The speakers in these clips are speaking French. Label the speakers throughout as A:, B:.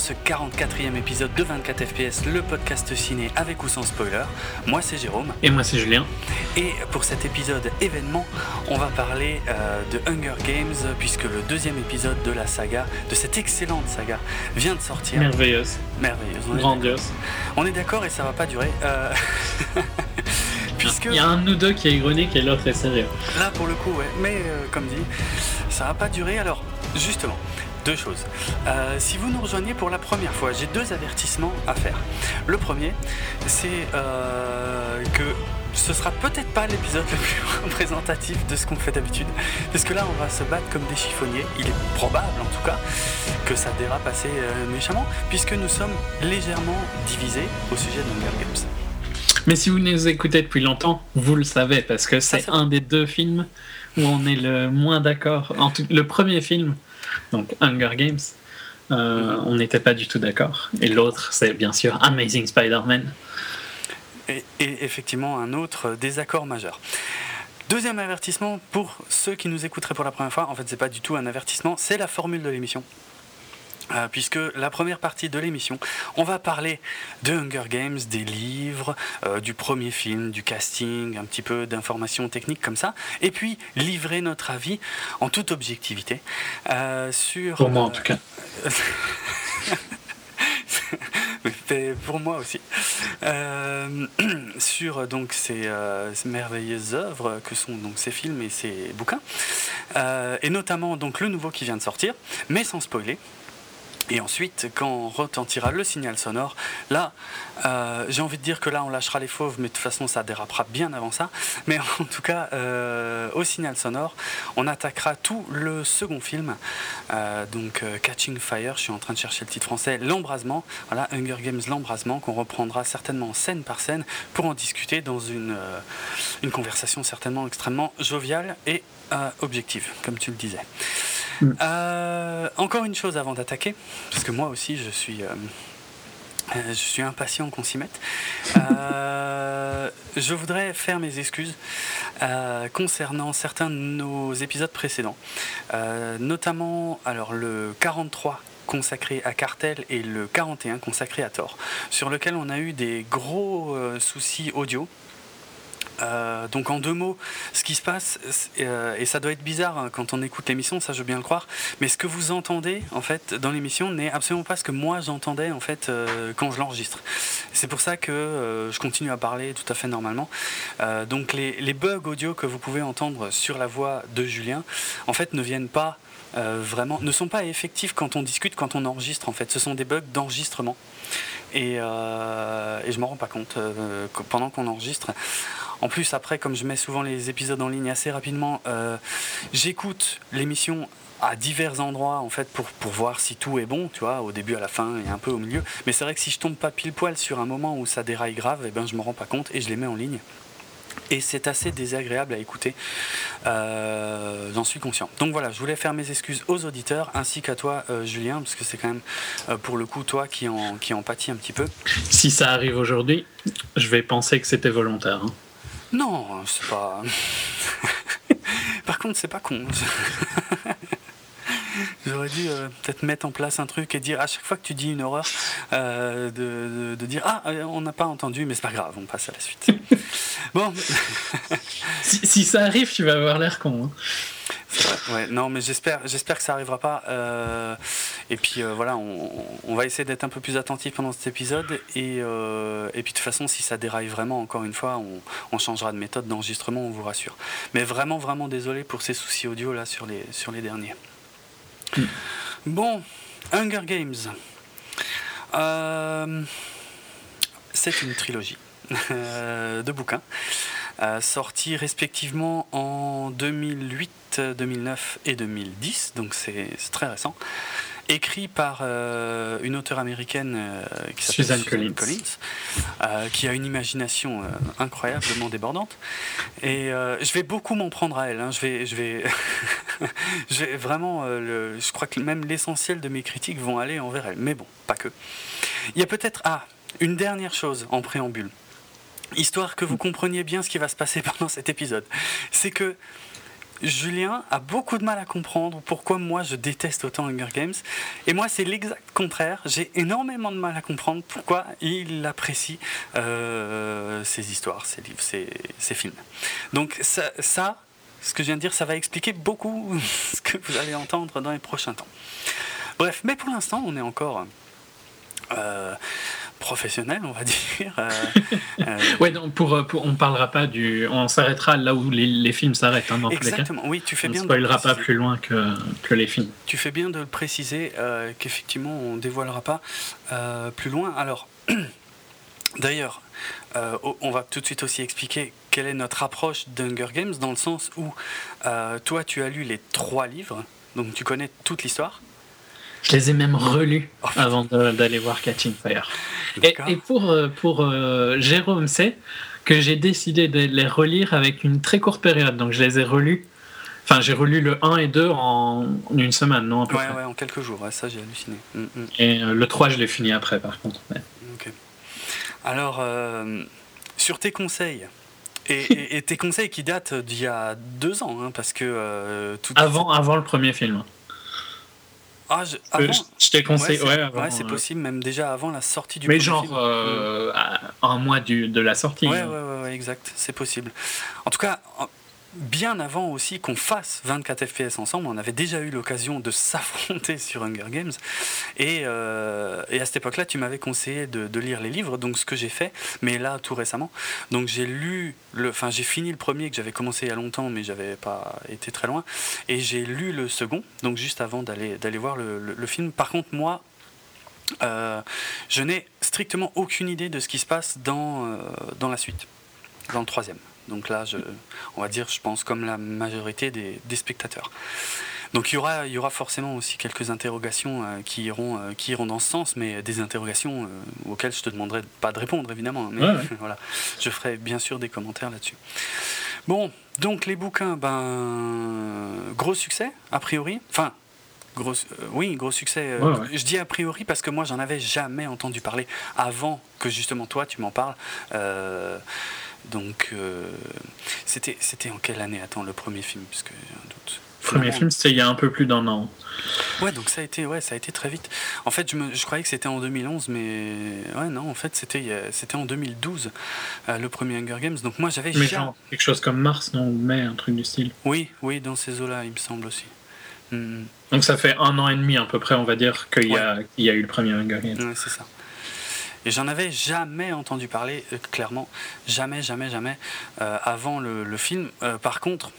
A: ce 44e épisode de 24 FPS, le podcast ciné avec ou sans spoiler. Moi c'est Jérôme.
B: Et moi c'est Julien.
A: Et pour cet épisode événement, on va parler euh, de Hunger Games puisque le deuxième épisode de la saga, de cette excellente saga, vient de sortir.
B: Merveilleuse.
A: Merveilleuse.
B: On Grandiose.
A: On est d'accord et ça va pas durer. Euh...
B: puisque... Il y a un deux qui est ironique et l'autre est sérieux.
A: Là pour le coup, ouais. Mais euh, comme dit, ça va pas durer. Alors justement, deux choses. Euh, si vous nous rejoignez pour la première fois, j'ai deux avertissements à faire. Le premier, c'est euh, que ce sera peut-être pas l'épisode le plus représentatif de ce qu'on fait d'habitude, parce que là on va se battre comme des chiffonniers. Il est probable en tout cas que ça dérape assez euh, méchamment, puisque nous sommes légèrement divisés au sujet d'Hunger Games.
B: Mais si vous nous écoutez depuis longtemps, vous le savez, parce que c'est un des deux films où on est le moins d'accord. Le premier film donc Hunger Games, euh, on n'était pas du tout d'accord. Et l'autre, c'est bien sûr Amazing Spider-Man.
A: Et, effectivement, un autre désaccord majeur. Deuxième avertissement pour ceux qui nous écouteraient pour la première fois, en fait, c'est pas du tout un avertissement, c'est la formule de l'émission. Euh, puisque la première partie de l'émission, on va parler de Hunger Games, des livres, euh, du premier film, du casting, un petit peu d'informations techniques comme ça, et puis livrer notre avis en toute objectivité euh, sur...
B: Pour moi en tout cas.
A: pour moi aussi. sur donc ces, merveilleuses œuvres que sont donc ces films et ces bouquins, et notamment donc le nouveau qui vient de sortir, mais sans spoiler. Et ensuite, quand retentira le signal sonore, là, euh, j'ai envie de dire que là, on lâchera les fauves, mais de toute façon, ça dérapera bien avant ça. Mais en tout cas, euh, au signal sonore, on attaquera tout le second film, euh, donc Catching Fire. Je suis en train de chercher le titre français, l'embrasement. Voilà, Hunger Games, l'embrasement, qu'on reprendra certainement scène par scène pour en discuter dans une, une conversation certainement extrêmement joviale et objective, comme tu le disais. Euh, encore une chose avant d'attaquer, parce que moi aussi je suis, euh, euh, je suis impatient qu'on s'y mette. je voudrais faire mes excuses concernant certains de nos épisodes précédents, notamment alors le 43 consacré à Cartel et le 41 consacré à Thor, sur lequel on a eu des gros soucis audio euh, donc en deux mots, ce qui se passe, euh, et ça doit être bizarre hein, quand on écoute l'émission, ça je veux bien le croire, mais ce que vous entendez en fait dans l'émission n'est absolument pas ce que moi j'entendais en fait euh, quand je l'enregistre. C'est pour ça que je continue à parler tout à fait normalement. donc les, les, bugs audio que vous pouvez entendre sur la voix de Julien, en fait, ne viennent pas vraiment, ne sont pas effectifs quand on discute, quand on enregistre en fait. Ce sont des bugs d'enregistrement. Et, et, je m'en rends pas compte pendant qu'on enregistre. En plus, après, comme je mets souvent les épisodes en ligne assez rapidement, euh, j'écoute l'émission à divers endroits pour, voir si tout est bon, tu vois, au début, à la fin et un peu au milieu. Mais c'est vrai que si je tombe pas pile poil sur un moment où ça déraille grave, et eh ben me rends pas compte et je les mets en ligne. Et c'est assez désagréable à écouter, euh, j'en suis conscient. Donc voilà, je voulais faire mes excuses aux auditeurs ainsi qu'à toi, euh, Julien, parce que c'est quand même pour le coup toi qui en, qui en pâtis un petit peu.
B: Si ça arrive aujourd'hui, je vais penser que c'était volontaire. Hein.
A: Non, c'est pas. Par contre, c'est pas con. J'aurais dû euh, peut-être mettre en place un truc et dire à chaque fois que tu dis une horreur, euh, de, dire Ah, euh, on n'a pas entendu, mais c'est pas grave, on passe à la suite. bon.
B: si, ça arrive, tu vas avoir l'air con. Hein.
A: Ouais, non, mais j'espère, j'espère que ça arrivera pas. Euh, et puis euh, voilà, on, va essayer d'être un peu plus attentif pendant cet épisode. Et, euh, et puis de toute façon, si ça déraille vraiment, encore une fois, on, changera de méthode d'enregistrement, on vous rassure. Mais vraiment, vraiment désolé pour ces soucis audio là sur les, sur les derniers. Mm. Bon, Hunger Games. c'est une trilogie de bouquins. Euh, sortis respectivement en 2008, 2009 et 2010, donc c'est très récent. Écrit par euh, une auteure américaine euh, qui s'appelle Susan Collins, qui a une imagination incroyablement débordante. Et je vais beaucoup m'en prendre à elle. Hein. Je vais, je vais, je vais vraiment, le, je crois que même l'essentiel de mes critiques vont aller envers elle. Mais bon, pas que. Il y a peut-être ah une dernière chose en préambule histoire que vous compreniez bien ce qui va se passer pendant cet épisode. C'est que Julien a beaucoup de mal à comprendre pourquoi moi je déteste autant Hunger Games. Et moi, c'est l'exact contraire. J'ai énormément de mal à comprendre pourquoi il apprécie euh, ces histoires, ces livres, ces, ces films. Donc, ça, ça, ce que je viens de dire, ça va expliquer beaucoup ce que vous allez entendre dans les prochains temps. Bref, mais pour l'instant, on est encore. Euh, professionnel, on va dire. Euh,
B: euh, ouais, donc pour, pour, on parlera pas du, on s'arrêtera là où les, les films s'arrêtent. Hein, dans
A: Exactement.
B: Tous les cas.
A: Oui, tu fais
B: on
A: bien.
B: ne spoilera pas plus loin que, que les films.
A: Tu fais bien de le préciser euh, qu'effectivement on dévoilera pas euh, plus loin. Alors, d'ailleurs, euh, on va tout de suite aussi expliquer quelle est notre approche d'Hunger Games dans le sens où toi tu as lu les trois livres, donc tu connais toute l'histoire.
B: Je les ai même relus oh, avant d'aller voir Catching Fire. Et, et, pour, pour euh, Jérôme, c'est que j'ai décidé de les relire avec une très courte période. Donc je les ai relus. Enfin, j'ai relu le 1 et 2 en une semaine, non
A: Ouais, ouais, en quelques jours. Ouais, ça, j'ai halluciné. Mm
B: -hmm. Et euh, le 3, je l'ai fini après, par contre.
A: Okay. Alors, euh, sur tes conseils. Et, et, et, tes conseils qui datent d'il y a deux ans, hein, parce que euh,
B: tout avant, avant le premier film.
A: Ah, je, avant,
B: je, conseillé, ouais,
A: ouais, ouais c'est possible, même déjà avant la sortie du
B: Mais genre euh, un mois du, de la sortie.
A: Ouais, ouais, ouais exact, c'est possible. En tout cas, bien avant aussi qu'on fasse 24 FPS ensemble, on avait déjà eu l'occasion de s'affronter sur Hunger Games. Et, euh, et à cette époque-là, tu m'avais conseillé de, lire les livres, donc ce que j'ai fait, mais là, tout récemment. Donc j'ai lu, enfin j'ai fini le premier que j'avais commencé il y a longtemps, mais j'avais pas été très loin. Et j'ai lu le second, donc juste avant d'aller voir le, film. Par contre, moi, euh, je n'ai strictement aucune idée de ce qui se passe dans, euh, dans la suite, dans le troisième. Donc là, je, on va dire, je pense, comme la majorité des, des spectateurs. Donc il y, aura, il y aura forcément aussi quelques interrogations euh, qui, iront, euh, qui iront dans ce sens, mais des interrogations euh, auxquelles je te demanderai pas de répondre, évidemment. Mais
B: ouais, ouais.
A: voilà, je ferai bien sûr des commentaires là-dessus. Bon, donc les bouquins, ben, gros succès, a priori. Enfin, Gros, euh, oui, gros succès.
B: Ouais, ouais.
A: Je dis a priori parce que moi, j'en avais jamais entendu parler avant que justement toi, tu m'en parles. Euh, donc, euh, c'était en quelle année? Attends, le premier film parce que j'ai un doute.
B: Le premier film, c'était il y a un peu plus d'un an.
A: Ouais, donc ça a été, ouais, ça a été très vite. En fait, je, me, je croyais que c'était en 2011, mais ouais, non, en fait, c'était, c'était en 2012, euh, le premier Hunger Games. Donc moi, j'avais.
B: Mais genre quelque chose comme mars, non, ou mai, un truc du style.
A: Oui, oui, dans ces eaux-là, il me semble aussi.
B: Mmh. Donc ça fait un an et demi à peu près, on va dire, qu'il y, a, y a eu le premier Hunger Games.
A: Ouais, c'est ça. Et j'en avais jamais entendu parler, euh, clairement, jamais, jamais, jamais, euh, avant le, film. Euh, par contre,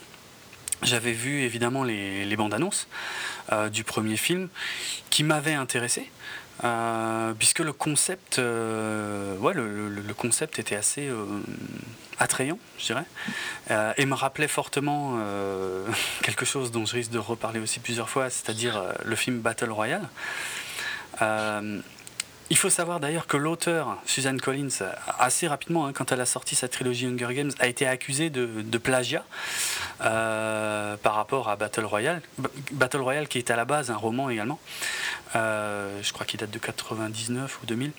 A: j'avais vu évidemment les, bandes annonces du premier film qui m'avaient intéressé. Puisque le concept, ouais, le, concept était assez attrayant, je dirais, et me rappelait fortement quelque chose dont je risque de reparler aussi plusieurs fois, c'est-à-dire le film Battle Royale. Il faut savoir d'ailleurs que l'auteur, Suzanne Collins, assez rapidement, hein, quand elle a sorti sa trilogie Hunger Games, a été accusée de, plagiat euh, par rapport à Battle Royale. Battle Royale qui est à la base un roman également. Euh, je crois qu'il date de 99 ou 2000.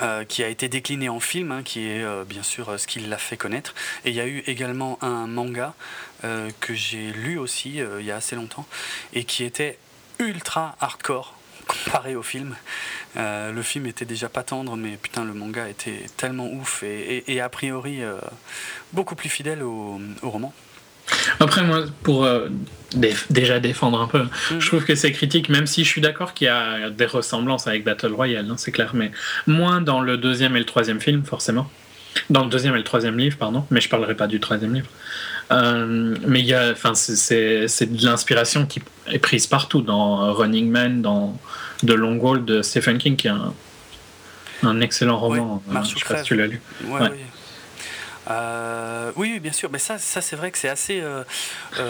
A: Euh, qui a été décliné en film, hein, qui est bien sûr ce qui l'a fait connaître. Et il y a eu également un manga que j'ai lu aussi il y a assez longtemps et qui était ultra hardcore comparé au film. Euh, le film était déjà pas tendre, mais putain, le manga était tellement ouf et, et, et a priori euh, beaucoup plus fidèle au, au, roman.
B: Après, moi, pour euh, déf déjà défendre un peu, mmh. je trouve que ces critiques, même si je suis d'accord qu'il y a des ressemblances avec Battle Royale, hein, c'est clair, mais moins dans le deuxième et le troisième film, forcément. Dans le deuxième et le troisième livre, pardon, mais je parlerai pas du troisième livre. Euh, mais il y a, enfin, c'est de l'inspiration qui est prise partout, dans Running Man, dans The Long Wall de Stephen King, qui est un, un excellent roman.
A: Oui,
B: euh, je sais pas si tu l'as lu.
A: Ouais, ouais. Oui. Euh, oui, bien sûr, mais ça, ça c'est vrai que c'est assez. Euh...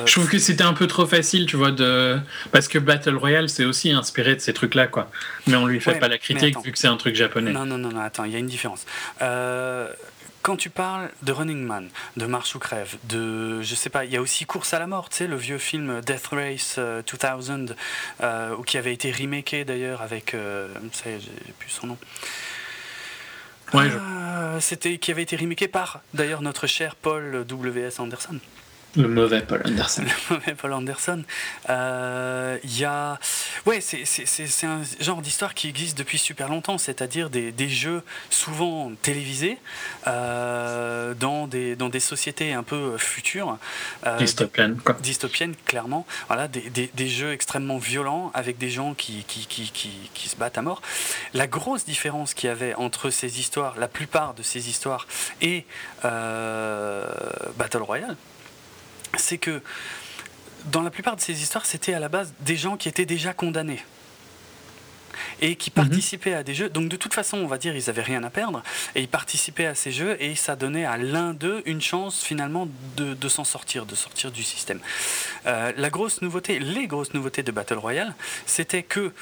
B: Je trouve que c'était un peu trop facile, tu vois, de parce que Battle Royale c'est aussi inspiré de ces trucs-là, quoi. Mais on lui fait
A: ouais,
B: pas la critique vu que c'est un truc japonais.
A: Non, non, non, non attends, il y a une différence. Euh, quand tu parles de Running Man, de Marche ou Crève, de, je sais pas, il y a aussi Course à la mort, tu sais, le vieux film Death Race euh, 2000, euh, qui avait été remaké d'ailleurs avec, euh, ça j'ai plus son nom.
B: Ouais,
A: je... C'était qui avait été remaké par d'ailleurs notre cher Paul W.S. Anderson.
B: Le mauvais Paul Anderson.
A: Le mauvais Paul Anderson. Euh, Il y a. Ouais, c'est un genre d'histoire qui existe depuis super longtemps, c'est-à-dire des, des, jeux souvent télévisés euh, dans, des, dans des sociétés un peu futures.
B: Euh, dystopiennes, quoi.
A: Dystopiennes, clairement. Voilà, des, des, des, jeux extrêmement violents avec des gens qui, qui, qui, qui, qui se battent à mort. La grosse différence qu'il y avait entre ces histoires, la plupart de ces histoires, et euh, Battle Royale, c'est que dans la plupart de ces histoires, c'était à la base des gens qui étaient déjà condamnés et qui participaient à des jeux. Donc de toute façon, on va dire, ils n'avaient rien à perdre et ils participaient à ces jeux et ça donnait à l'un d'eux une chance finalement de, de s'en sortir, de sortir du système. Euh, la grosse nouveauté, les grosses nouveautés de Battle Royale, c'était que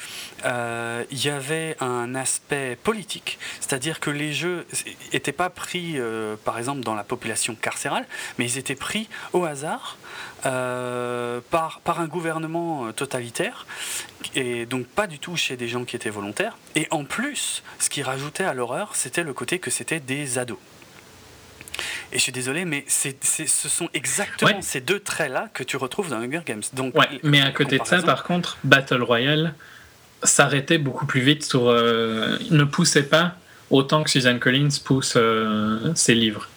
A: euh, y avait un aspect politique, c'est-à-dire que les jeux n'étaient pas pris, euh, par exemple, dans la population carcérale, mais ils étaient pris au hasard euh, par, par un gouvernement totalitaire, et donc pas du tout chez des gens qui étaient volontaires. Et en plus, ce qui rajoutait à l'horreur, c'était le côté que c'était des ados. Et je suis désolé, mais c'est, c'est, ce sont exactement ouais. ces deux traits-là que tu retrouves dans Hunger Games. Donc,
B: ouais, mais à côté de ça, par contre, Battle Royale s'arrêtait beaucoup plus vite sur. Euh, ne poussait pas autant que Suzanne Collins pousse euh, ses livres.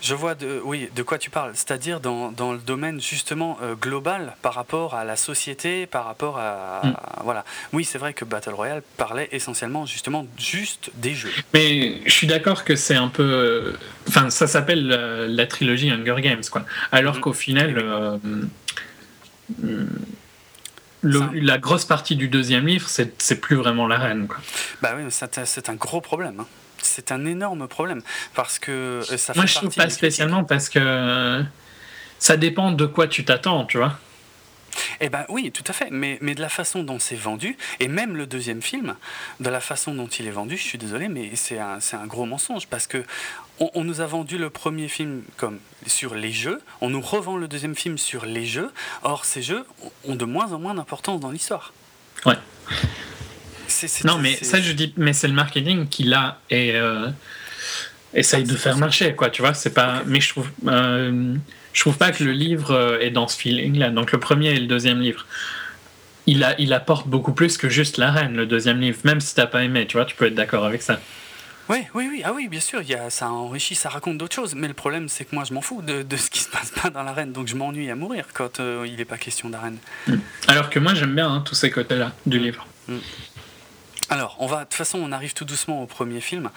A: Je vois de, oui, de quoi tu parles, c'est-à-dire dans, dans, le domaine justement euh, global par rapport à la société, par rapport à, mm. à voilà. Oui, c'est vrai que Battle Royale parlait essentiellement justement juste des jeux.
B: Mais je suis d'accord que c'est un peu, enfin, ça s'appelle la, la, trilogie Hunger Games, quoi. Alors mm. qu'au final, euh, le, la grosse partie du deuxième livre, c'est plus vraiment la reine, quoi.
A: Bah oui, c'est un gros problème. Hein c'est un énorme problème parce que euh, ça fait
B: Moi, je trouve pas spécialement parce que ça dépend de quoi tu t'attends, tu vois.
A: Eh ben oui, tout à fait. Mais, mais de la façon dont c'est vendu, et même le deuxième film, de la façon dont il est vendu, je suis désolé, mais c'est un, un, gros mensonge parce que on, on, nous a vendu le premier film comme sur les jeux, on nous revend le deuxième film sur les jeux. Or, ces jeux ont de moins en moins d'importance dans l'histoire.
B: Ouais. Non, mais ça, je dis, mais c'est le marketing qui là et euh, essaye de faire marcher, quoi. Tu vois, c'est pas. Okay. Mais je trouve, euh, je trouve pas que le livre est dans ce feeling-là. Donc le premier et le deuxième livre, il a, il apporte beaucoup plus que juste la reine. Le deuxième livre, même si t'as pas aimé, tu vois, tu peux être d'accord avec ça.
A: Oui, oui, oui, ah oui, bien sûr, y a, ça enrichit, ça raconte d'autres choses. Mais le problème, c'est que moi, je m'en fous de, de, ce qui se passe pas dans l'arène, donc je m'ennuie à mourir quand euh, il n'est pas question d'arène.
B: Mm. Alors que moi, j'aime bien hein, tous ces côtés-là du livre.
A: Mm. Alors, on va, de toute façon, on arrive tout doucement au premier film.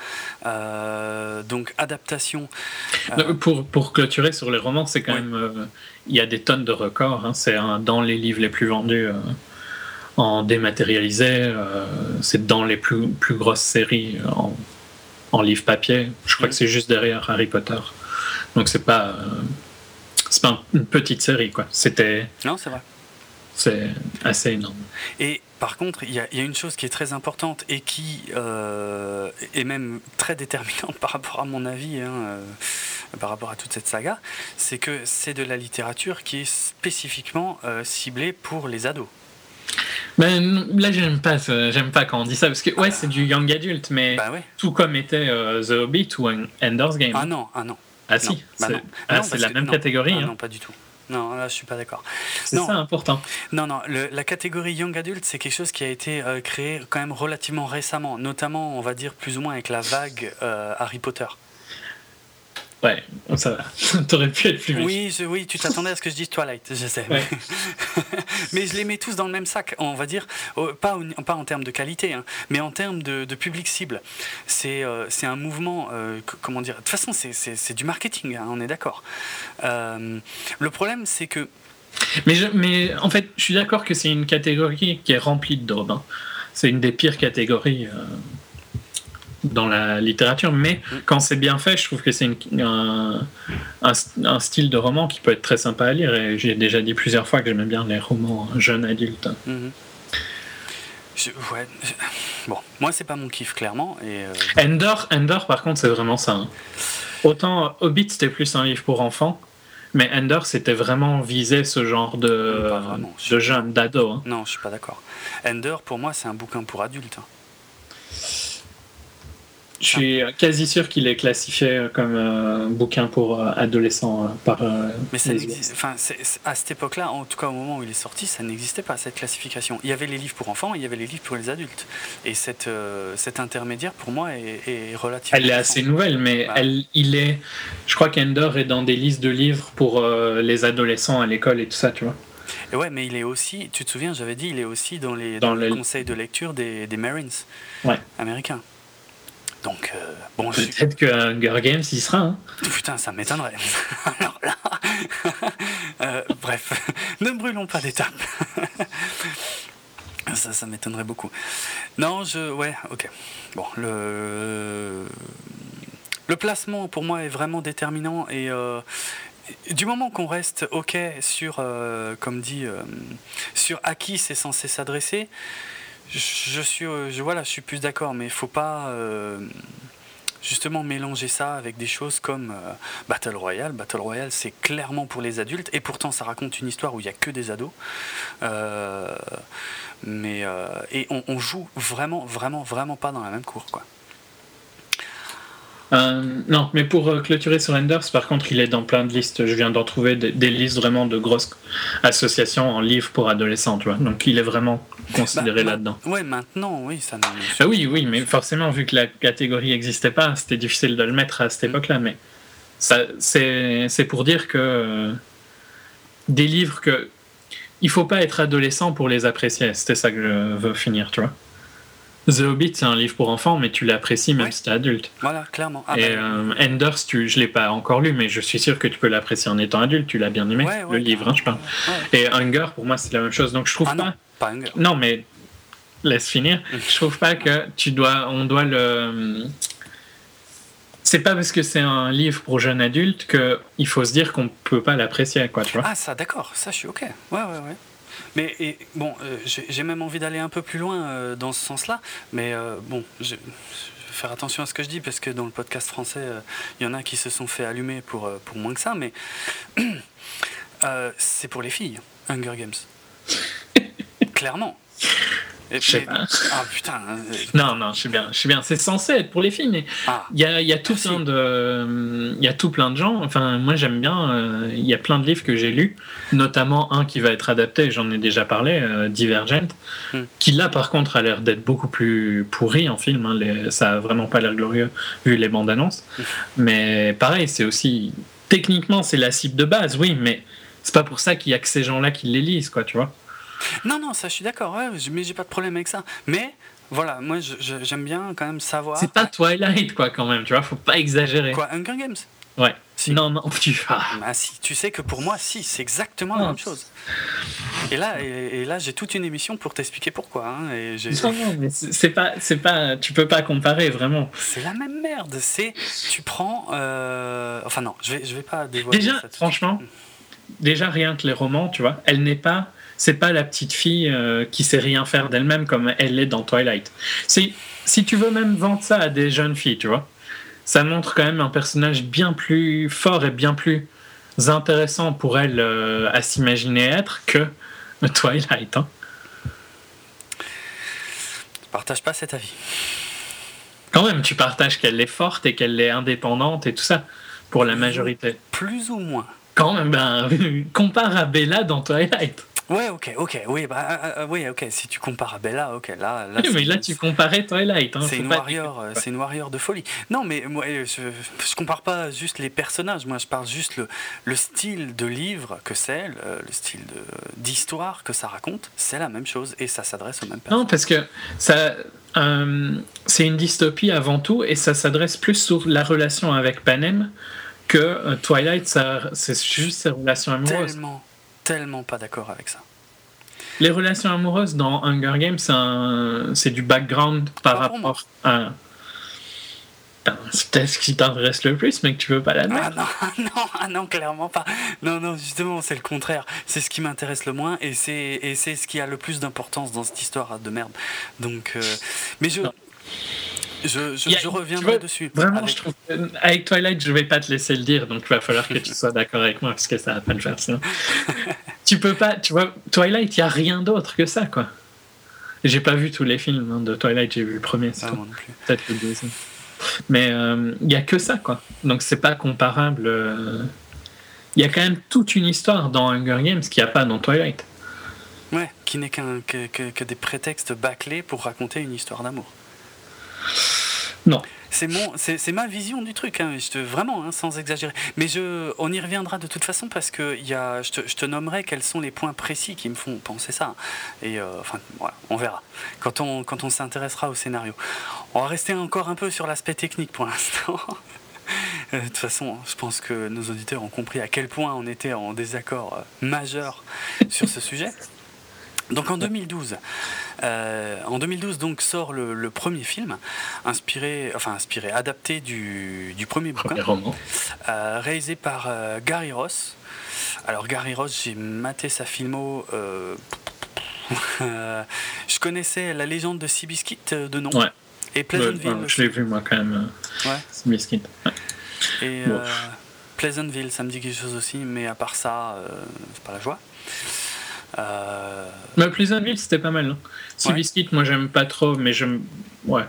A: Euh, donc, adaptation.
B: Euh... Pour, pour clôturer sur les romans, c'est quand ouais. même. Euh, il y a des tonnes de records. Hein, c'est dans les livres les plus vendus en dématérialisé. c'est dans les plus, plus grosses séries en, en livre papier. Je crois mmh. que c'est juste derrière Harry Potter. Donc, c'est pas. c'est pas une petite série, quoi. C'était.
A: Non, c'est vrai.
B: C'est assez énorme.
A: Et par contre, il y, y, a une chose qui est très importante et qui euh, est même très déterminante par rapport à mon avis, hein, euh, par rapport à toute cette saga, c'est que c'est de la littérature qui est spécifiquement euh, ciblée pour les ados.
B: Ben, là, j'aime pas, j'aime pas quand on dit ça parce que ouais, ah, c'est du young adult, mais
A: bah ouais.
B: tout comme était The Hobbit ou Ender's Game.
A: Ah non, ah non.
B: Ah si,
A: bah
B: c'est ah, la même catégorie.
A: Ah,
B: hein.
A: Non, pas du tout. Non, là, je suis pas d'accord.
B: C'est ça important.
A: Non, non, le, la catégorie Young Adult, c'est quelque chose qui a été euh, créé quand même relativement récemment, notamment, on va dire, plus ou moins avec la vague euh, Harry Potter.
B: Ouais, ça va. T'aurais pu être plus
A: Oui, je, oui tu t'attendais à ce que je dise Twilight, je sais.
B: Ouais.
A: mais je les mets tous dans le même sac, on va dire, pas, pas en termes de qualité, hein, mais en termes de, de public cible. C'est euh, un mouvement, euh, comment dire, de toute façon, c'est du marketing, hein, on est d'accord. Euh, le problème, c'est que.
B: Mais, je, mais en fait, je suis d'accord que c'est une catégorie qui est remplie de daubes. Hein. C'est une des pires catégories dans la littérature, mais mm. quand c'est bien fait, je trouve que c'est un, un, un, style de roman qui peut être très sympa à lire. Et j'ai déjà dit plusieurs fois que j'aimais bien les romans jeunes adultes.
A: Mm -hmm. je, ouais, je, bon, moi c'est pas mon kiff clairement. Et euh...
B: Endor, Endor, par contre, c'est vraiment ça. Hein. Autant Hobbit c'était plus un livre pour enfants. Mais Endor, c'était vraiment visé ce genre de, vraiment, de jeunes, d'ados. Hein.
A: Non, je suis pas d'accord. Endor, pour moi, c'est un bouquin pour adultes. Hein.
B: Je suis quasi sûr qu'il est classifié comme un bouquin pour euh, adolescents euh, par. euh,
A: Mais ça enfin, à cette époque-là, en tout cas au moment où il est sorti, ça n'existait pas cette classification. Il y avait les livres pour enfants, et il y avait les livres pour les adultes. Et cette, euh, cet intermédiaire, pour moi, est, est relativement.
B: Elle est assez nouvelle, mais
A: Bah.
B: elle, il est. Je crois qu'Endor est dans des listes de livres pour euh, les adolescents à l'école et tout ça, tu vois.
A: Et ouais, mais il est aussi, tu te souviens, j'avais dit, il est aussi dans les,
B: Dans
A: dans les
B: le-
A: conseils de lecture des, des Marines
B: Ouais.
A: américains. Donc, euh, bon, je
B: Peut-être que Hunger Games y sera. Hein.
A: Putain, ça m'étonnerait. Alors là, euh, bref, ne brûlons pas d'étapes. ça, ça m'étonnerait beaucoup. Non, je, ouais, ok. Bon, le le placement pour moi est vraiment déterminant et euh, du moment qu'on reste ok sur, euh, comme dit, sur à qui c'est censé s'adresser, je, suis, euh, je, voilà, je suis plus d'accord, mais il faut pas euh, justement mélanger ça avec des choses comme euh, Battle Royale. Battle Royale, c'est clairement pour les adultes, et pourtant ça raconte une histoire où il n'y a que des ados. Euh, mais et on, on joue vraiment, vraiment, vraiment pas dans la même cour, quoi.
B: Euh, non, mais pour euh, clôturer sur Enders, par contre, il est dans plein de listes. Je viens d'en trouver des, des listes vraiment de grosses associations en livres pour adolescents, tu vois. Donc il est vraiment considéré
A: Bah,
B: là-dedans.
A: Ouais, maintenant, oui, ça. ne-
B: Ah oui, oui, mais forcément, vu que la catégorie n'existait pas, c'était difficile de le mettre à cette
A: Mm.
B: époque-là. Mais ça, c'est c'est pour dire que euh, des livres que. Il faut pas être adolescent pour les apprécier. C'était ça que je veux finir, tu vois. The Hobbit, c'est un livre pour enfants, mais tu l'apprécies même
A: Ouais.
B: si t'es adulte.
A: Voilà, clairement. Ah,
B: Et
A: bah,
B: euh, Enders, tu, je l'ai pas encore lu, mais je suis sûr que tu peux l'apprécier en étant adulte. Tu l'as bien aimé,
A: ouais, ouais,
B: le livre, hein, je parle. Et Hunger, pour moi, c'est la même chose. Donc je trouve
A: Ah
B: pas.
A: non, pas Hunger.
B: Non, mais laisse finir. Je trouve pas que tu dois, on doit le. C'est pas parce que c'est un livre pour jeunes adultes que il faut se dire qu'on peut pas l'apprécier, quoi, tu vois.
A: Ah, ça, d'accord, ça, je suis ok. Ouais, ouais, ouais. Mais et, bon, euh, j'ai même envie d'aller un peu plus loin euh, dans ce sens-là. Mais euh, bon, je, faire attention à ce que je dis parce que dans le podcast français, il y en a qui se sont fait allumer pour, pour moins que ça. Mais c'est pour les filles, Hunger Games. Clairement. Et-
B: Je sais
A: mais-
B: pas.
A: Ah putain. euh,
B: Non, non, je suis bien, je suis bien. C'est censé être pour les filles, mais
A: Ah,
B: il y a, il y a tout
A: Merci.
B: plein de, il y a tout plein de gens. Enfin, moi j'aime bien. euh, Il y a plein de livres que j'ai lus, notamment un qui va être adapté. J'en ai déjà parlé, euh, Divergent,
A: Hmm.
B: qui là par contre a l'air d'être beaucoup plus pourri en film. hein, les- ça a vraiment pas l'air glorieux vu les bandes annonces.
A: Hmm.
B: Mais pareil, c'est aussi techniquement c'est la cible de base, oui, mais c'est pas pour ça qu'il y a que ces gens-là qui les lisent, quoi, tu vois.
A: Non, non, ça, je suis d'accord. Ouais, mais j'ai pas de problème avec ça. Mais voilà, moi, j'aime bien quand même savoir.
B: C'est pas Twilight, quoi, quand même, tu vois. Faut pas exagérer.
A: Quoi, Hunger Games?
B: Ouais.
A: Si.
B: Non, non, tu ah.
A: Ah si, tu sais que pour moi, si, c'est exactement la
B: Non.
A: même chose. Et là, et, et là, j'ai toute une émission pour t'expliquer pourquoi. hein, et
B: Non, non, mais c'est pas, c'est pas, tu peux pas comparer vraiment.
A: c'est la même merde. C'est, tu prends, euh, enfin non, je vais, je vais pas dévoiler.
B: Déjà, franchement, déjà rien que les romans, tu vois, elle n'est pas, c'est pas la petite fille euh, qui sait rien faire d'elle-même comme elle l'est dans Twilight. C'est, si tu veux même vendre ça à des jeunes filles, tu vois, ça montre quand même un personnage bien plus fort et bien plus intéressant pour elle euh, à s'imaginer être que Twilight. Hein.
A: Je partage pas cet avis.
B: Quand même, tu partages qu'elle est forte et qu'elle est indépendante et tout ça pour la majorité.
A: Plus ou moins.
B: Quand même, ben, compare à Bella dans Twilight.
A: Ouais, ok, ok, oui, bah, euh, euh, oui, ok. Si tu compares à Bella, ok, là, là,
B: Oui, mais là, tu comparais Twilight. Hein,
A: C'est une warrior, euh, c'est une warrior de folie. Non, mais moi, euh, je, je compare pas juste les personnages. Moi, je parle juste le, le style de livre que c'est, le, le style d'histoire que ça raconte. C'est la même chose et ça s'adresse aux mêmes personnes.
B: Non, parce que ça, euh, c'est une dystopie avant tout et ça s'adresse plus sur la relation avec Panem que euh, Twilight, ça, c'est juste ses relations amoureuses.
A: Tellement, tellement pas d'accord avec ça.
B: Les relations amoureuses dans Hunger Games, c'est, un- c'est du background par
A: Pas
B: rapport à. C'est peut-être ce qui t'intéresse le plus, mais que tu veux pas l'admettre.
A: Ah non, non, ah non, clairement pas. Non, non, justement, c'est le contraire. C'est ce qui m'intéresse le moins et c'est et c'est ce qui a le plus d'importance dans cette histoire de merde. Donc, euh, mais je,
B: Non.
A: Je, je,
B: a-
A: reviendrai
B: vois,
A: dessus.
B: Vraiment,
A: Avec-
B: je trouve avec Twilight, je vais pas te laisser le dire, donc il va falloir que tu sois d'accord avec moi parce que ça va pas le faire sinon. tu peux pas, tu vois, Twilight, il y a rien d'autre que ça, quoi. J'ai pas vu tous les films hein, de Twilight, j'ai vu le premier, c'est
A: Ah,
B: peut-être le deuxième. Mais il n'y a que ça, quoi. Donc c'est pas comparable. Il y a quand même toute une histoire dans Hunger Games qu'il n'y a pas dans Twilight.
A: Ouais, qui n'est qu'un, que, que, des prétextes bâclés pour raconter une histoire d'amour.
B: Non.
A: C'est, ma vision du truc, hein, vraiment, hein, sans exagérer. Mais je, on y reviendra de toute façon parce que y a, je, te, je te nommerai quels sont les points précis qui me font penser ça. Et euh, enfin, voilà, on verra quand on, quand on s'intéressera au scénario. On va rester encore un peu sur l'aspect technique pour l'instant. Euh, de toute façon, je pense que nos auditeurs ont compris à quel point on était en désaccord euh, majeur sur ce sujet. Donc en 2012, euh, en 2012 donc sort le, premier film, inspiré, enfin inspiré, adapté du, premier bouquin, euh, réalisé par euh, Gary Ross. Alors Gary Ross, j'ai maté sa filmo. je connaissais la légende de Seabiscuit de nom.
B: Et Pleasantville. je l'ai vu moi quand même. Ouais. Seabiscuit.
A: Et Pleasantville, ça me dit quelque chose aussi, mais à part ça, c'est pas la joie.
B: Euh... Mais Pleasantville, c'était pas mal. Hein. Biscuit, moi j'aime pas trop, mais j'aime. Ouais.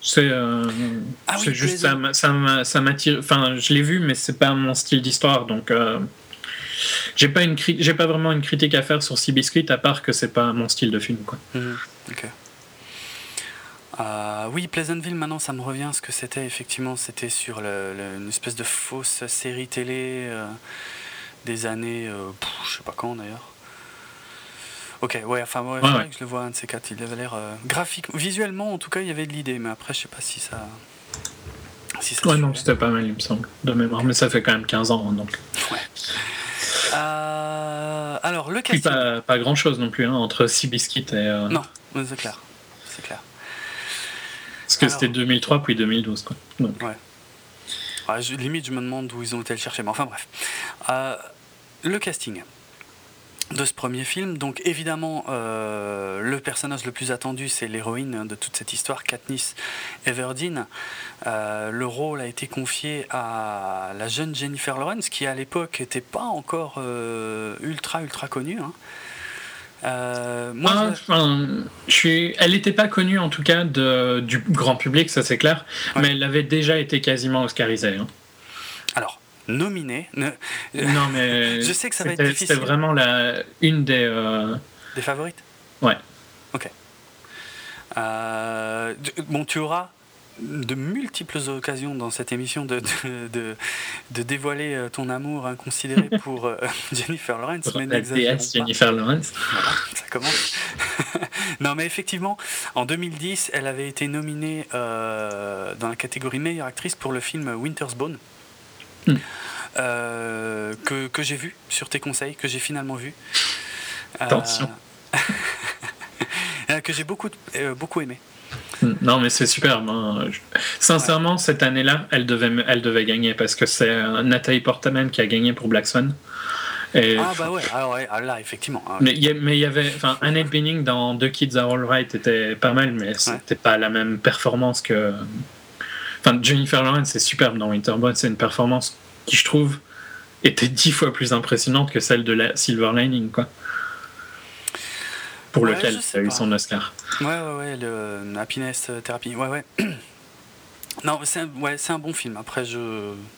B: C'est euh... ah juste ça, ça, ça m'attire. Enfin, je l'ai vu, mais c'est pas mon style d'histoire, donc euh... j'ai pas une j'ai pas vraiment une critique à faire sur Sea Biscuit à part que c'est pas mon style de film, quoi.
A: Ok. Euh, oui, Pleasantville, maintenant ça me revient ce que c'était. Effectivement, c'était sur le, une espèce de fausse série télé des années, je sais pas quand d'ailleurs. Ok, ouais, enfin, ouais, je le vois, un de ces quatre. Il avait l'air euh, graphique, visuellement en tout cas, il y avait de l'idée, mais après, je sais pas si ça.
B: Si ça ouais, non, c'était pas mal, il me semble, de mémoire, mais ça fait quand même 15 ans, donc.
A: Ouais. Euh, alors, le casting.
B: pas, pas grand chose non plus, hein, entre Seabiscuit et. Euh,
A: non, c'est clair. C'est clair.
B: Parce que c'était 2003 puis 2012, quoi. Donc.
A: Ouais. limite, je me demande où ils ont été le chercher, mais enfin bref. le casting de ce premier film. Donc évidemment, euh, le personnage le plus attendu, c'est l'héroïne de toute cette histoire, Katniss Everdeen. Euh, le rôle a été confié à la jeune Jennifer Lawrence, qui à l'époque n'était pas encore euh, ultra ultra connue. Hein.
B: moi, je... suis... elle n'était pas connue en tout cas de, du grand public, ça c'est clair, mais elle avait déjà été quasiment oscarisée. Hein.
A: Alors, nominé. Non,
B: mais.
A: je sais que ça va être difficile.
B: C'était vraiment la, une des. Euh,
A: des favorites
B: Ouais.
A: Ok. Euh, bon, tu auras de multiples occasions dans cette émission de, de, de, dévoiler euh, ton amour inconsidéré pour Jennifer Lawrence.
B: mais la DS Jennifer Lawrence.
A: ça commence. non, mais effectivement, en 2010, elle avait été nominée dans la catégorie meilleure actrice pour le film Winter's Bone. Hmm. Euh, que, que j'ai vu sur tes conseils, que j'ai finalement vu.
B: Euh, Attention.
A: que j'ai beaucoup, euh, beaucoup aimé.
B: Hmm. Non, mais c'est superbe. Hein. Sincèrement, cette année-là, elle devait, elle devait gagner parce que c'est Nathalie Portman qui a gagné pour Black Swan.
A: Et... Ah bah ouais, ah ouais ah là effectivement. Ah
B: mais il y, avait, enfin, Annette Bening dans The Kids Are Alright était pas mal, mais c'était pas la même performance que Enfin, Jennifer Lawrence, c'est superbe dans Winterbourne. C'est une performance qui, je trouve, était dix fois plus impressionnante que celle de la Silver Lining, quoi. Pour lequel il a eu son Oscar.
A: Ouais, ouais, ouais, le Happiness Therapy. Ouais, ouais. Non, c'est un, ouais, un bon film. Après, je,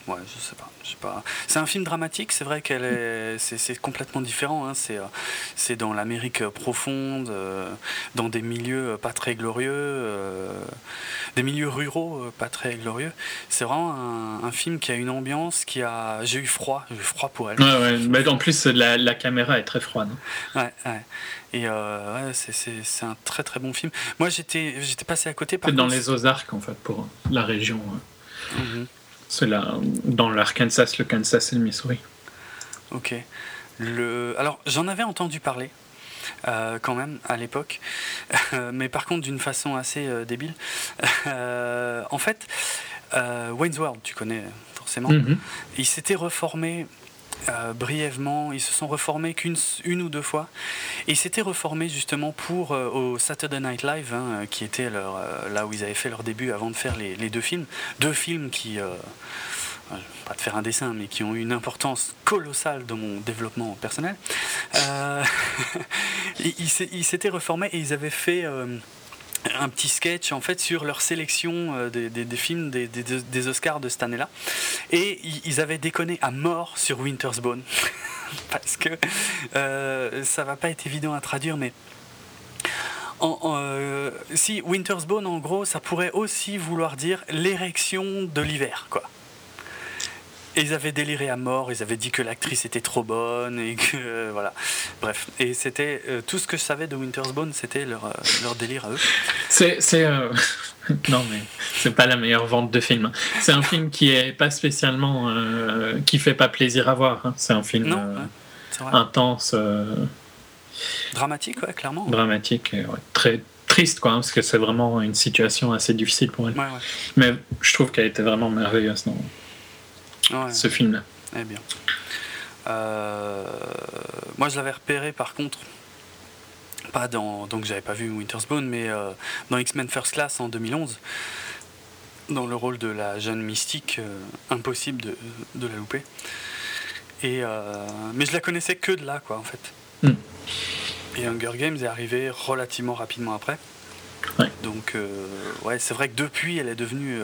A: ouais, je sais pas, pas. C'est un film dramatique. C'est vrai qu'elle est, c'est, complètement différent. Hein. C'est, euh, c'est dans l'Amérique profonde, euh, dans des milieux pas très glorieux, euh, des milieux ruraux pas très glorieux. C'est vraiment un, film qui a une ambiance, qui a. J'ai eu froid, j'ai eu froid pour elle.
B: Ouais, ouais. Mais en plus, la, la caméra est très froide.
A: Ouais, ouais. Et euh, ouais, c'est un très très bon film. Moi j'étais passé à côté.
B: C'est dans les Ozarks en fait pour la région. Mhm. C'est là dans l'Arkansas, le Kansas et le Missouri.
A: Ok. Le... Alors j'en avais entendu parler. Euh, quand même à l'époque, mais par contre d'une façon assez euh, débile. en fait, Wayne's World, tu connais forcément, mhm. il s'était reformé euh, brièvement. Ils se sont reformés qu'une une ou deux fois. Et ils s'étaient reformés justement pour euh, au Saturday Night Live, hein, qui était euh, là où ils avaient fait leur début avant de faire les, deux films. Deux films qui, pas de faire un dessin, mais qui ont eu une importance colossale dans mon développement personnel. ils s'étaient reformés et ils avaient fait un petit sketch en fait sur leur sélection des, des, films des, Oscars de cette année-là. Et ils avaient déconné à mort sur Winter's Bone. Parce que ça va pas être évident à traduire, mais euh, si Winter's Bone, en gros, ça pourrait aussi vouloir dire l'érection de l'hiver, quoi. Et ils avaient déliré à mort, ils avaient dit que l'actrice était trop bonne et que euh, voilà. Bref, et c'était euh, tout ce que je savais de Winter's Bone, c'était leur, leur délire à eux.
B: C'est non mais c'est pas la meilleure vente de film. C'est un film qui est pas spécialement qui fait pas plaisir à voir. Hein. C'est un film intense.
A: Dramatique, ouais, clairement.
B: Dramatique, très triste, quoi, hein, parce que c'est vraiment une situation assez difficile pour elle. Mais je trouve qu'elle était vraiment merveilleuse ce film-là.
A: Eh bien. Euh, moi, je l'avais repéré par contre, pas dans. Donc, j'avais pas vu Winter's Bone, mais euh, dans X-Men First Class en 2011, dans le rôle de la jeune mystique, euh, impossible de, de, la louper. Et, mais je la connaissais que de là, quoi, en fait. Hmm. Et Hunger Games est arrivé relativement rapidement après. Donc, ouais, c'est vrai que depuis, elle est devenue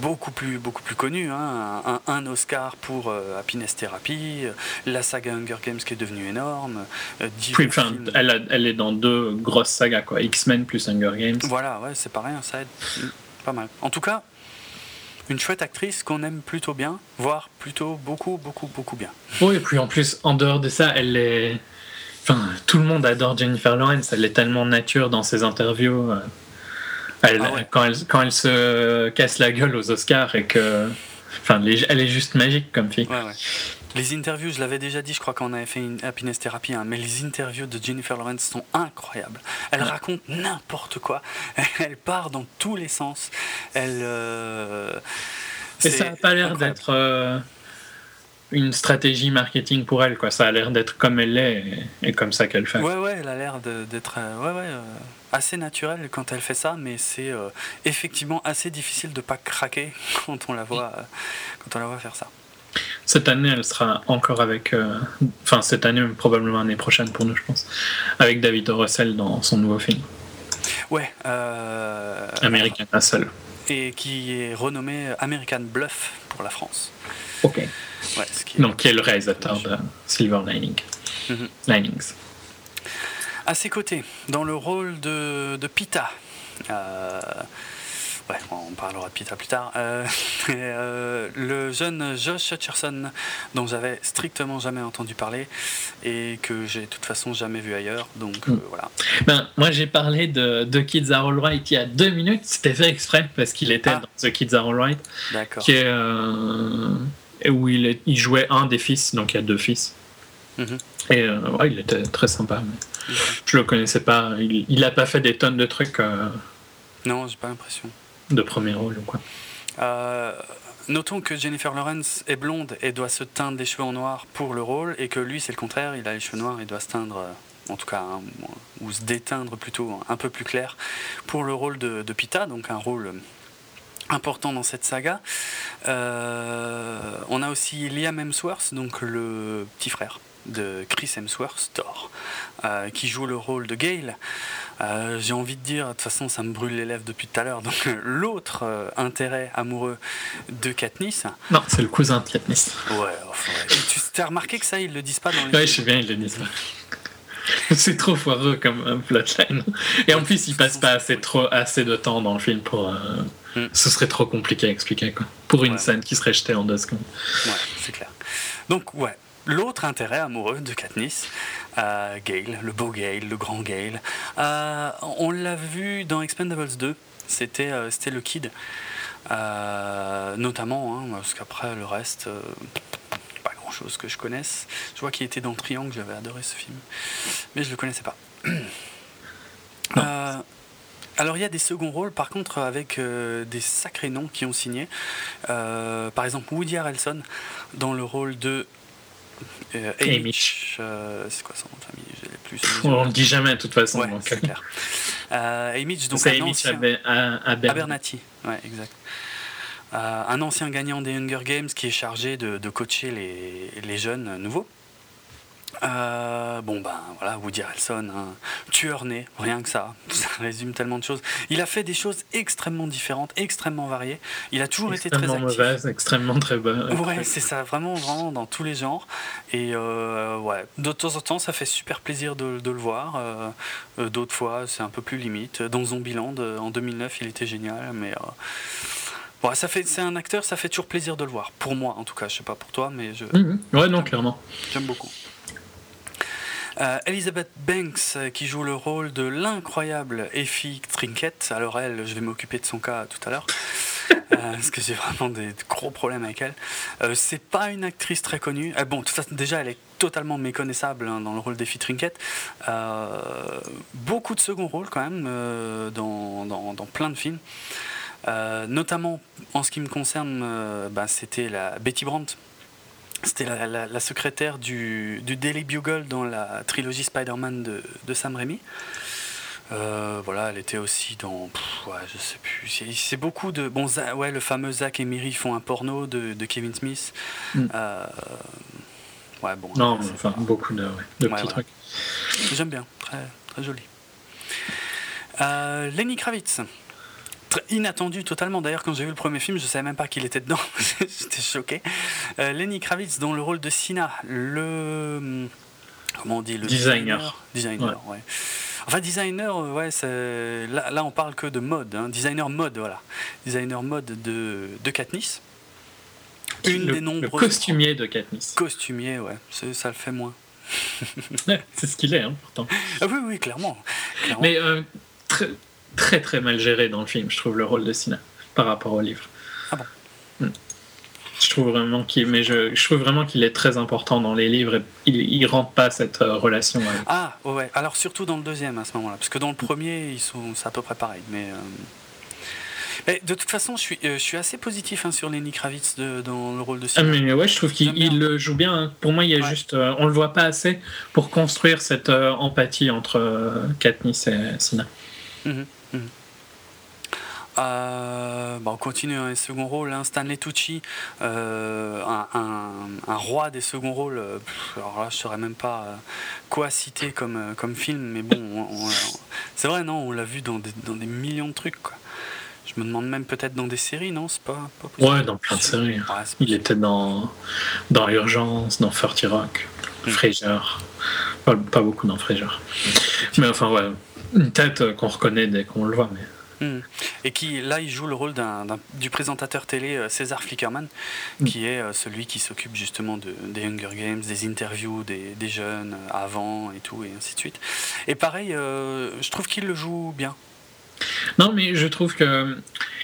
A: beaucoup plus beaucoup plus connue. Hein. Un, Oscar pour euh, Happiness Therapy, la saga Hunger Games qui est devenue énorme.
B: elle, elle, est dans deux grosses sagas, quoi. X-Men plus Hunger Games.
A: Voilà, ouais, c'est pas rien, ça aide. Pas mal. En tout cas, une chouette actrice qu'on aime plutôt bien, voire plutôt beaucoup, beaucoup, beaucoup bien.
B: Oui, et puis en plus, en dehors de ça, elle est tout le monde adore Jennifer Lawrence. Elle est tellement nature dans ses interviews. Ah quand, elle, quand elle se casse la gueule aux Oscars et que. Enfin, elle est juste magique comme fille.
A: Les interviews, je l'avais déjà dit, je crois qu'on avait fait une happiness thérapie, hein, mais les interviews de Jennifer Lawrence sont incroyables. Elle raconte n'importe quoi. Elle part dans tous les sens. Elle. Euh,
B: et ça n'a pas l'air d'être. Euh, une stratégie marketing pour elle. Quoi. Ça a l'air d'être comme elle est et, comme ça qu'elle fait.
A: Ouais, ouais, elle a l'air d'être euh, ouais, ouais, assez naturelle quand elle fait ça, mais c'est euh, effectivement assez difficile de pas craquer quand on la voit, quand on la voit faire ça.
B: Cette année, elle sera encore avec. Enfin, cette année, probablement l'année prochaine pour nous, je pense. Avec David Russell dans son nouveau film.
A: Ouais.
B: American Hustle.
A: Et qui est renommé American Bluff pour la France.
B: Ok. Donc, qui est le réalisateur de Silver Lining. Mhm. Linings.
A: À ses côtés, dans le rôle de, de Pita, euh, ouais, on parlera de Pita plus tard, euh, euh, le jeune Josh Hutcherson, dont j'avais strictement jamais entendu parler et que j'ai de toute façon jamais vu ailleurs. Donc mm. voilà.
B: Ben, moi j'ai parlé de, de, Kids Are Alright il y a deux minutes, c'était fait exprès parce qu'il était ah. dans The Kids Are Alright.
A: D'accord.
B: Qui est où il, il, jouait un des fils, donc il y a deux fils. Mhm. Et euh, ouais, il était très sympa. Mais Je le connaissais pas. Il n'a pas fait des tonnes de trucs. Euh,
A: non, j'ai pas l'impression.
B: De premier rôle ou quoi.
A: Euh, notons que Jennifer Lawrence est blonde et doit se teindre des cheveux en noir pour le rôle, et que lui, c'est le contraire. Il a les cheveux noirs et doit se teindre, en tout cas, hein, ou se déteindre plutôt, un peu plus clair, pour le rôle de, de Pita, donc un rôle important dans cette saga. Euh, on a aussi Liam Hemsworth, donc le petit frère de Chris Hemsworth, Thor, euh, qui joue le rôle de Gale. Euh, j'ai envie de dire, de toute façon, ça me brûle les lèvres depuis tout à l'heure. Donc, l'autre intérêt amoureux de Katniss.
B: Non, c'est le cousin de Katniss.
A: Ouais, Tu as remarqué que ça, ils le disent pas dans les.
B: Ouais, je sais bien, ils le disent pas. c'est trop foireux comme plotline. Et en plus, il passe pas assez, trop, assez de temps dans le film pour. Mm. Ce serait trop compliqué à expliquer, quoi. Pour une scène qui serait jetée en deux secondes.
A: Ouais, c'est clair. Donc, ouais. L'autre intérêt amoureux de Katniss, euh, Gale, le beau Gale, le grand Gale, euh, on l'a vu dans Expendables 2, c'était euh, c'était le Kid, euh, notamment, hein, parce qu'après le reste, pas grand chose que je connaisse. Je vois qu'il était dans Triangle, j'avais adoré ce film, mais je le connaissais pas. Alors il y a des seconds rôles par contre avec euh, des sacrés noms qui ont signé. Euh, par exemple Woody Harrelson dans le rôle de
B: euh,
A: euh c'est quoi son nom de famille plus
B: On le dit jamais de toute façon.
A: Ouais, c'est clair. donc un ancien... Abernathy. Ouais, exact. un ancien gagnant des Hunger Games qui est chargé de, coacher les, les jeunes nouveaux. Euh, bon ben voilà, Woody Harrelson, un tueur né, rien que ça, ça résume tellement de choses. Il a fait des choses extrêmement différentes, extrêmement variées. Il a toujours été très actif.
B: mauvaise, extrêmement très bonne.
A: Ouais, c'est ça, vraiment, vraiment dans tous les genres. Et euh, ouais, de temps en temps, ça fait super plaisir de, de le voir. Euh, D'autres fois, c'est un peu plus limite. Dans Zombieland, en 2009, il était génial, mais Bon, ça fait, c'est un acteur, ça fait toujours plaisir de le voir. Pour moi, en tout cas, je sais pas pour toi, mais je.
B: Mhm. Ouais, non, clairement.
A: J'aime beaucoup. Euh, Elizabeth Banks euh, qui joue le rôle de l'incroyable Effie Trinket. Alors elle, je vais m'occuper de son cas tout à l'heure. Euh, parce que j'ai vraiment des gros problèmes avec elle. c'est pas une actrice très connue. bon, tout ça, déjà, elle est totalement méconnaissable hein, dans le rôle d'Effie Trinket. beaucoup de second rôles quand même dans, dans, dans, plein de films. notamment en ce qui me concerne, bah, c'était la Betty Brandt c'était la, secrétaire du, Daily Bugle dans la trilogie Spider-Man de, Sam Raimi. Euh, voilà, elle était aussi dans. ouais, je sais plus. C'est beaucoup de. Bon, ouais, le fameux Zach et Miri font un porno de, Kevin Smith. Mm. Euh, ouais, bon.
B: Non, enfin, beaucoup de, petits trucs.
A: J'aime bien, très, très joli. Euh, Lenny Kravitz inattendu totalement. D'ailleurs, quand j'ai vu le premier film, je savais même pas qu'il était dedans. J'étais choqué. Euh, Lenny Kravitz, dans le rôle de Sina, le. Comment on dit Le
B: designer.
A: Designer, ouais. Enfin, designer, euh, ouais, là, là, on parle que de mode. Hein. Designer mode, voilà. Designer mode de, de Katniss.
B: Une le, des nombreux. costumier de Katniss.
A: Costumier, ouais. Ça le fait moins.
B: c'est ce qu'il est, hein, pourtant.
A: Ah oui, oui, clairement.
B: Mais euh, très, très très mal géré dans le film, je trouve, le rôle de Sina par rapport au livre.
A: Ah bon?
B: Hmm. Je trouve vraiment qu'il, mais je, je, trouve vraiment qu'il est très important dans les livres et il, il rentre pas cette euh, relation.
A: Ah ouais, alors surtout dans le deuxième à ce moment-là, parce que dans le premier, ils sont, c'est à peu près pareil, mais. Euh, mais de toute façon, je suis, euh, je suis assez positif hein, sur Lenny Kravitz de, dans le rôle de
B: Sina. Ah, mais ouais, je trouve qu'il le joue bien. Hein. Pour moi, il y a juste, on le voit pas assez pour construire cette empathie entre Katniss et Sina.
A: Mhm. Mhm. Euh, on continue un second rôle. Hein. Stanley Tucci, euh, un, roi des seconds rôles. alors là, je ne saurais même pas euh, quoi citer comme, comme film, mais bon, c'est vrai, non, on l'a vu dans des, dans des, millions de trucs. Quoi. Je me demande même peut-être dans des séries, non C'est pas,
B: pas Ouais, dans plein de séries. Il était dans, dans Urgence, dans 30 Rock, mm. Frasier. Pas, pas, beaucoup dans Frasier. Mais enfin, ouais une tête euh, qu'on reconnaît dès qu'on le voit. Mais...
A: Hmm. Et qui, là, il joue le rôle d'un, du présentateur télé euh, César Flickerman, hmm. qui est euh, celui qui s'occupe justement de, des Hunger Games, des interviews des, des, jeunes avant et tout, et ainsi de suite. Et pareil, je trouve qu'il le joue bien.
B: Non, mais je trouve que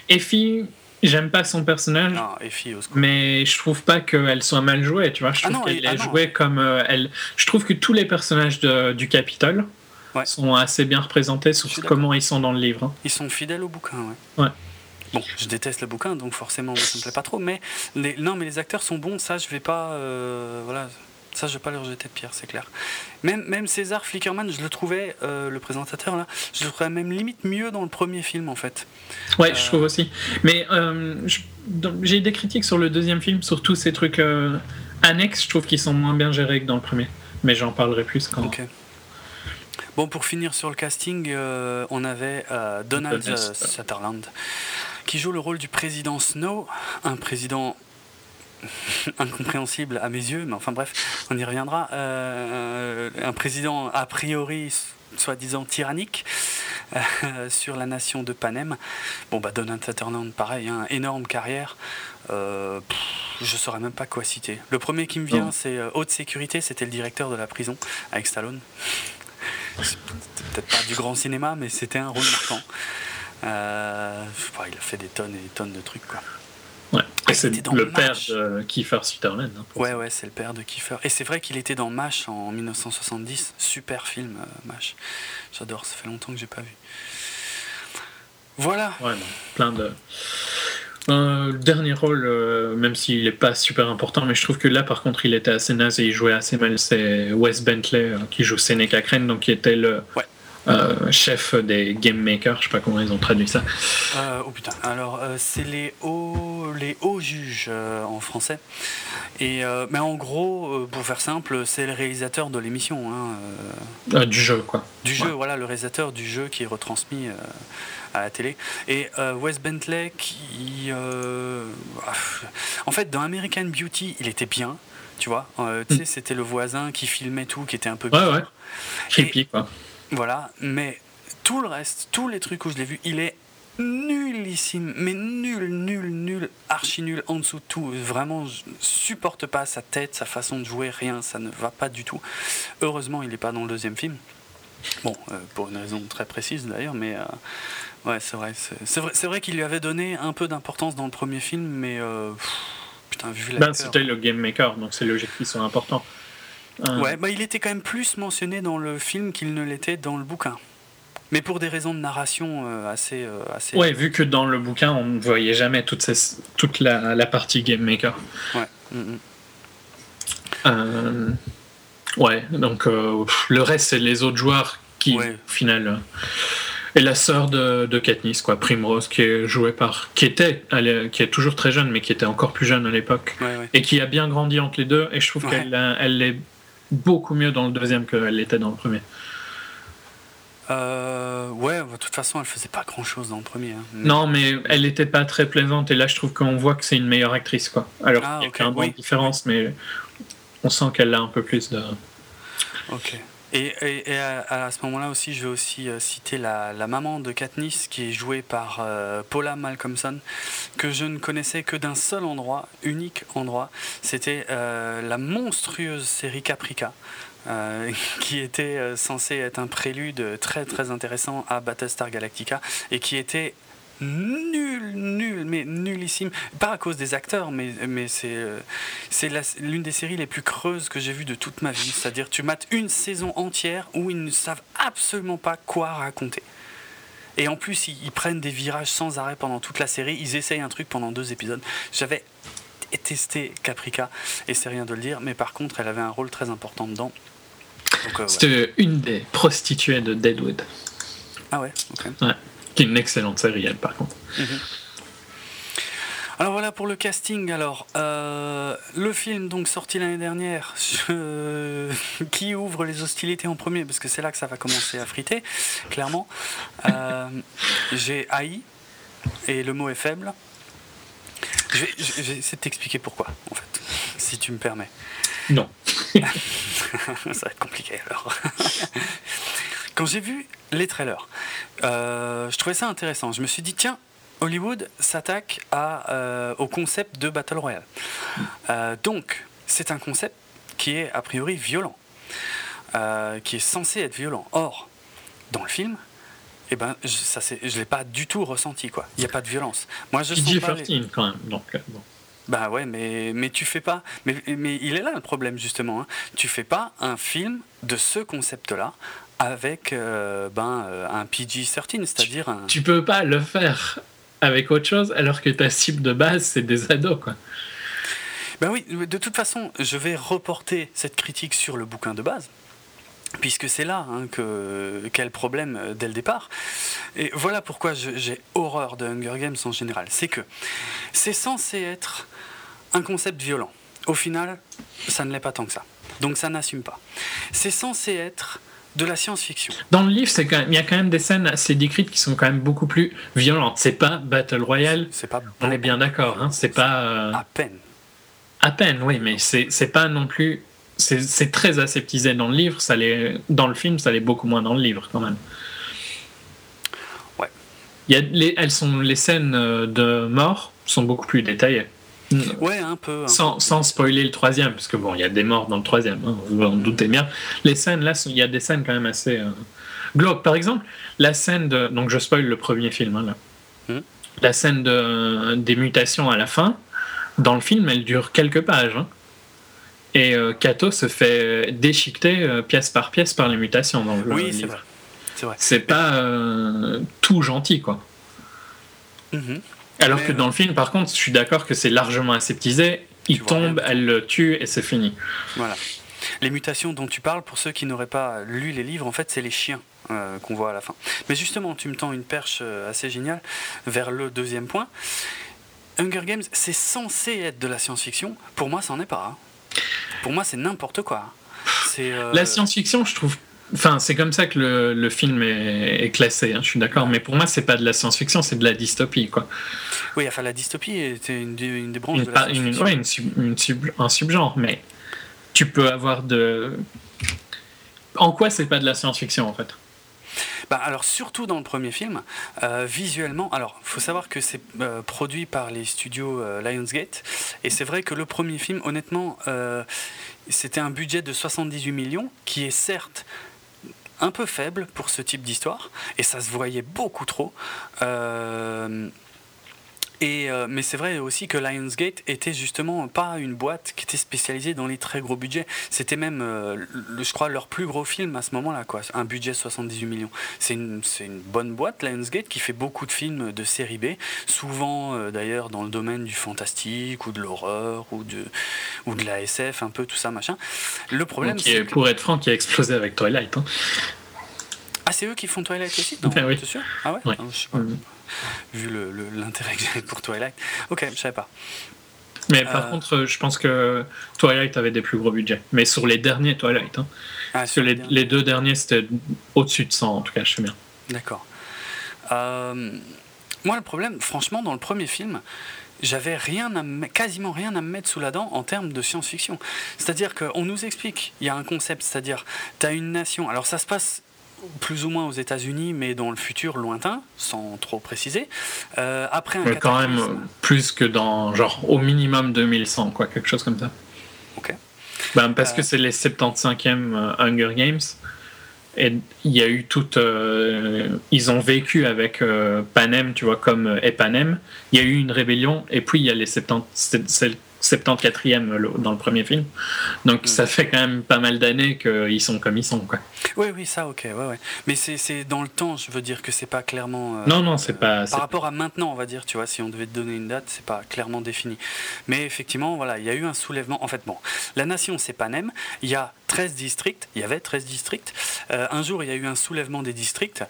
B: Effie, j'aime pas son personnage,
A: ah, Effie,
B: mais je trouve pas qu'elle soit mal jouée, tu vois. Je ah trouve qu'elle est ah jouée comme elle. Je trouve que tous les personnages de, du Capitole sont assez bien représentés sur comment ils sont dans le livre. Hein.
A: Ils sont fidèles au bouquin,
B: ouais.
A: Bon, je déteste le bouquin, donc forcément, ça me plaît pas trop. Mais les, non, mais les acteurs sont bons. Ça, je vais pas, euh, voilà, ça, je vais pas leur jeter de pierre, c'est clair. Même, même César Flickerman, je le trouvais, euh, le présentateur là, je le trouvais même limite mieux dans le premier film, en fait.
B: Ouais, je trouve aussi. Mais euh, j'ai des critiques sur le deuxième film, sur tous ces trucs annexes. Je trouve qu'ils sont moins bien gérés que dans le premier. Mais j'en parlerai plus quand.
A: Ok. Bon, pour finir sur le casting, euh, on avait euh, Donald Sutherland qui joue le rôle du président Snow, un président incompréhensible à mes yeux, mais enfin bref, on y reviendra. Euh, un président a priori soi-disant tyrannique sur la nation de Panem. Bon, bah Donald Sutherland, pareil, hein, énorme carrière. je saurais même pas quoi citer. Le premier qui me vient, c'est haute sécurité, c'était le directeur de la prison avec Stallone peut-être pas du grand cinéma, mais c'était un rôle marquant. Euh, il a fait des tonnes et des tonnes de trucs. Quoi.
B: Ouais. Et c'est le père de Kiefer Sutherland. Hein,
A: ouais, ouais, c'est le père de Kiefer. Et c'est vrai qu'il était dans MASH en 1970. Super film, euh, MASH. J'adore, ça fait longtemps que j'ai pas vu. Voilà.
B: Ouais, plein de. Un dernier rôle, euh, même s'il n'est pas super important, mais je trouve que là, par contre, il était assez naze et il jouait assez mal. C'est Wes Bentley euh, qui joue Seneca Crane, donc qui était le euh, chef des Game Makers. Je sais pas comment ils ont traduit ça.
A: oh putain, alors c'est les hauts Les Hauts Juges en français. Et, mais en gros, pour faire simple, c'est le réalisateur de l'émission.
B: Hein, du jeu, quoi.
A: Du jeu, voilà, le réalisateur du jeu qui est retransmis à la télé. Et Wes Bentley, qui. en fait, dans American Beauty, il était bien. Tu vois, tu sais, mm. c'était le voisin qui filmait tout, qui était un peu
B: bizarre. Ouais, ouais. Creepy, quoi.
A: Voilà, mais tout le reste, tous les trucs où je l'ai vu, il est nullissime, mais nul, nul, nul, archi nul en dessous de tout. Vraiment, je supporte pas sa tête, sa façon de jouer, rien, ça ne va pas du tout. Heureusement, il n'est pas dans le deuxième film. Bon, euh, pour une raison très précise d'ailleurs, mais euh, ouais, c'est vrai. C'est vrai, vrai qu'il lui avait donné un peu d'importance dans le premier film, mais euh, putain, vu la.
B: Ben, c'était le game maker, donc c'est logique qu'ils sont importants.
A: Ouais, bah, il était quand même plus mentionné dans le film qu'il ne l'était dans le bouquin. Mais pour des raisons de narration euh, assez, euh, assez.
B: Ouais, vu que dans le bouquin, on ne voyait jamais toute, ces, toute la, la, partie Game Maker.
A: Ouais. Mm, mm.
B: Euh, ouais, donc le reste, c'est les autres joueurs qui, au final. et la sœur de, de, Katniss, quoi, Primrose, qui est jouée par. qui était, elle qui est toujours très jeune, mais qui était encore plus jeune à l'époque. et qui a bien grandi entre les deux. Et je trouve qu'elle elle est beaucoup mieux dans le deuxième qu'elle l'était dans le premier.
A: Euh, ouais, de toute façon, elle faisait pas grand chose dans le premier. Hein.
B: Non, mais elle n'était pas très plaisante, et là, je trouve qu'on voit que c'est une meilleure actrice, quoi. Alors, ah, il y a okay. oui. différence, mais on sent qu'elle a un peu plus de.
A: Ok. Et, à, ce moment-là aussi, je vais aussi euh, citer la, maman de Katniss, qui est jouée par euh, Paula Malcolmson, que je ne connaissais que d'un seul endroit, unique endroit. C'était euh, la monstrueuse série Caprica. Qui était censé être un prélude très très intéressant à Battlestar Galactica et qui était nul, nul, mais nullissime. Pas à cause des acteurs, mais, mais c'est euh, l'une des séries les plus creuses que j'ai vues de toute ma vie. C'est-à-dire, tu mates une saison entière où ils ne savent absolument pas quoi raconter. Et en plus, ils, ils prennent des virages sans arrêt pendant toute la série. Ils essayent un truc pendant deux épisodes. J'avais testé Caprica, et c'est rien de le dire, mais par contre, elle avait un rôle très important dedans.
B: Euh, C'était une des prostituées de Deadwood.
A: Ah ouais, ok.
B: Ouais, qui est une excellente série, elle, par contre. Mhm.
A: Alors voilà pour le casting. Alors euh, le film donc sorti l'année dernière, qui ouvre les hostilités en premier parce que c'est là que ça va commencer à friter, clairement. Euh, j'ai haï et le mot est faible. Je vais, je vais essayer de t'expliquer pourquoi en fait, si tu me permets.
B: Non.
A: ça va être compliqué alors. Quand j'ai vu les trailers, euh, je trouvais ça intéressant. Je me suis dit, tiens, Hollywood s'attaque euh, au concept de Battle Royale. Euh, donc, c'est un concept qui est a priori violent, qui est censé être violent. Or, dans le film, eh ben, je, ça, je l'ai pas du tout ressenti. quoi. Il n'y a pas de violence.
B: Moi, je sens pas quand même. Donc, bon.
A: Bah ouais, mais, mais tu fais pas. Mais, mais il est là le problème, justement. Hein. Tu fais pas un film de ce concept-là avec euh, ben, euh, un PG-13, c'est-à-dire un.
B: Tu peux pas le faire avec autre chose alors que ta cible de base, c'est des ados, quoi.
A: Ben oui, de toute façon, je vais reporter cette critique sur le bouquin de base puisque c'est là hein, que quel problème euh, dès le départ. Et voilà pourquoi j'ai horreur de Hunger Games en général. C'est que c'est censé être un concept violent. Au final, ça ne l'est pas tant que ça. Donc ça n'assume pas. C'est censé être de la science-fiction.
B: Dans le livre, c'est il y a quand même des scènes assez décrites qui sont quand même beaucoup plus violentes. C'est pas Battle Royale.
A: C'est pas.
B: On est bien d'accord. Hein, c'est pas. Euh,
A: à peine.
B: À peine, oui, mais c'est pas non plus c'est très aseptisé dans le livre, ça dans le film, ça l'est beaucoup moins dans le livre quand même.
A: Ouais.
B: Il y a les, elles sont, les scènes euh, de mort sont beaucoup plus détaillées.
A: Ouais, un peu.
B: sans, sans, spoiler le troisième, parce que bon, il y a des morts dans le troisième, hein, vous en doutez bien. Les scènes là, il y a des scènes quand même assez euh, glauques. Par exemple, la scène de. Donc je spoil le premier film, hein, là. Hmm. La scène de, des mutations à la fin, dans le film, elle dure quelques pages. Hein. Et euh, Kato se fait déchiqueter euh, pièce par pièce par les mutations dans le
A: oui, c'est vrai.
B: C'est pas euh, tout gentil, quoi.
A: Mhm.
B: Alors que dans le film, par contre, je suis d'accord que c'est largement aseptisé. Il tombe, elle le tue et c'est fini.
A: Voilà. Les mutations dont tu parles, pour ceux qui n'auraient pas lu les livres, en fait, c'est les chiens qu'on voit à la fin. Mais justement, tu me tends une perche assez géniale vers le deuxième point. Hunger Games, c'est censé être de la science-fiction. Pour moi, ça n'en est pas. Hein. Pour moi, c'est n'importe quoi.
B: C'est La science-fiction, je trouve Enfin, c'est comme ça que le, le film est, classé, hein, je suis d'accord, mais pour moi, c'est pas de la science-fiction, c'est de la dystopie, quoi.
A: Oui, enfin, la dystopie était une, une des branches de la
B: science-fiction. Une, une, un subgenre, mais tu peux avoir de. En quoi c'est pas de la science-fiction, en fait?
A: Bah, alors surtout dans le premier film, euh, visuellement, alors faut savoir que c'est euh, produit par les studios euh, Lionsgate, et c'est vrai que le premier film, honnêtement, c'était un budget de 78 millions, qui est certes un peu faible pour ce type d'histoire, et ça se voyait beaucoup trop. Euh, et, euh, mais c'est vrai aussi que Lionsgate était justement pas une boîte qui était spécialisée dans les très gros budgets. C'était même, euh, je crois, leur plus gros film à ce moment-là, quoi. Un budget 78 millions. C'est une, une, bonne boîte, Lionsgate, qui fait beaucoup de films de série B, souvent d'ailleurs dans le domaine du fantastique ou de l'horreur ou de, ou de la SF, un peu tout ça, machin.
B: Le problème, c'est. Pour être franc, qui a explosé avec Twilight. Hein.
A: Ah, c'est eux qui font Twilight aussi? Non,
B: ben oui.
A: sûr? Ah ouais, ah, je sais pas. Mm. Vu l'intérêt que j'avais pour Twilight. Ok, je savais pas.
B: Mais par euh. contre, je pense que Twilight avait des plus gros budgets. Mais sur les derniers Twilight. Hein. Ah, Parce que les, les, deux derniers, c'était au-dessus de 100, en tout cas, je sais bien.
A: D'accord. Euh, moi, le problème, franchement, dans le premier film, j'avais rien à quasiment rien à me mettre sous la dent en termes de science-fiction. C'est-à-dire qu'on nous explique, il y a un concept, c'est-à-dire, tu as une nation, alors ça se passe plus ou moins aux États-Unis, mais dans le futur lointain, sans trop préciser.
B: Euh, après un mais quand même plus que dans, genre, au minimum 2100, quoi, quelque chose comme ça.
A: Ok.
B: Ben, parce que euh. c'est les 75e euh, Hunger Games. Et il y a eu toute. ils ont vécu avec Panem, tu vois, comme Epanem. Il y a eu une rébellion, et puis il y a les 70, 74e dans le premier film. Donc mm. ça fait quand même pas mal d'années qu'ils sont comme ils sont. Quoi.
A: Oui, oui, ça, ok. Ouais, ouais. Mais c'est dans le temps, je veux dire que c'est pas clairement.
B: Euh, non, non, c'est pas.
A: Par rapport à maintenant, on va dire, tu vois, si on devait te donner une date, c'est pas clairement défini. Mais effectivement, voilà, il y a eu un soulèvement. En fait, bon, la nation, c'est Panem. Il y a 13 districts. Il y avait 13 districts. Euh, un jour, il y a eu un soulèvement des districts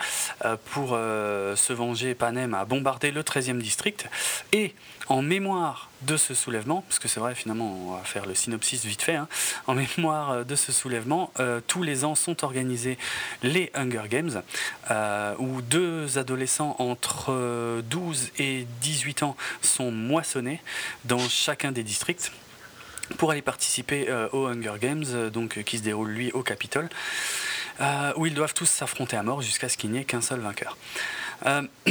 A: euh, pour se venger. Panem a bombardé le 13e district. Et en mémoire de ce soulèvement, parce que c'est vrai finalement on va faire le synopsis vite fait, hein, en mémoire euh, de ce soulèvement, euh, tous les ans sont organisés les Hunger Games, euh, où deux adolescents entre 12 et 18 ans sont moissonnés dans chacun des districts pour aller participer aux Hunger Games, donc qui se déroule lui au Capitole, où ils doivent tous s'affronter à mort jusqu'à ce qu'il n'y ait qu'un seul vainqueur.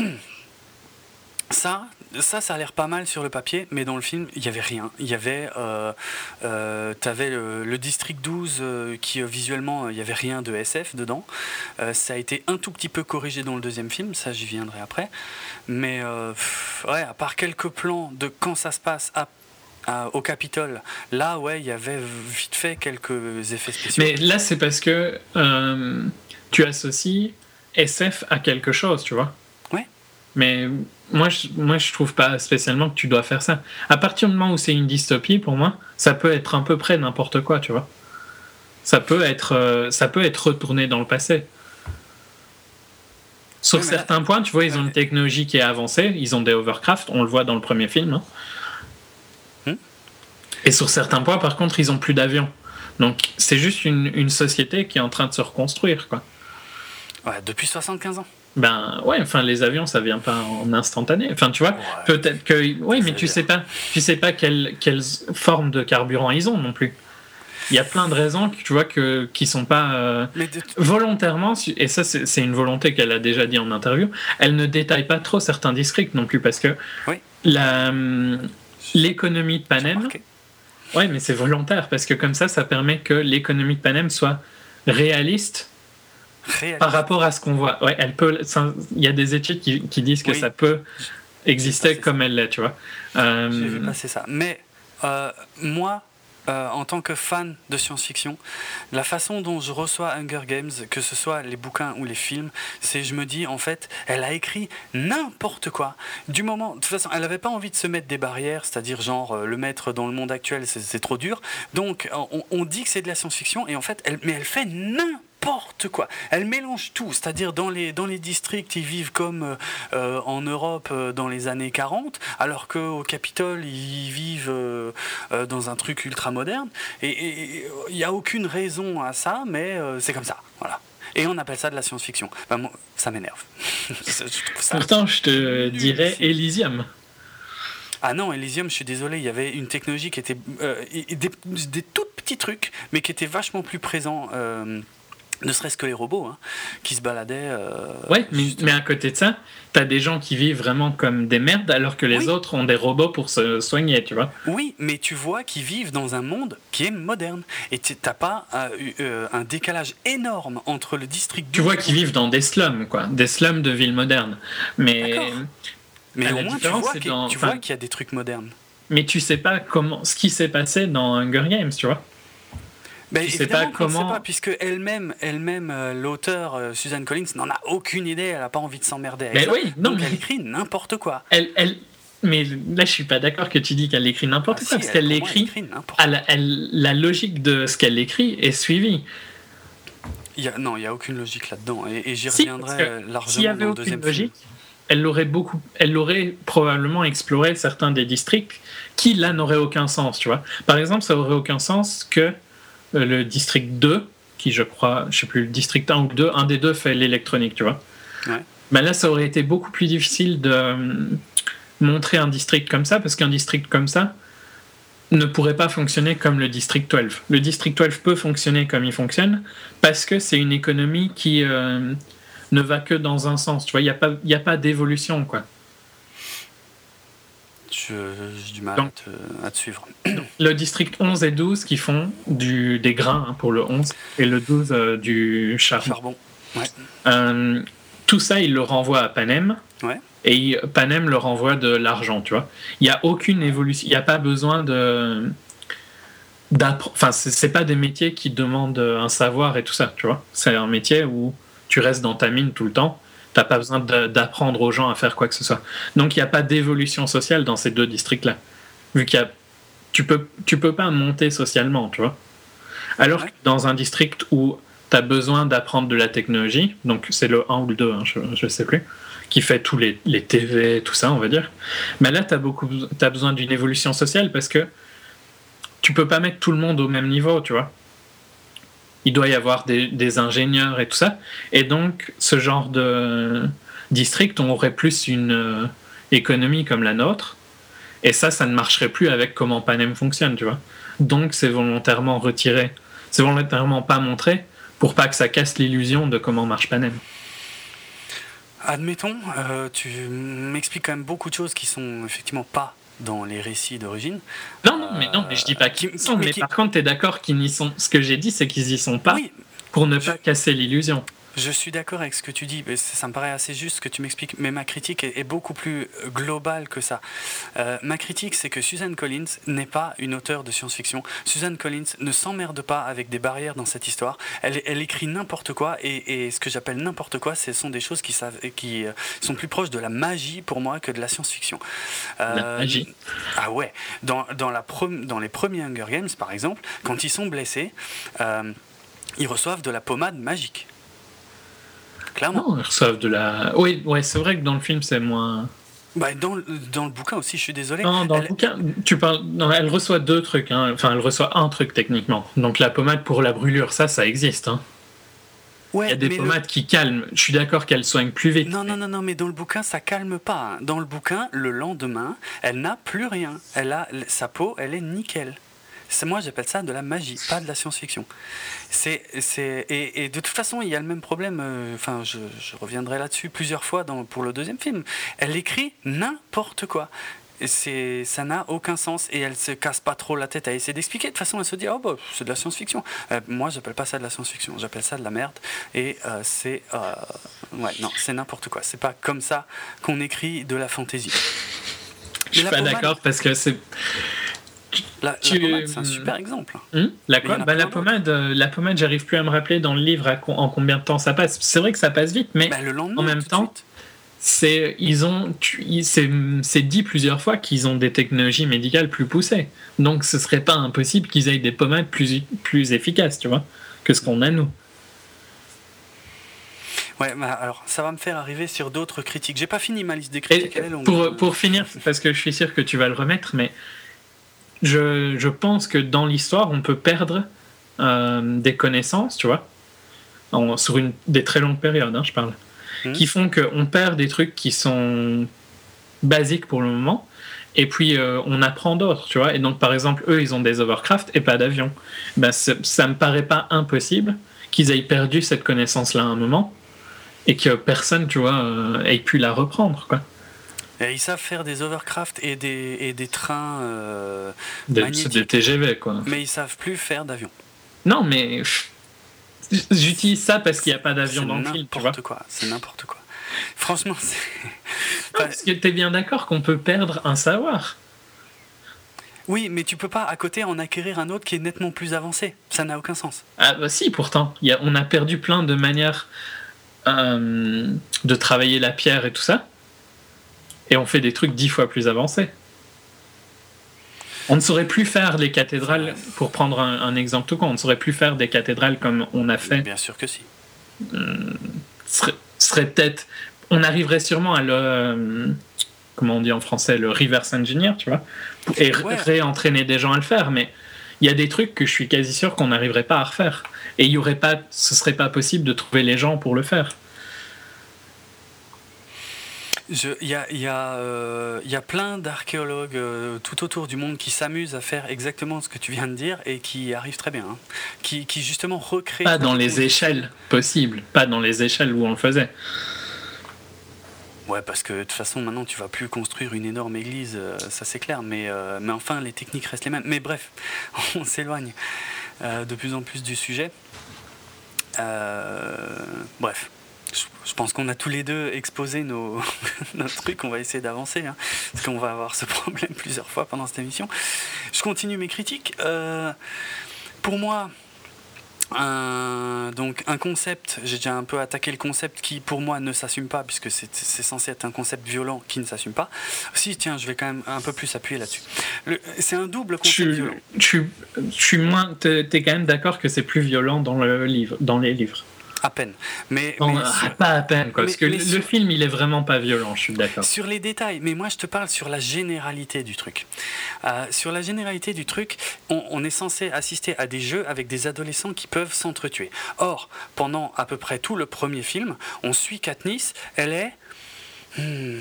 A: ça, ça, ça a l'air pas mal sur le papier, mais dans le film, il n'y avait rien. Il y avait, euh, euh, avais le, district 12 euh, qui visuellement, il n'y avait rien de SF dedans. ça a été un tout petit peu corrigé dans le deuxième film, ça j'y viendrai après. Mais ouais, à part quelques plans de quand ça se passe au Capitole, là, ouais, il y avait vite fait quelques effets spéciaux.
B: Mais là, c'est parce que tu associes SF à quelque chose, tu vois.
A: Ouais.
B: Mais moi je, moi, je trouve pas spécialement que tu dois faire ça. À partir du moment où c'est une dystopie, pour moi, ça peut être à peu près n'importe quoi, tu vois. Ça peut être, euh, ça peut être retourné dans le passé. Sur certains points, tu vois, ils ont une technologie qui est avancée. Ils ont des overcraft, on le voit dans le premier film. Hein. Hmm. Et sur certains points, par contre, ils ont plus d'avions. Donc, c'est juste une, une, société qui est en train de se reconstruire, quoi.
A: Ouais, depuis 75 ans.
B: Ben ouais, enfin les avions ça vient pas en instantané. Enfin tu vois, peut-être que oui, mais tu sais pas, tu sais pas quelle, quelle forme de carburant ils ont non plus. Il y a plein de raisons tu vois que qui sont pas euh, volontairement et ça c'est une volonté qu'elle a déjà dit en interview. Elle ne détaille pas trop certains districts non plus parce que la hum, l'économie de Panem. Ouais, mais c'est volontaire parce que comme ça, ça permet que l'économie de Panem soit réaliste par rapport à ce qu'on voit. Ouais, elle peut. Il y a des études qui, qui disent que ça peut exister comme elle l'est, tu vois.
A: Euh... J'ai vu passer ça. Mais euh, moi, euh, en tant que fan de science-fiction, la façon dont je reçois Hunger Games, que ce soit les bouquins ou les films, c'est je me dis en fait, elle a écrit n'importe quoi. Du moment, de toute façon, elle n'avait pas envie de se mettre des barrières, c'est-à-dire genre euh, le mettre dans le monde actuel, c'est trop dur. Donc on, on dit que c'est de la science-fiction et en fait, elle, mais elle fait n'importe n'importe quoi. Elle mélange tout, c'est-à-dire dans les, dans les districts, ils vivent comme euh, en Europe euh, dans les années 40, alors qu'au Capitole, ils vivent euh, dans un truc ultra moderne. Et il n'y a aucune raison à ça, mais c'est comme ça. Voilà. Et on appelle ça de la science-fiction. ça m'énerve.
B: Pourtant, je te dirais Elysium.
A: Ah non, Elysium, je suis désolé, il y avait une technologie qui était. des, des, tout petits trucs, mais qui étaient vachement plus présents ne serait-ce que les robots hein, qui se baladaient. Euh,
B: ouais, mais, à côté de ça, tu as des gens qui vivent vraiment comme des merdes alors que les autres ont des robots pour se soigner, tu vois.
A: Oui, mais tu vois qu'ils vivent dans un monde qui est moderne. Et tu n'as pas euh, euh, un décalage énorme entre le district.
B: Tu vois qu'ils vivent dans des slums, quoi. Des slums de villes modernes. Mais.
A: Mais au moins, tu vois qu'il y a des trucs modernes.
B: Mais tu sais pas comment, ce qui s'est passé dans Hunger Games, tu vois.
A: Ben, sais pas comment. Sait pas, puisque elle-même, elle-même, euh, l'auteur euh, Suzanne Collins n'en a aucune idée. Elle a pas envie de s'emmerder.
B: Mais oui, non,
A: donc elle écrit n'importe quoi.
B: Elle, elle, mais là, je suis pas d'accord que tu dis qu'elle écrit n'importe ah, quoi, parce qu'elle l'écrit. La, la logique de ce qu'elle écrit est suivie.
A: Y a, non, il n'y a aucune logique là-dedans. Et, j'y reviendrai largement
B: s'il y avait
A: dans
B: le deuxième logique, Elle aurait beaucoup, elle aurait probablement exploré certains des districts qui là n'auraient aucun sens, tu vois. Par exemple, ça aurait aucun sens que euh, le district 2, qui je crois, je sais plus, le district 1 ou 2, un des deux fait l'électronique, tu vois. Ben là, ça aurait été beaucoup plus difficile de euh, montrer un district comme ça, parce qu'un district comme ça ne pourrait pas fonctionner comme le district 12. Le district 12 peut fonctionner comme il fonctionne, parce que c'est une économie qui euh, ne va que dans un sens, tu vois, il n'y a pas, a pas d'évolution, quoi.
A: J'ai du mal à, te, suivre.
B: Le district 11 et 12 qui font du, des grains hein, pour le 11 et le 12 euh, du charbon.
A: charbon.
B: Euh, tout ça, il le renvoie à Panem. Et Panem le renvoie de l'argent, tu vois. Il n'y a aucune évolution. Il n'y a pas besoin de. Enfin, c'est pas des métiers qui demandent un savoir et tout ça, tu vois. C'est un métier où tu restes dans ta mine tout le temps T'as pas besoin d'apprendre aux gens à faire quoi que ce soit. Donc il n'y a pas d'évolution sociale dans ces deux districts-là. Vu qu'il y a, tu peux, tu peux pas monter socialement, tu vois. Alors que dans un district où tu as besoin d'apprendre de la technologie, donc c'est le 1 ou le 2, hein, je, ne sais plus, qui fait tous les, les TV, tout ça, on va dire. Mais là, tu as, beaucoup, as besoin d'une évolution sociale parce que tu peux pas mettre tout le monde au même niveau, tu vois il doit y avoir des, ingénieurs et tout ça. Et donc, ce genre de district, on aurait plus une euh, économie comme la nôtre. Et ça, ça ne marcherait plus avec comment Panem fonctionne, tu vois. Donc, c'est volontairement retiré. C'est volontairement pas montré pour pas que ça casse l'illusion de comment marche Panem.
A: Admettons, euh, tu m'expliques quand même beaucoup de choses qui sont effectivement pas dans les récits d'origine.
B: Non, non, mais non, mais je dis pas qu'ils sont. Mais, par contre, tu es d'accord qu'ils n'y sont. Ce que j'ai dit, c'est qu'ils y sont pas pour ne pas casser l'illusion.
A: Je suis d'accord avec ce que tu dis, ça me paraît assez juste ce que tu m'expliques, mais ma critique est, beaucoup plus globale que ça. Euh, ma critique, c'est que Suzanne Collins n'est pas une auteure de science-fiction. Suzanne Collins ne s'emmerde pas avec des barrières dans cette histoire. Elle, elle écrit n'importe quoi, et, ce que j'appelle n'importe quoi, ce sont des choses qui, savent, qui euh, sont plus proches de la magie pour moi que de la science-fiction.
B: Euh, la magie
A: Ah ouais. Dans, dans, la dans les premiers Hunger Games, par exemple, quand ils sont blessés, ils reçoivent de la pommade magique. Clairement.
B: Non, ils reçoivent de la. Oui, ouais, c'est vrai que dans le film, c'est moins.
A: Bah, dans, dans, le bouquin aussi, je suis désolé.
B: Non, dans le bouquin, tu parles. Non, elle reçoit deux trucs. Hein. Enfin, elle reçoit un truc techniquement. Donc la pommade pour la brûlure, ça, ça existe. Hein. Ouais, Il y a des pommades qui calment. Je suis d'accord qu'elles soignent plus vite.
A: Non, non, non, non, mais dans le bouquin, ça calme pas. Hein. Dans le bouquin, le lendemain, elle n'a plus rien. Elle a sa peau, elle est nickel moi j'appelle ça de la magie, pas de la science-fiction. C'est, c'est, et, de toute façon, il y a le même problème, euh, enfin je, reviendrai là-dessus plusieurs fois dans, pour le deuxième film. Elle écrit n'importe quoi. C'est, ça n'a aucun sens et elle se casse pas trop la tête à essayer d'expliquer. De toute façon, elle se dit Oh, bah, c'est de la science-fiction. Euh, moi, j'appelle pas ça de la science-fiction, j'appelle ça de la merde. Et euh, c'est. ouais, non, c'est n'importe quoi. C'est pas comme ça qu'on écrit de la fantaisie.
B: Je suis pas d'accord parce que c'est.
A: La, pommade, c'est un super exemple.
B: Hmm? La, bah, la, pommade, euh, la pommade, j'arrive plus à me rappeler dans le livre en combien de temps ça passe. C'est vrai que ça passe vite, mais bah, en même temps, c'est ils ont c'est dit plusieurs fois qu'ils ont des technologies médicales plus poussées. Donc ce serait pas impossible qu'ils aient des pommades plus plus efficaces, tu vois, que ce qu'on a nous.
A: Ouais, bah, alors ça va me faire arriver sur d'autres critiques. J'ai pas fini ma liste des critiques.
B: pour, pour finir, parce que je suis sûr que tu vas le remettre, mais je, je pense que dans l'histoire, on peut perdre euh, des connaissances, tu vois, sur une, des très longues périodes, hein, je parle, hmm. qui font qu'on perd des trucs qui sont basiques pour le moment, et puis euh, on apprend d'autres, tu vois. Et donc, par exemple, eux, ils ont des overcraft et pas d'avion. Ben, ça me paraît pas impossible qu'ils aient perdu cette connaissance-là à un moment et que personne, tu vois, euh, ait pu la reprendre, quoi.
A: Et ils savent faire des overcraft et des, et des trains euh,
B: des, des TGV, quoi.
A: Mais ils savent plus faire d'avion.
B: Non, mais j'utilise ça parce qu'il n'y a pas d'avion dans le film.
A: N'importe quoi, c'est n'importe quoi. Franchement, c'est.
B: Parce que tu es bien d'accord qu'on peut perdre un savoir.
A: Oui, mais tu peux pas à côté en acquérir un autre qui est nettement plus avancé. Ça n'a aucun sens.
B: Ah bah si, pourtant. Y a, on a perdu plein de manières euh, de travailler la pierre et tout ça. Et on fait des trucs dix fois plus avancés. On ne saurait plus faire les cathédrales, pour prendre un, exemple tout con, on ne saurait plus faire des cathédrales comme on a fait.
A: Bien sûr que si.
B: Euh, serait, serait peut-être. On arriverait sûrement à le. Euh, comment on dit en français Le reverse engineer, tu vois Et réentraîner des gens à le faire. Mais il y a des trucs que je suis quasi sûr qu'on n'arriverait pas à refaire. Et il y aurait pas, ce serait pas possible de trouver les gens pour le faire.
A: Il y a, y, a, euh, y a, plein d'archéologues euh, tout autour du monde qui s'amusent à faire exactement ce que tu viens de dire et qui arrivent très bien. Hein. Qui, qui, justement recréent.
B: Pas dans les échelles possibles, pas dans les échelles où on le faisait.
A: Ouais, parce que de toute façon, maintenant, tu vas plus construire une énorme église, euh, ça c'est clair, mais, mais enfin, les techniques restent les mêmes. Mais bref, on s'éloigne de plus en plus du sujet. bref je pense qu'on a tous les deux exposé nos, trucs, on va essayer d'avancer, hein, parce qu'on va avoir ce problème plusieurs fois pendant cette émission. Je continue mes critiques. Euh, pour moi, un, donc un concept, j'ai déjà un peu attaqué le concept qui pour moi ne s'assume pas, puisque c'est censé être un concept violent qui ne s'assume pas. Si, tiens, je vais quand même un peu plus appuyer là-dessus. C'est un double concept tu, violent.
B: Tu, tu, moins, es quand même d'accord que c'est plus violent dans, le livre, dans les livres
A: à peine. Mais,
B: pas à peine, parce que le, film, il est vraiment pas violent, je suis d'accord.
A: Sur les détails, mais moi je te parle sur la généralité du truc. Euh, sur la généralité du truc, on, est censé assister à des jeux avec des adolescents qui peuvent s'entretuer. Or, pendant à peu près tout le premier film, on suit Katniss, elle est hmm,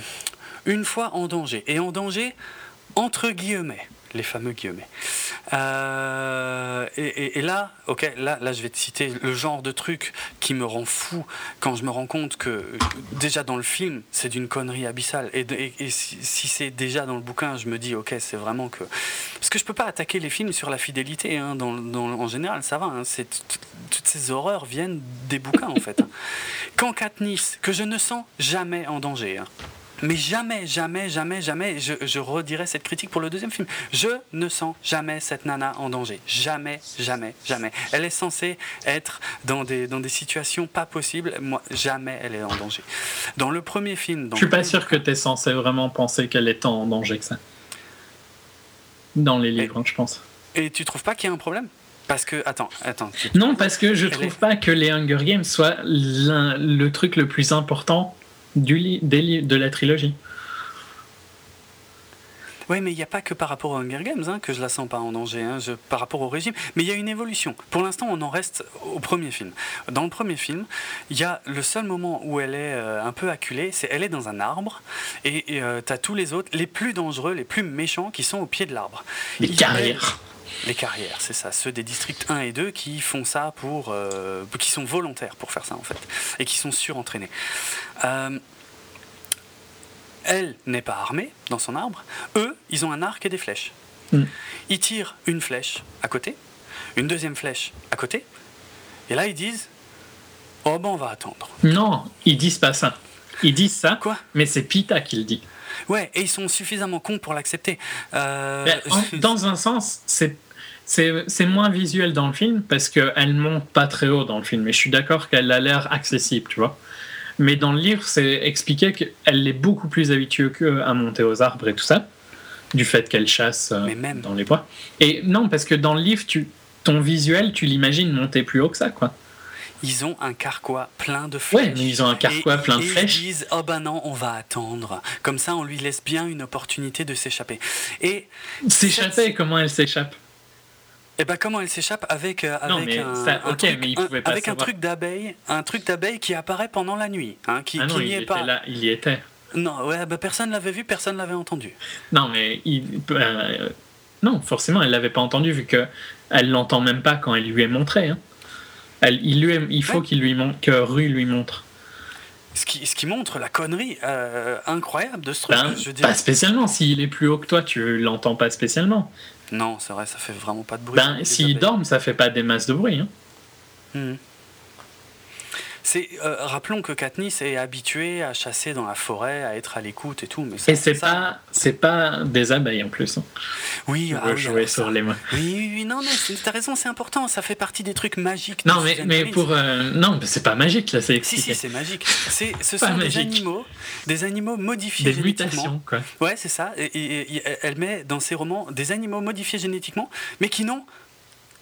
A: une fois en danger. Et en danger, entre guillemets les fameux guillemets. Euh, et, là, ok, là, là, je vais te citer le genre de truc qui me rend fou quand je me rends compte que déjà dans le film, c'est d'une connerie abyssale. Et, si, c'est déjà dans le bouquin, je me dis, ok, c'est vraiment que. Parce que je peux pas attaquer les films sur la fidélité. Hein, en général, ça va. Hein, toutes ces horreurs viennent des bouquins en fait. Quand Katniss, que je ne sens jamais en danger. Hein, mais jamais, jamais, jamais, jamais, je, je redirai cette critique pour le deuxième film. Je ne sens jamais cette nana en danger. Jamais, jamais, jamais. Elle est censée être dans des, dans des situations pas possibles. Moi, jamais elle est en danger. Dans le premier film.
B: je suis pas sûr que tu es censé vraiment penser qu'elle est tant en danger que ça. Dans les livres, je pense.
A: Et tu trouves pas qu'il y a un problème? Parce que, attends, attends.
B: Non, parce que je trouve pas que les Hunger Games soient le truc le plus important du de la trilogie.
A: Oui, mais il n'y a pas que par rapport aux Hunger Games hein, que je la sens pas en danger, hein, par rapport au régime. Mais il y a une évolution. Pour l'instant, on en reste au premier film. Dans le premier film, il y a le seul moment où elle est euh, un peu acculée, c'est elle est dans un arbre et euh, tu as tous les autres, les plus dangereux, les plus méchants, qui sont au pied de l'arbre.
B: Les carrières.
A: Les carrières, c'est ça. Ceux des districts 1 et 2 qui font ça pour. Euh, qui sont volontaires pour faire ça, en fait. Et qui sont surentraînés. Euh, elle n'est pas armée dans son arbre. Eux, ils ont un arc et des flèches. Hmm. Ils tirent une flèche à côté, une deuxième flèche à côté. Et là, ils disent Oh ben, on va attendre.
B: Non, ils disent pas ça. Ils disent ça. Quoi? Mais c'est Pita qui le dit.
A: Ouais, et ils sont suffisamment cons pour l'accepter. Euh,
B: dans un sens, c'est c'est moins visuel dans le film parce qu'elle monte pas très haut dans le film. Mais je suis d'accord qu'elle a l'air accessible, tu vois. Mais dans le livre, c'est expliqué qu'elle est beaucoup plus habituée à monter aux arbres et tout ça, du fait qu'elle chasse euh, dans les bois. Et non, parce que dans le livre, tu, ton visuel, tu l'imagines monter plus haut que ça, quoi.
A: Ils ont un carquois plein de flèches.
B: Ouais, mais ils ont un carquois plein de
A: et
B: flèches.
A: Ils disent oh ben non, on va attendre. Comme ça, on lui laisse bien une opportunité de s'échapper. Et
B: s'échapper, comment elle s'échappe?
A: Et ben comment elle s'échappe avec euh, avec un,
B: ça-
A: un
B: ok,
A: truc,
B: mais il
A: un-
B: pouvait pas
A: avec un
B: savoir.
A: truc d'abeille, un truc d'abeille qui apparaît pendant la nuit, hein, qui,
B: Ah non,
A: qui
B: il
A: n'y est pas.
B: là, il y était.
A: Non, ouais, bah, personne l'avait vu, personne l'avait entendu.
B: Non, mais il, euh, non, forcément, elle l'avait pas entendu vu que elle l'entend même pas quand elle lui est montrée. hein. Elle, il, lui est- il faut
A: Ouais.
B: qu'il lui montre, que Rue lui montre.
A: Ce qui, ce qui montre la connerie euh, incroyable de ce truc.
B: Ben,
A: je veux dire.
B: pas spécialement. S'il est plus haut que toi, tu l'entends pas spécialement.
A: Non, c'est vrai, ça fait vraiment pas de bruit.
B: Ben, s'il dorme, ça fait pas des masses de bruit. hein.
A: Mhm. C'est, euh, rappelons que Katniss est habituée à chasser dans la forêt, à être à l'écoute et tout. Mais ça-
B: Et c'est
A: ça-
B: pas, c'est pas des abeilles en plus. Hein.
A: Oui, ah oui,
B: jouer sur
A: ça-
B: les mots.
A: Oui, oui, oui, non, c'est- t'as raison, c'est important. Ça fait partie des trucs magiques.
B: Non, mais, mais pour. euh, non, mais c'est pas magique là, c'est
A: Si, si, c'est magique. C'est, ce sont des animaux, des animaux modifiés
B: des mutations, quoi.
A: Ouais, c'est ça. Et, et- et elle met dans ses romans des animaux modifiés génétiquement, mais qui n'ont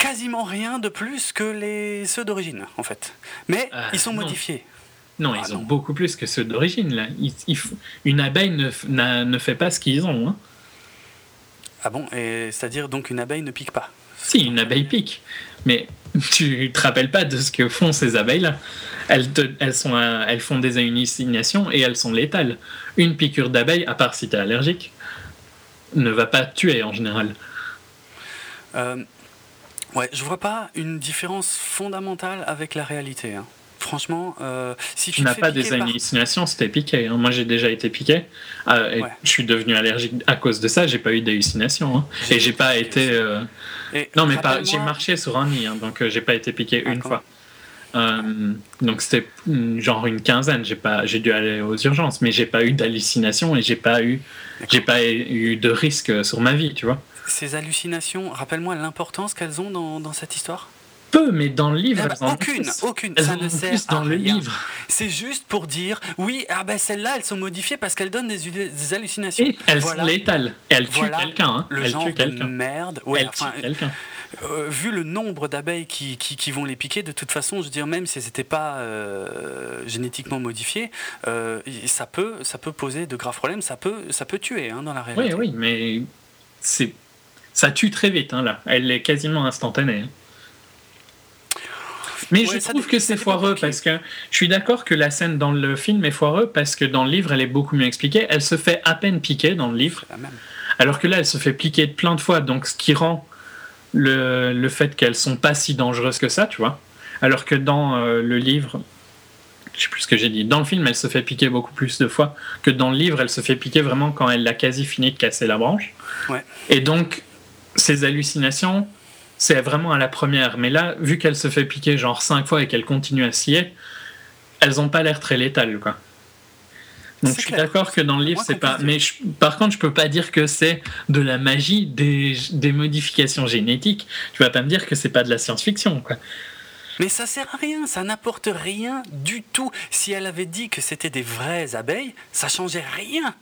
A: quasiment rien de plus que les ceux d'origine, en fait. Mais
B: Euh,
A: ils sont
B: non.
A: modifiés.
B: Non,
A: Ah,
B: ils ont
A: non.
B: beaucoup plus que ceux d'origine là. Ils- ils f- une abeille ne, n'a- ne fait pas ce qu'ils ont. hein.
A: Ah bon Et c'est-à-dire donc une abeille ne pique pas.
B: Si, une abeille pique. Mais tu te rappelles pas de ce que font ces abeilles-là. Elles, te- elles, sont elles font des hallucinations et elles sont létales. Une piqûre d'abeille, à part si tu es allergique, ne va pas te tuer en général.
A: Euh, ouais, je vois pas une différence fondamentale avec la réalité. hein. Franchement, euh, si tu
B: n'as pas des
A: par-
B: hallucinations t'es piqué. hein. Moi, j'ai déjà été piqué. euh, et
A: Ouais.
B: Je suis devenu allergique à cause de ça. J'ai pas eu d'hallucinations. hein. Et j'ai pas été. euh, Non, mais pas, j'ai marché sur un nid, donc j'ai pas été piqué une fois. Donc c'était mm, genre une quinzaine. J'ai pas, j'ai dû aller aux urgences, mais j'ai pas eu d'hallucination et j'ai pas eu, j'ai pas eu de risque sur ma vie, tu vois.
A: Ces hallucinations, rappelle-moi l'importance qu'elles ont dans, dans cette histoire
B: Peu, mais dans le livre, elles en ont
A: Aucune,
B: plus.
A: aucune.
B: Elles
A: Ça ne sert
B: plus
A: à
B: le
A: rien.
B: livre.
A: C'est juste pour dire, oui, ah ben celles-là, elles sont modifiées parce qu'elles donnent des, des hallucinations.
B: Et elles
A: Voilà
B: sont létales. Elles tuent
A: Voilà
B: quelqu'un. Hein.
A: le
B: Elles
A: genre
B: tuent
A: de
B: quelqu'un.
A: merde. Ouais,
B: elles
A: enfin,
B: tuent quelqu'un.
A: euh, vu le nombre d'abeilles qui, qui, qui vont les piquer, de toute façon, je veux dire, même si elles n'étaient pas euh, génétiquement modifiées, euh, ça, peut, ça peut poser de graves problèmes, ça peut, ça peut tuer hein, dans la
B: Oui,
A: réalité.
B: oui, mais c'est, ça tue très vite hein, là. Elle est quasiment instantanée. hein. Mais
A: Ouais,
B: je trouve que c'est foireux parce que je suis d'accord que la scène dans le film est foireux parce que dans le livre elle est beaucoup mieux expliquée. Elle se fait à peine piquer dans le livre, alors que là elle se fait piquer plein de fois, donc ce qui rend le, le fait qu'elles sont pas si dangereuses que ça, tu vois. Alors que dans euh, le livre, je sais plus ce que j'ai dit, dans le film elle se fait piquer beaucoup plus de fois que dans le livre elle se fait piquer vraiment quand elle a quasi fini de casser la branche.
A: Ouais.
B: Et donc ces hallucinations, c'est vraiment à la première. Mais là, vu qu'elle se fait piquer genre 5 fois et qu'elle continue à scier, elles ont pas l'air très létales, quoi. Donc je suis d'accord que dans le livre, c'est pas. Mais je- par contre, je peux pas dire que c'est de la magie, des, des modifications génétiques. Tu vas pas me dire que c'est pas de la science-fiction, quoi.
A: Mais ça sert à rien, ça n'apporte rien du tout. Si elle avait dit que c'était des vraies abeilles, ça changeait rien.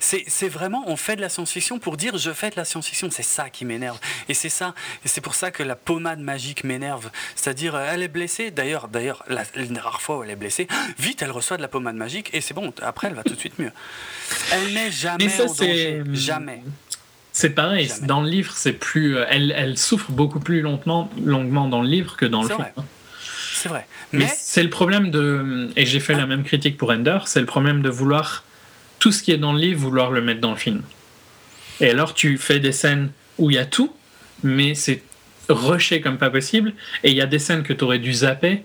A: C'est vraiment, on fait de la science-fiction pour dire je fais de la science-fiction. C'est ça qui m'énerve. Et c'est ça, c'est pour ça que la pommade magique m'énerve. C'est-à-dire, euh, elle est blessée. D'ailleurs, d'ailleurs, la, une rare fois où elle est blessée, vite, elle reçoit de la pommade magique et c'est bon. Après, elle va tout de suite mieux. Elle n'est jamais
B: Mais ça,
A: en danger.
B: c'est-
A: Jamais.
B: C'est pareil.
A: Jamais.
B: Dans le livre, c'est plus. euh, Elle, elle souffre beaucoup plus longuement, longuement dans le livre que dans le film.
A: vrai. C'est vrai.
B: Mais,
A: Mais,
B: c'est le problème de. Et j'ai fait la même critique pour Ender, c'est le problème de vouloir. Tout ce qui est dans le livre, vouloir le mettre dans le film. Et alors, tu fais des scènes où il y a tout, mais c'est rushé comme pas possible. Et il y a des scènes que tu aurais dû zapper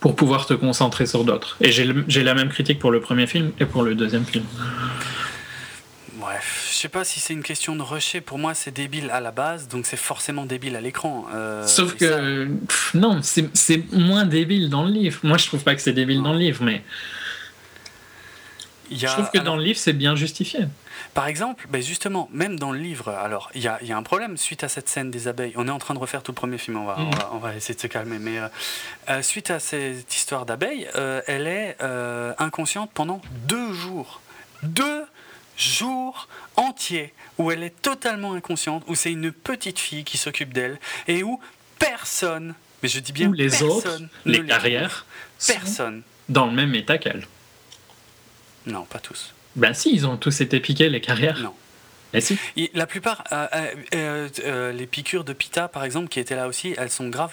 B: pour pouvoir te concentrer sur d'autres. Et j'ai la même critique pour le premier film et pour le deuxième film.
A: Bref, je sais pas si c'est une question de rusher. Pour moi, c'est débile à la base, donc c'est forcément débile à l'écran. Euh,
B: Sauf
A: ça-
B: que. pff, non, c'est moins débile dans le livre. Moi, je trouve pas que c'est débile dans le livre, mais
A: y a-
B: je trouve que
A: alors,
B: dans le livre, c'est bien justifié.
A: Par exemple, ben justement, même dans le livre, alors il y a, il y a un problème suite à cette scène des abeilles. On est en train de refaire tout le premier film, on va, on
B: Mhm.
A: va, on va essayer de se calmer. Mais euh, euh, suite à cette histoire d'abeilles, euh, elle est inconsciente pendant deux jours. Deux jours entiers où elle est totalement inconsciente, où c'est une petite fille qui s'occupe d'elle et où personne, Mais je dis bien
B: les
A: personne
B: autres, les carrières,
A: Personne.
B: dans le même état qu'elle.
A: Non, pas tous.
B: Ben si, ils ont tous été piqués, les carrières.
A: Non.
B: Mais si.
A: Et la plupart, euh, euh, euh, les piqûres de Pita, par exemple, qui étaient là aussi, elles sont graves?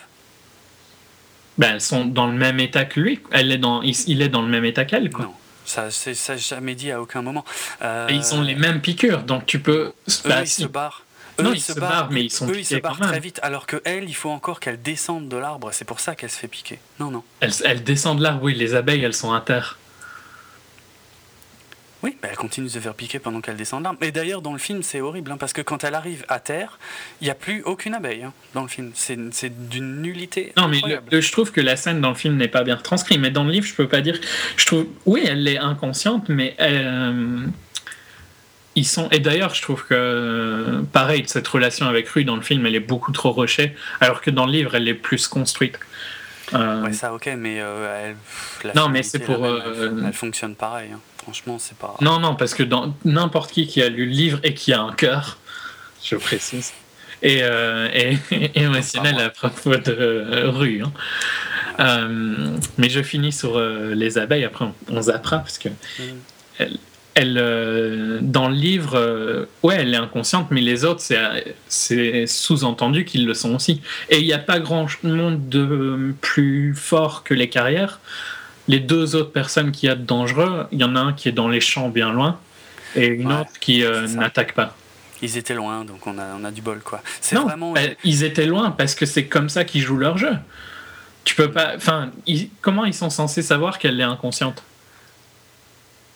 B: Ben elles sont dans le même état que lui. Elle est dans, il, il est dans le même état qu'elle, quoi.
A: Non, ça, c'est ça jamais dit à aucun moment.
B: Et ils ont les mêmes piqûres, donc tu peux.
A: Eux,
B: bah,
A: ils
B: si.
A: se barrent.
B: Non,
A: Eux,
B: ils se barrent, mais ils sont
A: eux, ils se barrent très vite. Alors que elle, il faut encore qu'elle descende de l'arbre. C'est pour ça qu'elle se fait piquer. Non, non.
B: Elles, elles descendent de l'arbre, oui, les abeilles, elles sont à terre.
A: Oui, bah, elle continue de se faire piquer pendant qu'elle descend de l'arbre. Et d'ailleurs, dans le film, c'est horrible, hein, parce que quand elle arrive à terre, il n'y a plus aucune abeille hein, dans le film. C'est c'est d'une nullité
B: Non, mais le-
A: incroyable.
B: le- je trouve que la scène dans le film n'est pas bien retranscrite, mais dans le livre, je peux pas dire. Je trouve, oui, elle est inconsciente, mais euh, ils sont. Et d'ailleurs, je trouve que pareil, cette relation avec Rue dans le film, elle est beaucoup trop rushée, alors que dans le livre, elle est plus construite. Euh,
A: Ouais, ça, ok, mais euh, elle, la
B: Non, mais c'est pour,
A: même,
B: euh,
A: elle, elle fonctionne pareil. hein. Franchement, c'est pas.
B: Non, non, parce que dans n'importe qui qui a lu le livre et qui a un cœur, je précise, et, euh, et- et émotionnel à propos de euh, Rue. hein. Euh, mais je finis sur les abeilles, après on, on zappera, parce que
A: Mm.
B: elle, dans le livre, ouais, elle est inconsciente, mais les autres, c'est, c'est sous-entendu qu'ils le sont aussi. Et il n'y a pas grand monde de plus fort que les carrières. Les deux autres personnes qu'il y a de dangereux, il y en a un qui est dans les champs bien loin, et une
A: Ouais,
B: autre qui euh, n'attaque pas.
A: Ils étaient loin, donc on a, on a du bol, quoi. C'est
B: Non,
A: vraiment.
B: bah, ils étaient loin parce que c'est comme ça qu'ils jouent leur jeu. Tu peux pas. Enfin, ils- comment ils sont censés savoir qu'elle est inconsciente?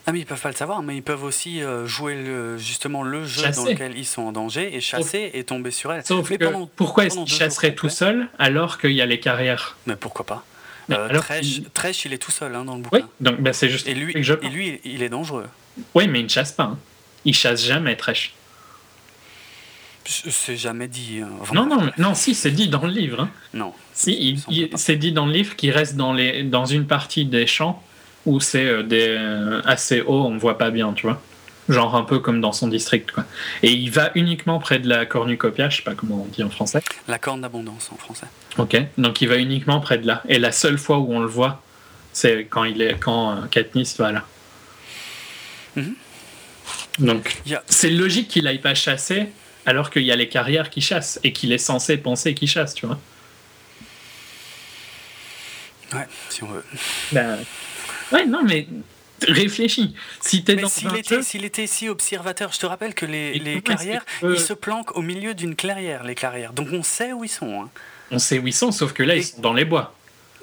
A: Ah, mais ils peuvent pas le savoir, mais ils peuvent aussi euh, jouer le, justement le jeu
B: Chasser.
A: dans lequel ils sont en danger et chasser et tomber sur elle.
B: Sauf
A: Mais
B: que
A: pendant-
B: pourquoi est-ce qu'ils chasseraient tout seuls alors qu'il y a les carrières?
A: Mais pourquoi pas? Euh,
B: alors
A: Tresh, il est tout seul hein, dans le bouquin.
B: Oui, donc bah, c'est juste.
A: Et lui,
B: je
A: et lui, il est dangereux.
B: Oui, mais il ne chasse pas. hein. Il chasse jamais, Tresh.
A: C'est jamais dit. hein. Enfin,
B: Non, non, non, si, c'est dit dans le livre. hein.
A: non.
B: Si, c'est dit dans le livre qu'il reste dans, les, dans une partie des champs où c'est euh, des, euh, assez haut, on voit pas bien, tu vois. Genre un peu comme dans son district, quoi. Et il va uniquement près de la cornucopia, je sais pas comment on dit en français.
A: La corne d'abondance en français.
B: Ok, donc il va uniquement près de là. Et la seule fois où on le voit, c'est quand il est quand euh, Katniss va là.
A: Mhm.
B: Donc c'est logique qu'il aille pas chasser alors qu'il y a les carrières qui chassent et qu'il est censé penser qu'il chasse, tu vois.
A: Ouais, si on veut.
B: Ben, ouais, non, mais réfléchis. Si t'es dans
A: s'il était, s'il était si observateur, je te rappelle que les, les
B: que
A: carrières,
B: peux-
A: ils se planquent au milieu d'une clairière, les clairières. Donc on sait où ils sont. hein.
B: on sait où ils sont, sauf que là,
A: Et-
B: ils sont dans les bois.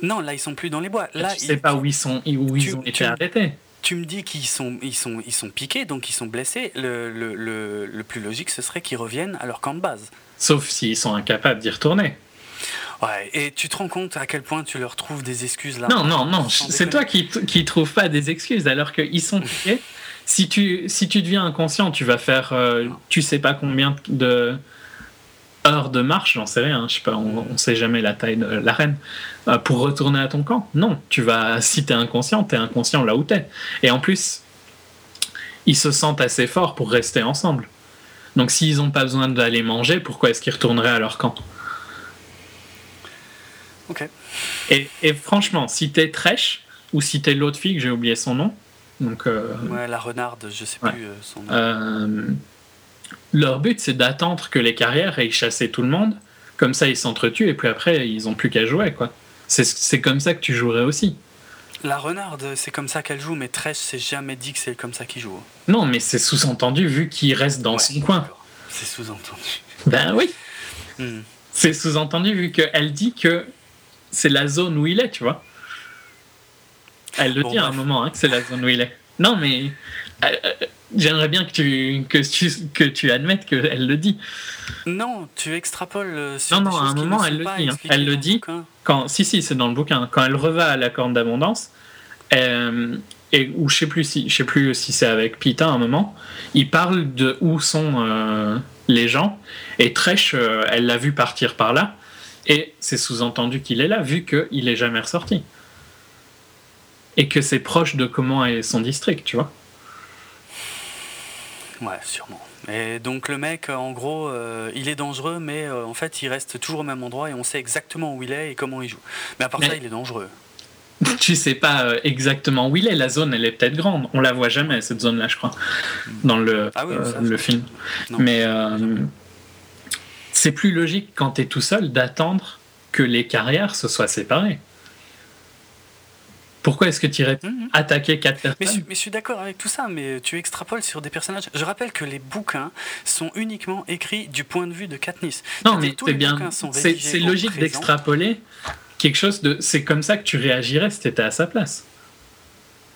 A: Non, là, ils sont plus dans les bois. Là,
B: tu sais pas où ils sont, où ils
A: tu-
B: ont été
A: tu-
B: arrêtés.
A: tu me dis qu'ils sont, ils sont, ils sont piqués, donc ils sont blessés. Le, le, le, le plus logique, ce serait qu'ils reviennent à leur camp de base.
B: Sauf s'ils sont incapables d'y retourner.
A: Ouais, et tu te rends compte à quel point tu leur trouves des excuses là
B: Non, non, non, c'est toi qui, qui trouves pas des excuses alors qu'ils sont si, tu, si tu deviens inconscient, tu vas faire euh, tu sais pas combien de heures de marche, j'en sais rien, je sais pas, on, on sait jamais la taille de l'arène, euh, pour retourner à ton camp. Non, tu vas, si t'es inconscient, t'es inconscient là où t'es. Et en plus, ils se sentent assez forts pour rester ensemble. Donc s'ils ont pas besoin d'aller manger, pourquoi est-ce qu'ils retourneraient à leur camp? Et, et franchement, si t'es Tresh, ou si t'es l'autre fille, que j'ai oublié son nom, donc euh,
A: Ouais, la renarde, je sais
B: Ouais.
A: plus euh, son nom.
B: euh, leur but c'est d'attendre que les carrières aient chassé tout le monde, comme ça ils s'entretuent et puis après ils ont plus qu'à jouer quoi. C'est- C'est comme ça que tu jouerais aussi.
A: La renarde, c'est comme ça qu'elle joue, mais Tresh s'est jamais dit que c'est comme ça qu'il joue.
B: Non, mais c'est sous-entendu vu qu'il reste dans
A: Ouais,
B: son coin.
A: C'est sous-entendu.
B: Ben oui,
A: Hmm.
B: c'est sous-entendu vu qu'elle dit que c'est la zone où il est, tu vois. Elle le
A: Bon,
B: dit à un moment hein, que c'est la zone où il est. Non, mais euh, euh, j'aimerais bien que tu, que tu, que tu admettes qu'elle le dit.
A: Non, tu extrapoles euh, sur
B: Non, non, à un moment, elle le dit, hein. Elle le dit. Quand, si, si, c'est dans le bouquin. Quand elle reva à la corne d'abondance, euh, et, ou je sais plus si, je sais plus si c'est avec Pita à un moment, il parle de où sont euh, les gens, et Tresh, euh, elle l'a vu partir par là, et c'est sous-entendu qu'il est là, vu qu'il est jamais ressorti. Et que c'est proche de comment est son district, tu vois.
A: Ouais, sûrement. Et donc le mec, en gros, euh, il est dangereux, mais euh, en fait, il reste toujours au même endroit et on sait exactement où il est et comment il joue. Mais à part ça, il est dangereux.
B: tu sais pas euh, exactement où il est. La zone, elle est peut-être grande. On la voit jamais cette zone-là, je crois, dans le,
A: Ah oui,
B: euh,
A: ça,
B: le film.
A: Non.
B: Mais euh, c'est plus logique quand tu es tout seul d'attendre que les carrières se soient séparées. Pourquoi est-ce que tu irais
A: Mhm.
B: attaquer quatre
A: Mais, je,
B: personnes
A: mais je suis d'accord avec tout ça, mais tu extrapoles sur des personnages. Je rappelle que les bouquins sont uniquement écrits du point de vue de Katniss.
B: Non, mais
A: tous
B: c'est
A: les
B: bien.
A: bouquins sont
B: C'est logique d'extrapoler quelque chose de. C'est comme ça que tu réagirais si tu étais à sa place.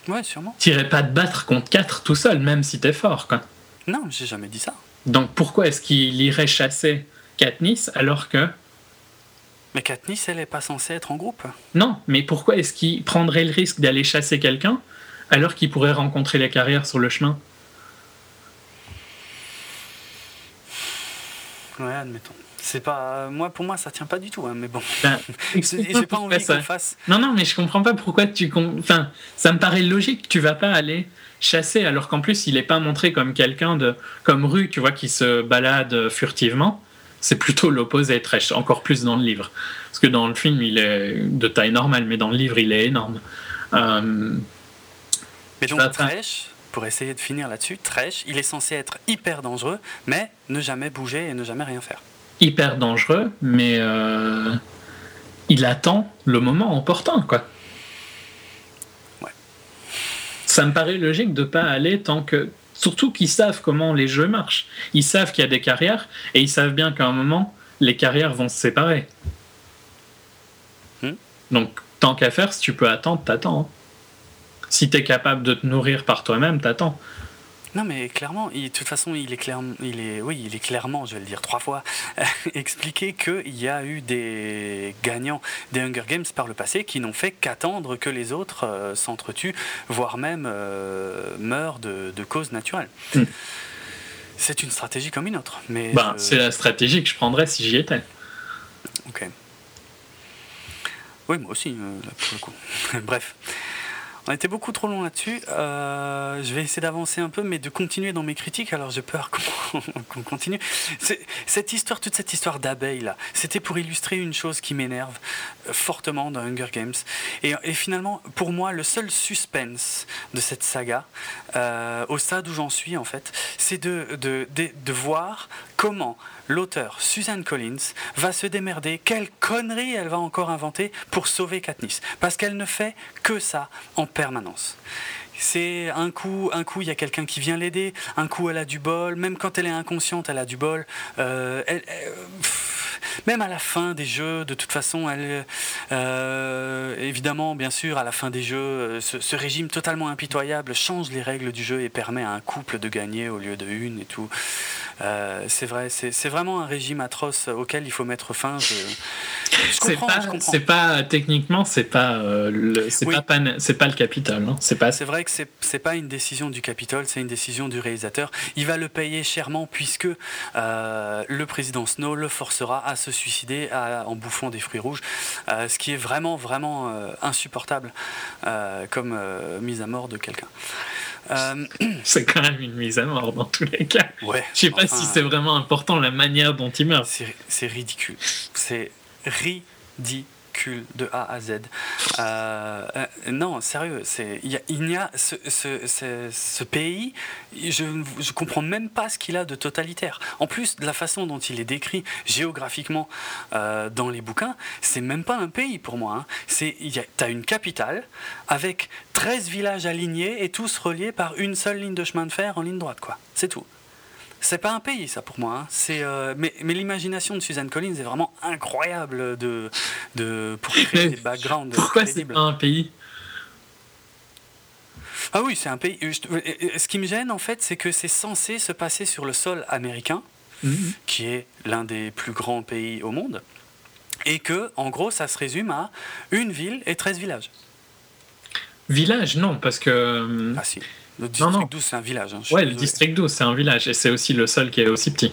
A: Ouais, sûrement.
B: Tu irais pas te battre contre quatre tout seul, même si t'es fort, quoi.
A: Non, j'ai jamais dit ça.
B: Donc pourquoi est-ce qu'il irait chasser Katniss alors que.
A: Mais Katniss, elle est pas censée être en groupe.
B: Non, mais pourquoi est-ce qu'il prendrait le risque d'aller chasser quelqu'un alors qu'il pourrait rencontrer les carrières sur le chemin?
A: Ouais, admettons. C'est pas moi pour moi ça tient pas du tout hein, mais bon
B: Ben,
A: j'ai pas
B: pourquoi
A: envie
B: ça-
A: qu'on fasse
B: Non, non, mais je comprends pas pourquoi tu. Enfin, ça me paraît logique. Tu vas pas aller chasser alors qu'en plus il est pas montré comme quelqu'un de comme Rue, tu vois, qui se balade furtivement. C'est plutôt l'opposé, Tresh, encore plus dans le livre. Parce que dans le film, il est de taille normale, mais dans le livre, il est énorme. Euh,
A: mais donc Tresh pour essayer de finir là-dessus Tresh il est censé être hyper dangereux mais ne jamais bouger et ne jamais rien faire
B: hyper dangereux, mais euh, il attend le moment opportun, quoi.
A: Ouais.
B: Ça me paraît logique de pas aller tant que. Surtout qu'ils savent comment les jeux marchent. Ils savent qu'il y a des carrières et ils savent bien qu'à un moment, les carrières vont se séparer.
A: Hmm.
B: Donc, tant qu'à faire, si tu peux attendre, t'attends. hein. Si t'es capable de te nourrir par toi-même, t'attends.
A: Non, mais clairement, il- de toute façon, il est clairement, il est, oui, il est clairement, je vais le dire trois fois, expliqué qu'il y a eu des gagnants des Hunger Games par le passé qui n'ont fait qu'attendre que les autres euh, s'entretuent, voire même euh, meurent de, de causes naturelles.
B: Mm.
A: C'est une stratégie comme une autre, mais
B: Ben,
A: je-
B: c'est la stratégie que je prendrais si j'y étais.
A: Ok. Oui, moi aussi, euh, là, pour le coup. Bref. On été beaucoup trop long là-dessus. Euh, je vais essayer d'avancer un peu, mais de continuer dans mes critiques. Alors j'ai peur qu'on continue. Cette histoire, toute cette histoire d'abeilles là, c'était pour illustrer une chose qui m'énerve fortement dans Hunger Games. Et, finalement, pour moi, le seul suspense de cette saga, euh, au stade où j'en suis en fait, c'est de voir comment l'auteur Suzanne Collins va se démerder, quelle connerie elle va encore inventer pour sauver Katniss. Parce qu'elle ne fait que ça en permanence. C'est un coup, un coup, il y a quelqu'un qui vient l'aider. Un coup, elle a du bol. Même quand elle est inconsciente, elle a du bol. Euh, elle- elle- pff, même à la fin des jeux, de toute façon, elle, euh, évidemment, bien sûr, à la fin des jeux, euh, ce, ce régime totalement impitoyable change les règles du jeu et permet à un couple de gagner au lieu de une et tout. Euh, c'est vrai, c'est vraiment un régime atroce auquel il faut mettre fin. Je, je
B: C'est
A: comprends,
B: pas,
A: je comprends.
B: c'est pas techniquement, c'est pas, le, c'est
A: Oui.
B: pas, le Capitole, non C'est pas.
A: C'est vrai que c'est c'est pas une décision du Capitole, c'est une décision du réalisateur. Il va le payer chèrement puisque euh, le président Snow le forcera à se suicider à- en bouffant des fruits rouges, euh, ce qui est vraiment vraiment euh, insupportable comme mise à mort de quelqu'un.
B: C'est quand même une mise à mort dans tous les cas.
A: ouais.
B: Je sais pas
A: enfin,
B: si c'est vraiment important la manière dont il meurt.
A: C'est ridicule. C'est ridicule de A à Z. Euh, euh, non, sérieux, il n'y a, ce, pays, je ne comprends même pas ce qu'il a de totalitaire. En plus, de la façon dont il est décrit géographiquement euh, dans les bouquins, c'est même pas un pays pour moi. Hein. C'est- il y a- T'as une capitale avec 13 villages alignés et tous reliés par une seule ligne de chemin de fer en ligne droite. C'est tout. C'est pas un pays, ça, pour moi. hein. C'est, euh, mais mais l'imagination de Suzanne Collins est vraiment incroyable de, de, pour créer
B: Mais
A: des backgrounds
B: Pourquoi c'est pas un pays?
A: Ah oui, c'est un pays. et- et Ce qui me gêne, en fait, c'est que c'est censé se passer sur le sol américain,
B: Mhm.
A: qui est l'un des plus grands pays au monde, et que, en gros, ça se résume à une ville et 13 villages.
B: Village, non, parce que. euh,
A: Ah si. Le district
B: non.
A: 12, c'est un village. hein,
B: Ouais, le
A: désolé.
B: district 12, c'est un village, et c'est aussi le seul qui est aussi petit.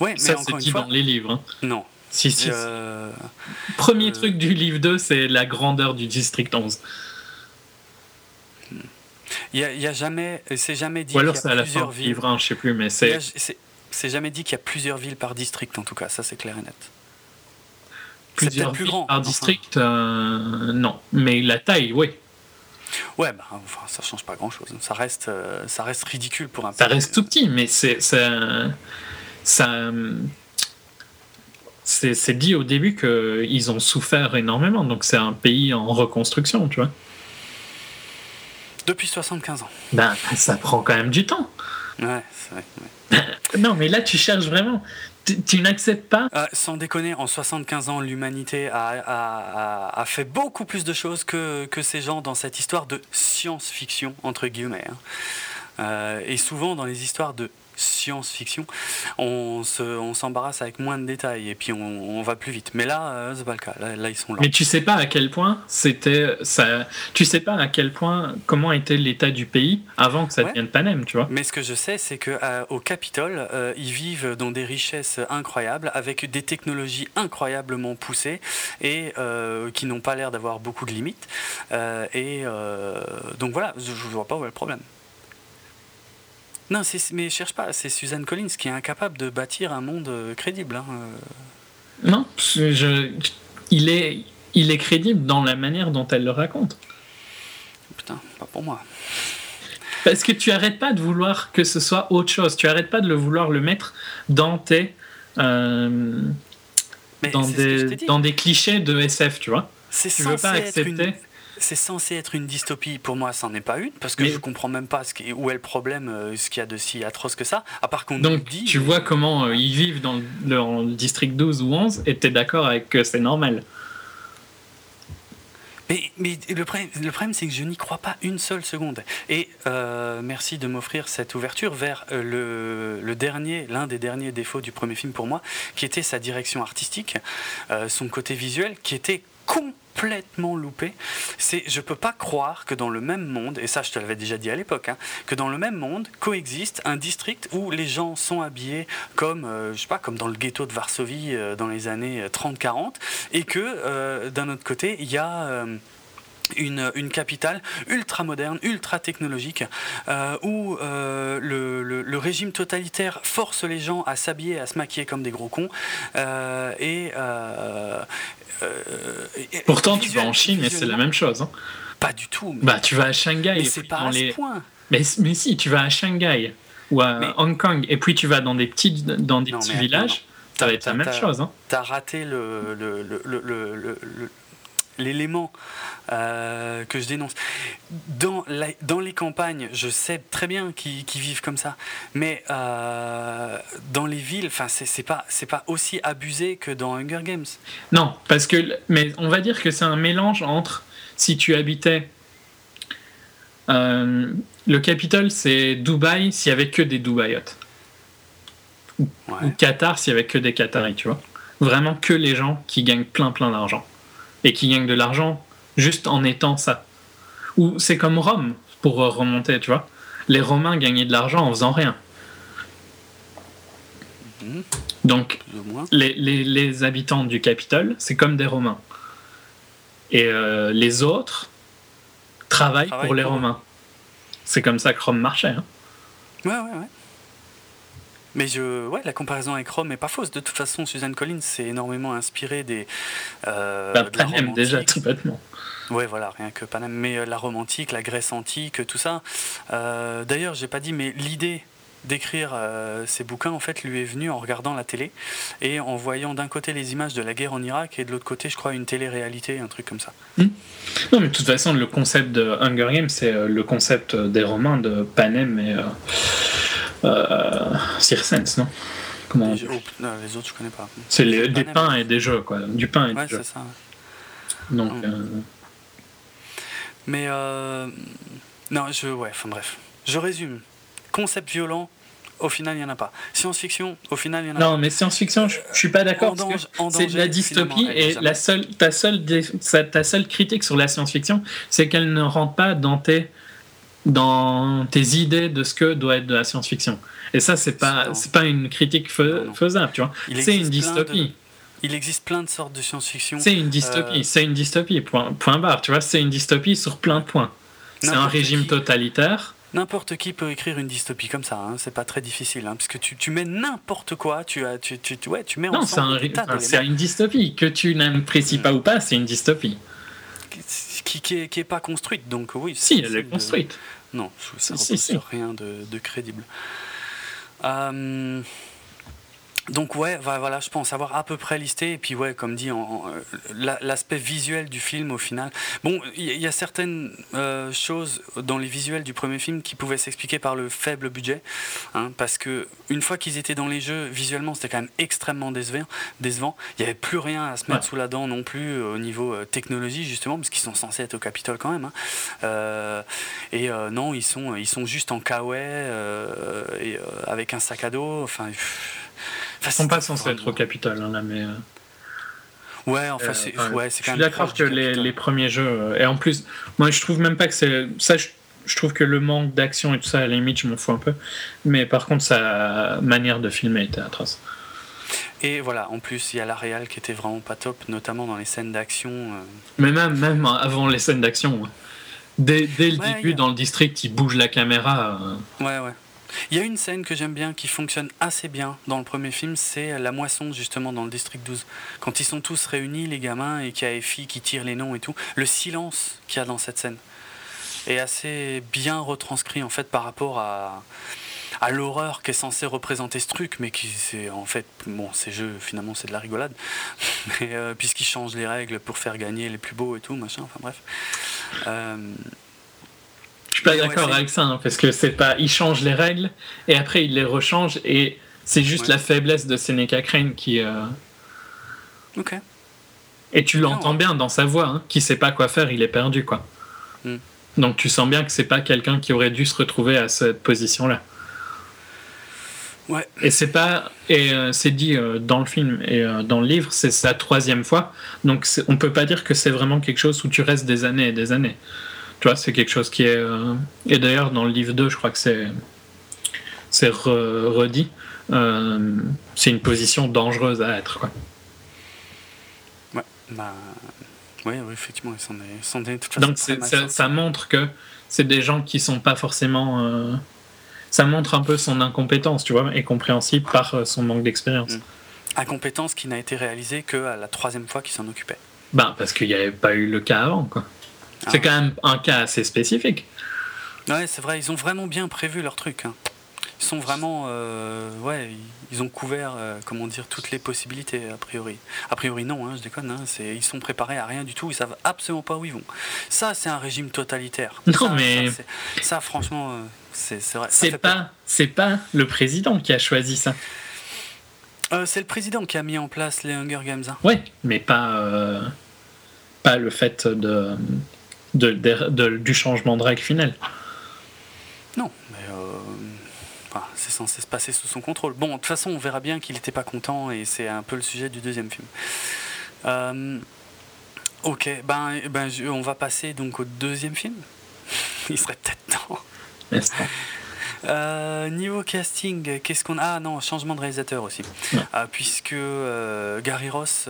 A: Ouais, mais
B: Ça, c'est dit
A: fois,
B: dans les livres. hein.
A: non.
B: Si, si.
A: Euh,
B: Premier
A: euh,
B: truc du livre 2, c'est la grandeur du district 11.
A: Il y a, jamais, c'est jamais dit.
B: Ou alors c'est à la fin villes. livre 1, je sais plus, mais c'est.
A: C'est jamais dit qu'il y a plusieurs villes par district en tout cas, ça c'est clair et net.
B: Plusieurs plus grand, par district, euh, non, mais la taille, oui.
A: Ouais, bah, enfin, ça change pas grand chose. Ça reste, euh, ça reste ridicule pour un.
B: Ça reste tout petit, mais c'est ça. ça c'est dit au début qu'ils ont souffert énormément, donc c'est un pays en reconstruction, tu vois.
A: Depuis 75 ans.
B: Ben, ça prend quand même du temps.
A: Ouais, c'est vrai.
B: non, mais là, tu cherches vraiment. Tu, n'acceptes pas?
A: Euh, Sans déconner, en 75 ans, l'humanité a, fait beaucoup plus de choses que, ces gens dans cette histoire de science-fiction, entre guillemets. Hein. Euh, et souvent, dans les histoires de science-fiction, on s'embarrasse on avec moins de détails et puis on, va plus vite. Mais là, euh, c'est pas le cas. Là, ils sont là.
B: Mais tu sais pas à quel point c'était ça. Tu sais pas à quel point comment était l'état du pays avant que ça devienne Panem, tu vois.
A: Mais ce que je sais, c'est que euh, au Capitole, euh, ils vivent dans des richesses incroyables, avec des technologies incroyablement poussées et qui n'ont pas l'air d'avoir beaucoup de limites. et donc voilà, je, je vois pas où est le problème. Non, mais cherche pas, c'est Suzanne Collins qui est incapable de bâtir un monde euh, crédible. Hein,
B: euh. Non, je, il, est, il est crédible dans la manière dont elle le raconte.
A: Putain, pas pour moi.
B: Parce que tu arrêtes pas de vouloir que ce soit autre chose. Tu arrêtes pas de le vouloir le mettre dans tes. Euh, dans, des, dans des clichés de SF, tu vois.
A: Tu veux pas accepter c'est censé être une dystopie. Pour moi, ça n'en est pas une, parce que je comprends même pas ce qui, où est le problème, euh, ce qu'il y a de si atroce que ça. À part qu'on
B: Donc, dit, tu vois comment euh, ils vivent dans le, district 12 ou 11, et tu es d'accord avec que c'est normal.
A: Mais, mais, le problème, le problème c'est que je n'y crois pas une seule seconde. Et euh, merci de m'offrir cette ouverture vers le, le dernier, l'un des derniers défauts du premier film pour moi, qui était sa direction artistique, son côté visuel, qui était con complètement loupé. C'est, je peux pas croire que dans le même monde, et ça je te l'avais déjà dit à l'époque, hein, que dans le même monde coexiste un district où les gens sont habillés comme, euh, je sais pas, comme dans le ghetto de Varsovie euh, dans les années 30-40, euh, et que d'un autre côté il y a une, une, capitale ultra moderne, ultra technologique, où le, le, régime totalitaire force les gens à s'habiller, à se maquiller comme des gros cons, et,
B: euh, Pourtant, tu vas en Chine et c'est la même chose. Hein.
A: Pas du tout.
B: Bah, tu vas à Shanghai.
A: Mais c'est pas à ce point.
B: Mais, mais si, tu vas à Shanghai ou à Hong Kong et puis tu vas dans des petits, dans des petits villages, ça va être la même chose. Hein.
A: Tu as raté le, le, le, l'élément euh, que je dénonce. Dans, dans les campagnes, je sais très bien qu'ils vivent comme ça, mais euh, dans les villes, c'est pas pas aussi abusé que dans Hunger Games.
B: Non, parce que mais on va dire que c'est un mélange entre si tu habitais euh, le Capitole, c'est Dubaï s'il y avait que des Dubaïotes. Ou Qatar s'il y avait que des Qataris, tu vois. Vraiment que les gens qui gagnent plein plein d'argent et qui gagnent de l'argent juste en étant ça. Ou c'est comme Rome, pour remonter, tu vois. Les Romains gagnaient de l'argent en faisant rien. Mhm. Donc, les, les, les, habitants du Capitole, c'est comme des Romains. Et euh, les autres travaillent pour les Romains. C'est comme ça que Rome marchait. Hein.
A: Ouais, ouais, ouais. Mais je, ouais, la comparaison avec Rome n'est pas fausse. De toute façon, Suzanne Collins s'est énormément inspirée des.
B: Euh, bah, Panem, déjà, tout bêtement.
A: Ouais, voilà, rien que Panem. Mais euh, la Rome antique, la Grèce antique, tout ça. Euh, D'ailleurs, j'ai pas dit, mais l'idée d'écrire euh, ces bouquins en fait lui est venue en regardant la télé et en voyant d'un côté les images de la guerre en Irak et de l'autre côté je crois une télé-réalité un truc comme ça
B: hmm. non mais de toute façon le concept de Hunger Games c'est le concept des Romains de Panem et euh, Circens, non?
A: Comment les, les, autres, je connais pas.
B: C'est des pains et des jeux, quoi. Du pain et des jeux. Ça. Donc. Mm. Euh,
A: Mais euh, non, je ouais, enfin bref, je résume. Concept violent, au final, il n'y en a pas. Science-fiction, au final, il y en a
B: non, pas. Non, mais science-fiction, je, ne suis pas d'accord. C'est de la dystopie et la seule, ta, seule, ta seule critique sur la science-fiction, c'est qu'elle ne rentre pas dans tes dans tes idées de ce que doit être de la science-fiction. Et ça, c'est pas, c'est pas une critique faisable, tu vois. C'est une dystopie.
A: Il existe plein de sortes de science-fiction.
B: C'est une dystopie, euh, c'est une dystopie, point, point barre, tu vois. C'est une dystopie sur plein de points. C'est un régime totalitaire.
A: N'importe qui peut écrire une dystopie comme ça, hein. c'est pas très difficile, hein, puisque tu, tu mets n'importe quoi, tu, as, tu, tu, ouais, tu mets
B: non, c'est une dystopie, que tu n'apprécies pas ou pas, c'est une dystopie.
A: Qui, qui, est, qui est pas construite, donc oui.
B: Si, elle est construite.
A: Non, ça ne si, rien de, de crédible. Euh... Donc ouais, voilà, je pense avoir à peu près listé. Et puis ouais, comme dit, euh, l'aspect visuel du film au final. Bon, il y, a certaines euh, choses dans les visuels du premier film qui pouvaient s'expliquer par le faible budget, hein, parce que une fois qu'ils étaient dans les jeux, visuellement, c'était quand même extrêmement décevant. décevant. Il n'y avait plus rien à se mettre sous la dent non plus euh, au niveau technologie justement, parce qu'ils sont censés être au Capitole quand même. Hein. et non, ils sont, ils sont juste en kawaii et avec un sac à dos. Enfin.
B: Ils sont pas censés être au Capitole, hein, là, mais. Euh,
A: ouais, enfin, c'est euh, ouais, quand
B: même. Je suis d'accord que les, les, premiers jeux. Euh, et en plus, moi, je trouve même pas que c'est. Ça, je, trouve que le manque d'action et tout ça, à la limite, je m'en fous un peu. Mais par contre, sa manière de filmer était atroce.
A: Et voilà, en plus, il y a la réal qui était vraiment pas top, notamment dans les scènes d'action.
B: Mais même, même avant les scènes d'action. Dès, dès, le début, dans le district, il bouge la caméra.
A: Ouais, ouais. Il y a une scène que j'aime bien qui fonctionne assez bien dans le premier film, c'est la moisson justement dans le district 12. Quand ils sont tous réunis, les gamins, et qu'il y a Effie qui tire les noms et tout, le silence qu'il y a dans cette scène est assez bien retranscrit en fait par rapport à, à l'horreur qu'est censé représenter ce truc, mais qui c'est en fait, bon, ces jeux finalement c'est de la rigolade, euh, puisqu'ils changent les règles pour faire gagner les plus beaux et tout, machin, enfin bref. Euh,
B: je suis pas d'accord avec ça, hein, parce que c'est pas. Il change les règles et après il les rechange et c'est juste la faiblesse de Seneca Crane qui. Euh,
A: ok.
B: Et tu l'entends bien dans sa voix, hein, qui sait pas quoi faire, il est perdu quoi. Hmm. Donc tu sens bien que c'est pas quelqu'un qui aurait dû se retrouver à cette position-là.
A: Ouais.
B: Et c'est pas et euh, c'est dit euh, dans le film et dans le livre, c'est sa troisième fois. Donc on peut pas dire que c'est vraiment quelque chose où tu restes des années et des années. Tu vois, c'est quelque chose qui est. Euh, et d'ailleurs, dans le livre 2, je crois que c'est. C'est redit. Euh, c'est une position dangereuse à être, quoi.
A: Ouais, bah. Oui, effectivement, ils sont des,
B: Donc ça, ça, montre que c'est des gens qui sont pas forcément. Euh, ça montre un peu son incompétence, tu vois, et compréhensible par son manque d'expérience. Mm.
A: Incompétence qui n'a été réalisée que à la troisième fois qu'il s'en occupait.
B: Ben, parce qu'il n'y avait pas eu le cas avant, quoi. C'est quand même un cas assez spécifique.
A: Ouais, c'est vrai, ils ont vraiment bien prévu leur truc. Hein. Ils sont vraiment. Euh, ouais, ils ont couvert, euh, comment dire, toutes les possibilités, a priori. A priori, non, hein, je déconne. Hein, ils sont préparés à rien du tout, ils savent absolument pas où ils vont. Ça, c'est un régime totalitaire.
B: Non, mais.
A: Ça, franchement, euh, c'est vrai.
B: C'est pas, c'est pas le président qui a choisi ça.
A: c'est le président qui a mis en place les Hunger Games. Hein.
B: Oui, mais pas, pas le fait de de, du changement de règle final.
A: Non, mais euh, c'est censé se passer sous son contrôle. Bon, de toute façon, on verra bien qu'il n'était pas content et c'est un peu le sujet du deuxième film. Euh, ok, ben, ben on va passer donc au deuxième film. Il serait peut-être temps. Euh, niveau casting, qu'est-ce qu'on a? Ah non, changement de réalisateur aussi. Euh, puisque euh, Gary Ross.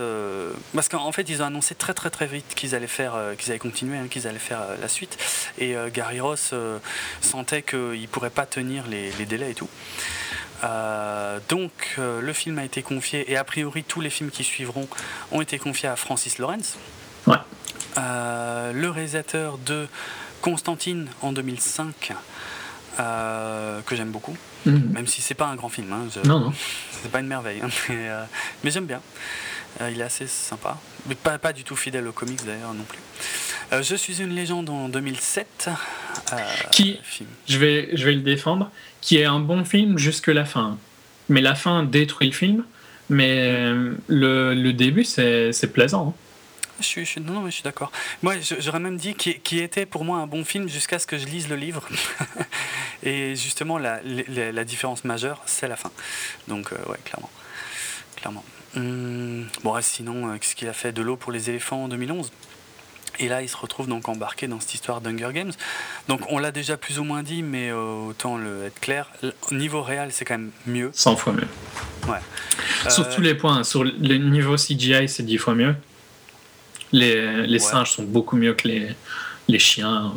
A: parce qu'en fait, ils ont annoncé très très très vite qu'ils allaient faire, qu'ils allaient continuer, hein, qu'ils allaient faire la suite. Et Gary Ross sentait qu'il ne pourrait pas tenir les, délais et tout. donc le film a été confié, et a priori tous les films qui suivront ont été confiés à Francis Lawrence.
B: Ouais.
A: le réalisateur de Constantine en 2005 euh, que j'aime beaucoup, mhm. même si c'est pas un grand film. Hein,
B: non, non.
A: C'est pas une merveille, hein, euh, mais, j'aime bien. Euh, il est assez sympa, mais pas, pas du tout fidèle aux comics d'ailleurs non plus. je suis une légende en 2007.
B: qui, je vais, je vais le défendre, qui est un bon film jusque la fin. Mais la fin détruit le film, mais le, le début c'est plaisant. Hein.
A: Je suis, non, non, mais je suis d'accord. Moi, j'aurais même dit qu'il était pour moi un bon film jusqu'à ce que je lise le livre. Et justement, la, la, différence majeure, c'est la fin. Donc, euh, ouais, clairement. clairement. Hum, bon, sinon, euh, qu'est-ce qu'il a fait De l'eau pour les éléphants en 2011 et là, il se retrouve donc embarqué dans cette histoire d'Hunger Games. Donc, on l'a déjà plus ou moins dit, mais euh, autant le être clair. Niveau réel, c'est quand même mieux.
B: 100 fois mieux.
A: Ouais.
B: Sur tous les points. Sur le niveau CGI, c'est 10 fois mieux. Les, les singes sont beaucoup mieux que les, les chiens,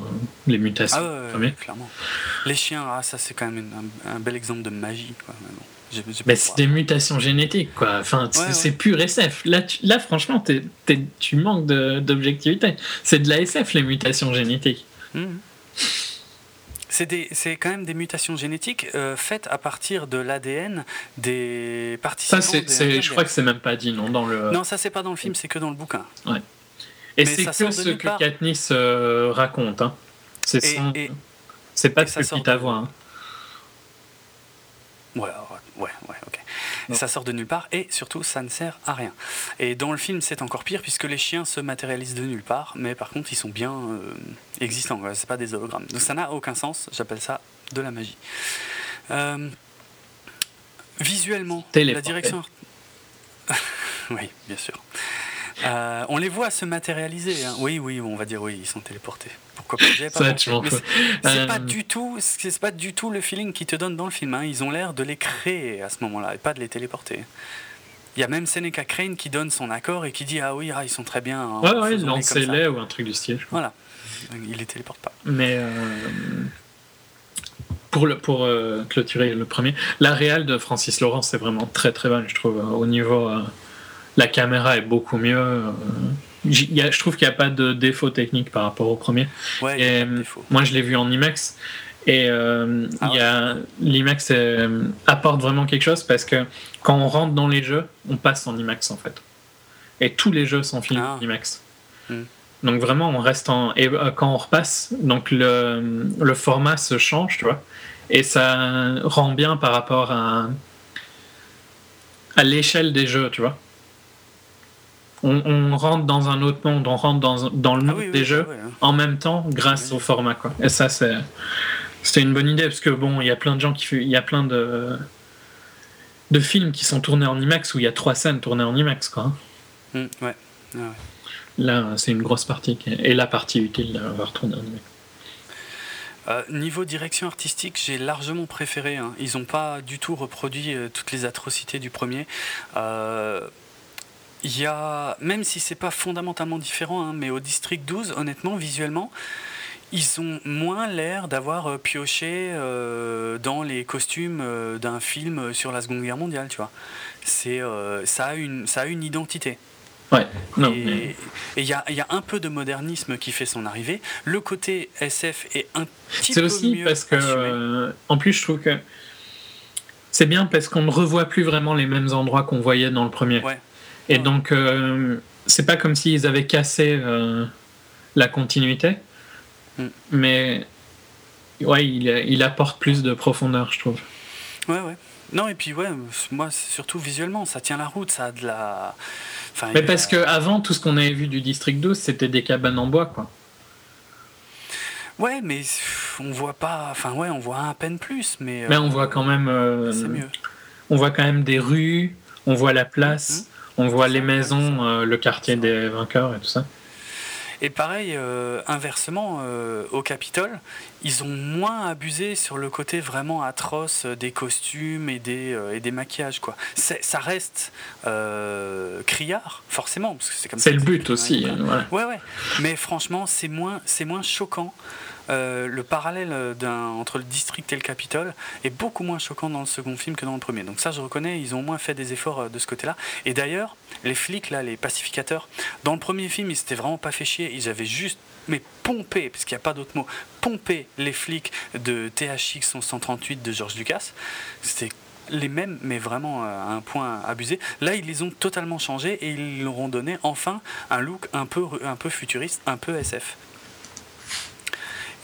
B: les mutations.
A: Ah ouais, clairement. Les chiens, ah, ça c'est quand même un, bel exemple de magie. Quoi.
B: Mais c'est des mutations génétiques, quoi. Enfin, c'est pur SF. Là, là franchement, tu manques d'objectivité. C'est de la SF, les mutations génétiques. Mmh.
A: C'est quand même des mutations génétiques euh, faites à partir de l'ADN des participants. Ça,
B: je crois que c'est même pas dit, non, dans le.
A: Non, ça c'est pas dans le film, c'est que dans le bouquin.
B: Ouais. Et c'est que ce que Katniss euh, raconte. Hein. C'est C'est pas ce que ta voix. Hein.
A: Ouais, ouais, ouais, ok. Ça sort de nulle part et surtout ça ne sert à rien. Et dans le film c'est encore pire puisque les chiens se matérialisent de nulle part, mais par contre ils sont bien euh, existants, c'est pas des hologrammes. Donc ça n'a aucun sens, j'appelle ça de la magie. Euh, visuellement, la direction... oui, bien sûr. Euh, on les voit se matérialiser. Hein. Oui, oui, on va dire oui, ils sont téléportés. Pourquoi pas, pas C'est pas euh, du tout, c'est pas du tout le feeling qu'ils te donnent dans le film. Hein. Ils ont l'air de les créer à ce moment-là et pas de les téléporter. Il y a même Seneca Crane qui donne son accord et qui dit ah oui, ah, ils sont très bien.
B: Hein, ouais, ouais, lancez-les ou un truc du style.
A: Voilà, il les téléporte pas.
B: Mais euh, pour, le, pour clôturer le premier, la réal de Francis Laurent, c'est vraiment très très bonne, je trouve, au niveau la caméra est beaucoup mieux. Euh, je trouve qu'il n'y a pas de défaut technique par rapport au premier. moi, je l'ai vu en IMAX. Et euh, ah l'IMAX euh, apporte vraiment quelque chose parce que quand on rentre dans les jeux, on passe en IMAX en fait. Et tous les jeux sont filmés en ah. IMAX. Hmm. Donc vraiment, on reste en. Et quand on repasse, donc le, le format se change, tu vois. Et ça rend bien par rapport à, à l'échelle des jeux, tu vois on, rentre dans un autre monde, on rentre dans, dans le ah monde des jeux hein. en même temps grâce au format. Quoi. Et ça, c'est, c'était une bonne idée parce que bon, il y a plein de gens qui. Il y a plein de, de films qui sont tournés en IMAX où il y a trois scènes tournées en IMAX. Quoi.
A: Mmh, ouais.
B: Là, c'est une grosse partie et la partie utile d'avoir tourné en IMAX.
A: Euh, niveau direction artistique, j'ai largement préféré. Hein. Ils n'ont pas du tout reproduit euh, toutes les atrocités du premier. Euh, il y a, même si c'est pas fondamentalement différent, hein, mais au district 12, honnêtement, visuellement, ils ont moins l'air d'avoir euh, pioché euh, dans les costumes euh, d'un film sur la Seconde Guerre mondiale, tu vois. C'est, ça, a une, ça a une identité.
B: Ouais, non,
A: et il y, a, y, a, un peu de modernisme qui fait son arrivée. Le côté SF est un petit peu mieux. C'est aussi
B: parce que, en plus, je trouve que c'est bien parce qu'on ne revoit plus vraiment les mêmes endroits qu'on voyait dans le premier.
A: Ouais.
B: Et donc, euh, c'est pas comme s'ils avaient cassé euh, la continuité, mm. mais ouais, il, il, apporte plus de profondeur, je trouve.
A: Ouais, ouais. Non, et puis, ouais, moi, surtout visuellement, ça tient la route, ça a de la.
B: Enfin, mais parce que qu'avant, tout ce qu'on avait vu du District 12, c'était des cabanes en bois, quoi.
A: Ouais, mais on voit pas. Enfin, ouais, on voit à peine plus, mais.
B: Mais on voit quand même. Euh,
A: c'est mieux.
B: On voit quand même des rues, on voit la place. Mm-hmm. On voit les maisons, euh, le quartier des vainqueurs et tout ça.
A: Et pareil, euh, inversement, euh, au Capitole, ils ont moins abusé sur le côté vraiment atroce des costumes et des, et des maquillages. Quoi. Ça reste criard, forcément.
B: C'est le but aussi.
A: Ouais. ouais, Mais franchement, c'est moins, moins choquant euh, le parallèle entre le district et le Capitole est beaucoup moins choquant dans le second film que dans le premier. Donc ça, je reconnais, ils ont au moins fait des efforts euh, de ce côté-là. Et d'ailleurs, les flics, là, les pacificateurs, dans le premier film, ils s'étaient vraiment pas fait chier. Ils avaient juste, mais pompé, parce qu'il n'y a pas d'autre mot, pompé les flics de THX 138 de George Lucas. C'était les mêmes, mais vraiment euh, à un point abusé. Là, ils les ont totalement changés et ils leur ont donné enfin un look un peu, un peu futuriste, un peu SF.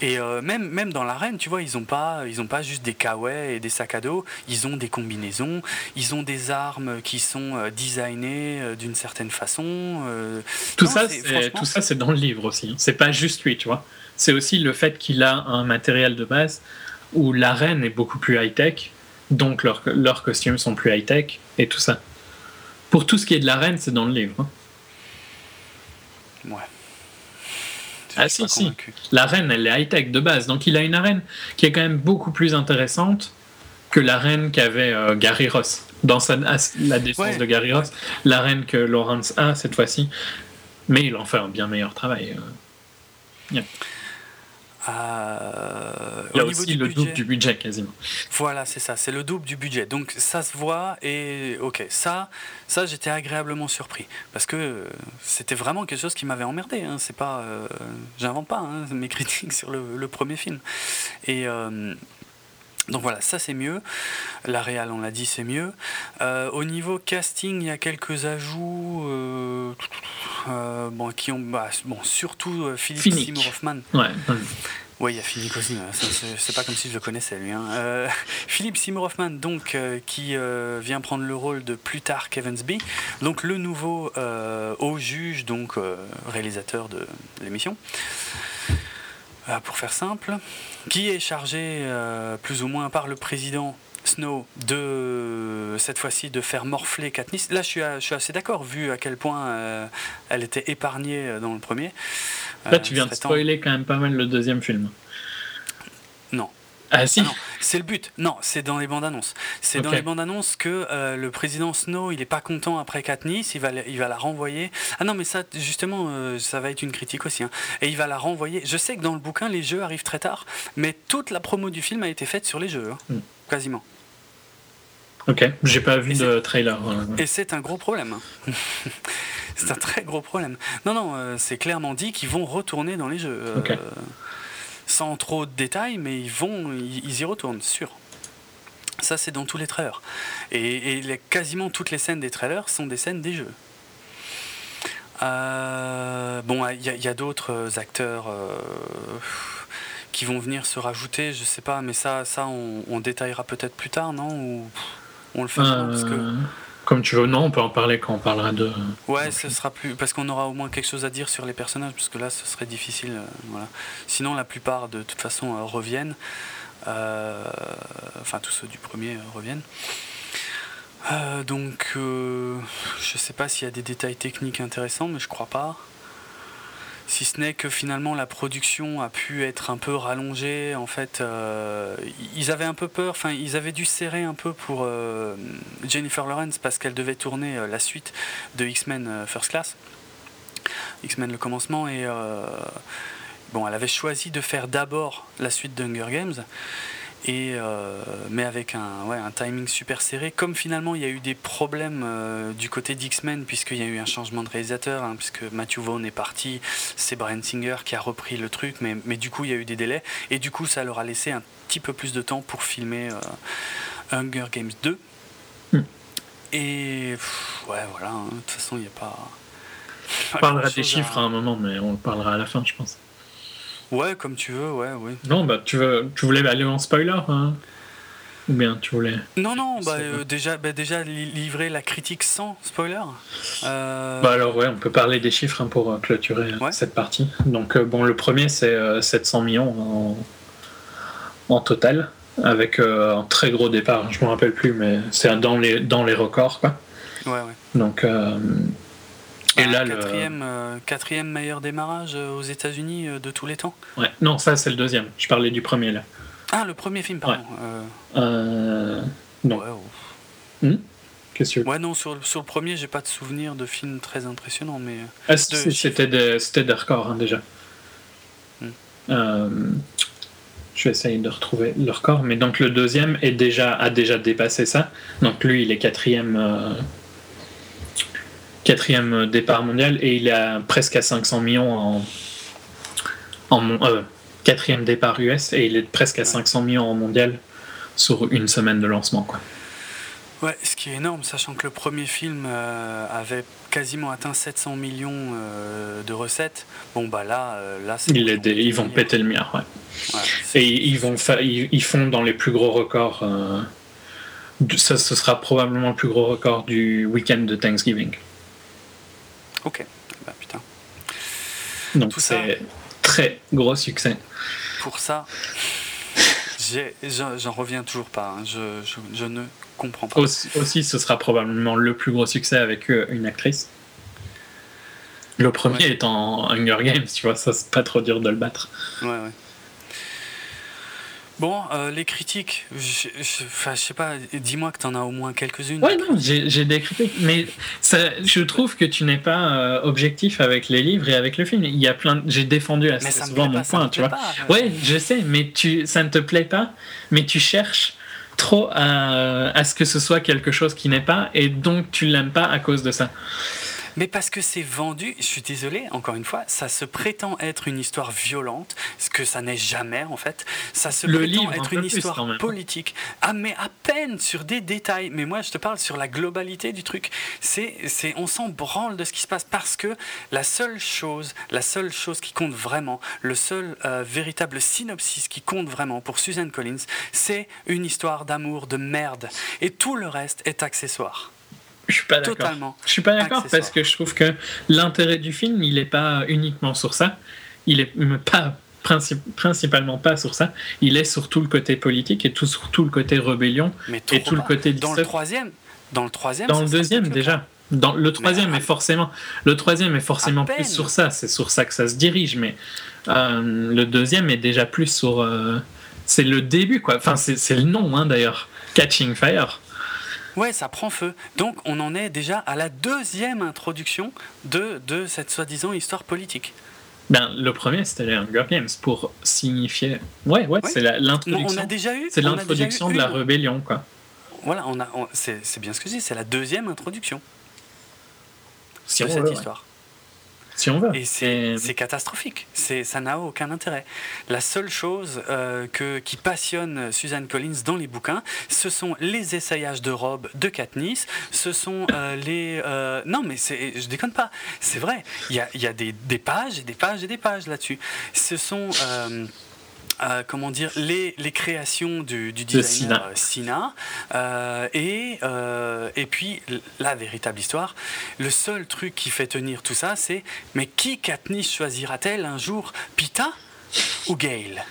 A: Et euh, même, même dans l'arène, tu vois, ils n'ont pas, ils ont pas juste des kawaii et des sacs à dos, ils ont des combinaisons, ils ont des armes qui sont euh, designées euh, d'une certaine façon.
B: tout, ça, tout ça, c'est dans le livre aussi. Hein. C'est pas juste lui, tu vois. C'est aussi le fait qu'il a un matériel de base où l'arène est beaucoup plus high-tech, donc leurs leurs costumes sont plus high-tech et tout ça. Pour tout ce qui est de l'arène, c'est dans le livre. Hein.
A: Ouais.
B: Ah si, si. L'arène, elle est high-tech de base. Donc il a une arène qui est quand même beaucoup plus intéressante que l'arène qu'avait euh, Gary Ross. Dans sa, la défense de Gary Ross, l'arène que Lawrence a cette fois-ci. Mais il en fait un bien meilleur travail. Euh.
A: Euh,
B: a
A: au niveau
B: aussi
A: du
B: le
A: budget-
B: double du budget quasiment.
A: Voilà, c'est ça, c'est le double du budget. Donc ça se voit et ok, ça, ça j'étais agréablement surpris parce que euh, c'était vraiment quelque chose qui m'avait emmerdé. Hein. C'est pas, euh, j'invente pas hein, mes critiques sur le, le premier film. Et euh, donc voilà, ça c'est mieux. La réal, on l'a dit, c'est mieux. Euh, au niveau casting, il y a quelques ajouts. euh, euh, bon, qui ont, bah, bon, surtout Philippe
B: Finnick.
A: Seymour Hoffman.
B: Ouais.
A: Oui, il y a Philippe aussi, ça, c'est pas comme si je le connaissais lui. hein. Euh, Philippe Seymour Hoffman, donc, euh, qui euh, vient prendre le rôle de Plutarch Evansby, donc le nouveau haut juge, donc réalisateur de l'émission. Euh, pour faire simple, qui est chargé euh, plus ou moins par le président Snow de cette fois-ci de faire morfler Katniss? Là, je suis, à- je suis assez d'accord vu à quel point euh, elle était épargnée euh, dans le premier.
B: Là,
A: Euh,
B: tu viens de
A: temps-
B: spoiler quand même pas mal le deuxième film. Ah si
A: Ah non, c'est le but. Non, c'est dans les bandes annonces. C'est dans les bandes annonces que euh, le président Snow, il est pas content après Katniss, il va, la- il va la renvoyer. Ah non, mais ça, justement, euh, ça va être une critique aussi. hein. Et il va la renvoyer. Je sais que dans le bouquin, les jeux arrivent très tard, mais toute la promo du film a été faite sur les jeux, hein,
B: Hmm.
A: quasiment.
B: Ok, j'ai pas vu de trailer. euh.
A: Et c'est un gros problème. hein. c'est un très gros problème. Non, non, euh, c'est clairement dit qu'ils vont retourner dans les jeux. Sans trop de détails, mais ils vont, ils, y retournent, sûr. Ça, c'est dans tous les trailers. Et, quasiment toutes les scènes des trailers sont des scènes des jeux. Euh, bon, il y a, d'autres acteurs euh, qui vont venir se rajouter, je sais pas, mais ça, ça on, détaillera peut-être plus tard, non? On le maintenant, parce que...
B: Comme tu veux, non, on peut en parler quand on parlera de.
A: Ouais, ce sera plus parce qu'on aura au moins quelque chose à dire sur les personnages, parce que là, ce serait difficile. euh, voilà. Sinon, la plupart, de toute façon, euh, reviennent. Euh, enfin, tous ceux du premier reviennent. Donc, je sais pas s'il y a des détails techniques intéressants, mais je crois pas. Si ce n'est que finalement la production a pu être un peu rallongée, en fait, euh, ils avaient un peu peur, enfin ils avaient dû serrer un peu pour euh, Jennifer Lawrence parce qu'elle devait tourner euh, la suite de X-Men First Class, X-Men le commencement, et bon, elle avait choisi de faire d'abord la suite d'Hunger Games. Et euh, mais avec un, ouais, un timing super serré, comme finalement il y a eu des problèmes euh, du côté d'X-Men, puisqu'il y a eu un changement de réalisateur, hein, puisque Matthew Vaughn est parti, c'est Brian Singer qui a repris le truc, mais, mais du coup il y a eu des délais, et du coup ça leur a laissé un petit peu plus de temps pour filmer euh, Hunger Games 2.
B: Hmm.
A: Et pff, ouais, voilà, hein, de toute façon il n'y a pas.
B: On parlera des chiffres à un moment, mais on le parlera à la fin, je pense.
A: Ouais, comme tu veux, ouais, oui.
B: Non, bah tu, veux, tu voulais aller en spoiler hein? Ou bien tu voulais.
A: Non, non, bah, euh, déjà, bah, déjà li- livrer la critique sans spoiler. Euh,
B: Bah alors ouais, on peut parler des chiffres hein, pour euh, clôturer euh,
A: Ouais.
B: cette partie. Donc bon, le premier c'est euh, 700 millions en, en total, avec un très gros départ. Je me rappelle plus, mais c'est dans les dans les records quoi.
A: ouais, ouais.
B: Donc et là le
A: quatrième, euh, quatrième meilleur démarrage euh, aux États-Unis euh, de tous les temps.
B: ouais, non ça c'est le deuxième. Je parlais du premier là.
A: Ah, le premier film, pardon. Euh,
B: non.
A: ouais, oh.
B: Qu'est-ce que tu veux?
A: Ouais, non, sur, le- sur le premier, j'ai pas de souvenir de film très impressionnant, mais.
B: Ah,
A: de
B: c'était des, des records hein, déjà.
A: Hmm.
B: Euh, je vais essayer de retrouver le record, mais donc le deuxième est déjà, a déjà dépassé ça. Donc lui, il est quatrième, quatrième départ mondial et il est à presque à 500 millions en, en mon- euh, quatrième départ US et il est presque à 500 millions en mondial sur une semaine de lancement. Quoi.
A: Ouais, ce qui est énorme, sachant que le premier film euh, avait quasiment atteint 700 millions euh, de recettes. Bon, bah là, euh, là c'est.
B: Ils, vont péter le mien. Ouais. Et ils, vont ils, ils font dans les plus gros records. ça, ce sera probablement le plus gros record du week-end de Thanksgiving.
A: Ok, bah putain.
B: Donc c'est très gros succès.
A: Pour ça, j'en reviens toujours pas. hein. Je, je, je ne comprends pas.
B: Aussi, aussi, ce sera probablement le plus gros succès avec euh, une actrice. Le premier
A: Ouais.
B: étant Hunger Games, tu vois, ça c'est pas trop dur de le battre.
A: Ouais, ouais. Bon, euh, les critiques, je, je, sais pas, dis-moi que tu en as au moins quelques-unes.
B: Ouais, non, j'ai des critiques, mais ça, je trouve que tu n'es pas euh, objectif avec les livres et avec le film. Il y a plein, j'ai défendu assez souvent mon
A: pas,
B: point, tu vois.
A: pas.
B: Ouais, je sais, mais tu, ça ne te plaît pas, mais tu cherches trop à, à ce que ce soit quelque chose qui n'est pas, et donc tu l'aimes pas à cause de ça.
A: Mais parce que c'est vendu, je suis désolé, encore une fois, ça se prétend être une histoire violente, ce que ça n'est jamais en fait. Ça se
B: Le
A: prétend
B: livre,
A: être une
B: plus,
A: histoire politique. Ah, mais à peine sur des détails. Mais moi, je te parle sur la globalité du truc. C'est, c'est, on s'en branle de ce qui se passe parce que la seule chose, la seule chose qui compte vraiment, le seul euh, véritable synopsis qui compte vraiment pour Suzanne Collins, c'est une histoire d'amour de merde. Et tout le reste est accessoire.
B: Je suis pas d'accord. Je suis pas d'accord parce que je trouve que l'intérêt du film, il est pas uniquement sur ça. Il est pas princi- principalement pas sur ça. Il est sur tout le côté politique et tout sur tout le côté rébellion
A: Mais
B: et tout le côté
A: Dans le troisième, dans le troisième,
B: Dans le deuxième déjà. Dans le troisième est forcément le troisième est forcément plus sur ça. C'est sur ça que ça se dirige, mais euh, le deuxième est déjà plus sur. euh, c'est le début quoi. Enfin c'est c'est le nom hein, d'ailleurs. Catching Fire.
A: Ouais, ça prend feu. Donc on en est déjà à la deuxième introduction de, de cette soi-disant histoire politique.
B: Ben le premier c'était les Hunger Games pour signifier. Ouais ouais
A: Oui.
B: c'est l'introduction.
A: on a déjà eu.
B: C'est l'introduction de la
A: une-
B: rébellion, quoi.
A: Voilà, on a, c'est, bien ce que je dis, c'est la deuxième introduction de cette histoire.
B: Si on veut.
A: Et c'est, catastrophique. C'est, ça n'a aucun intérêt. La seule chose euh, que, qui passionne Suzanne Collins dans les bouquins, ce sont les essayages de robes de Katniss. Ce sont euh, les. euh, non, mais je déconne pas. C'est vrai. Il y a, il y a des, des pages et des pages et des pages là-dessus. Ce sont. Euh, comment dire, les, les créations du, du designer
B: Sina.
A: euh, euh, et, euh, et puis la véritable histoire. Le seul truc qui fait tenir tout ça, c'est mais qui Katniss choisira-t-elle un jour Pita ou Gale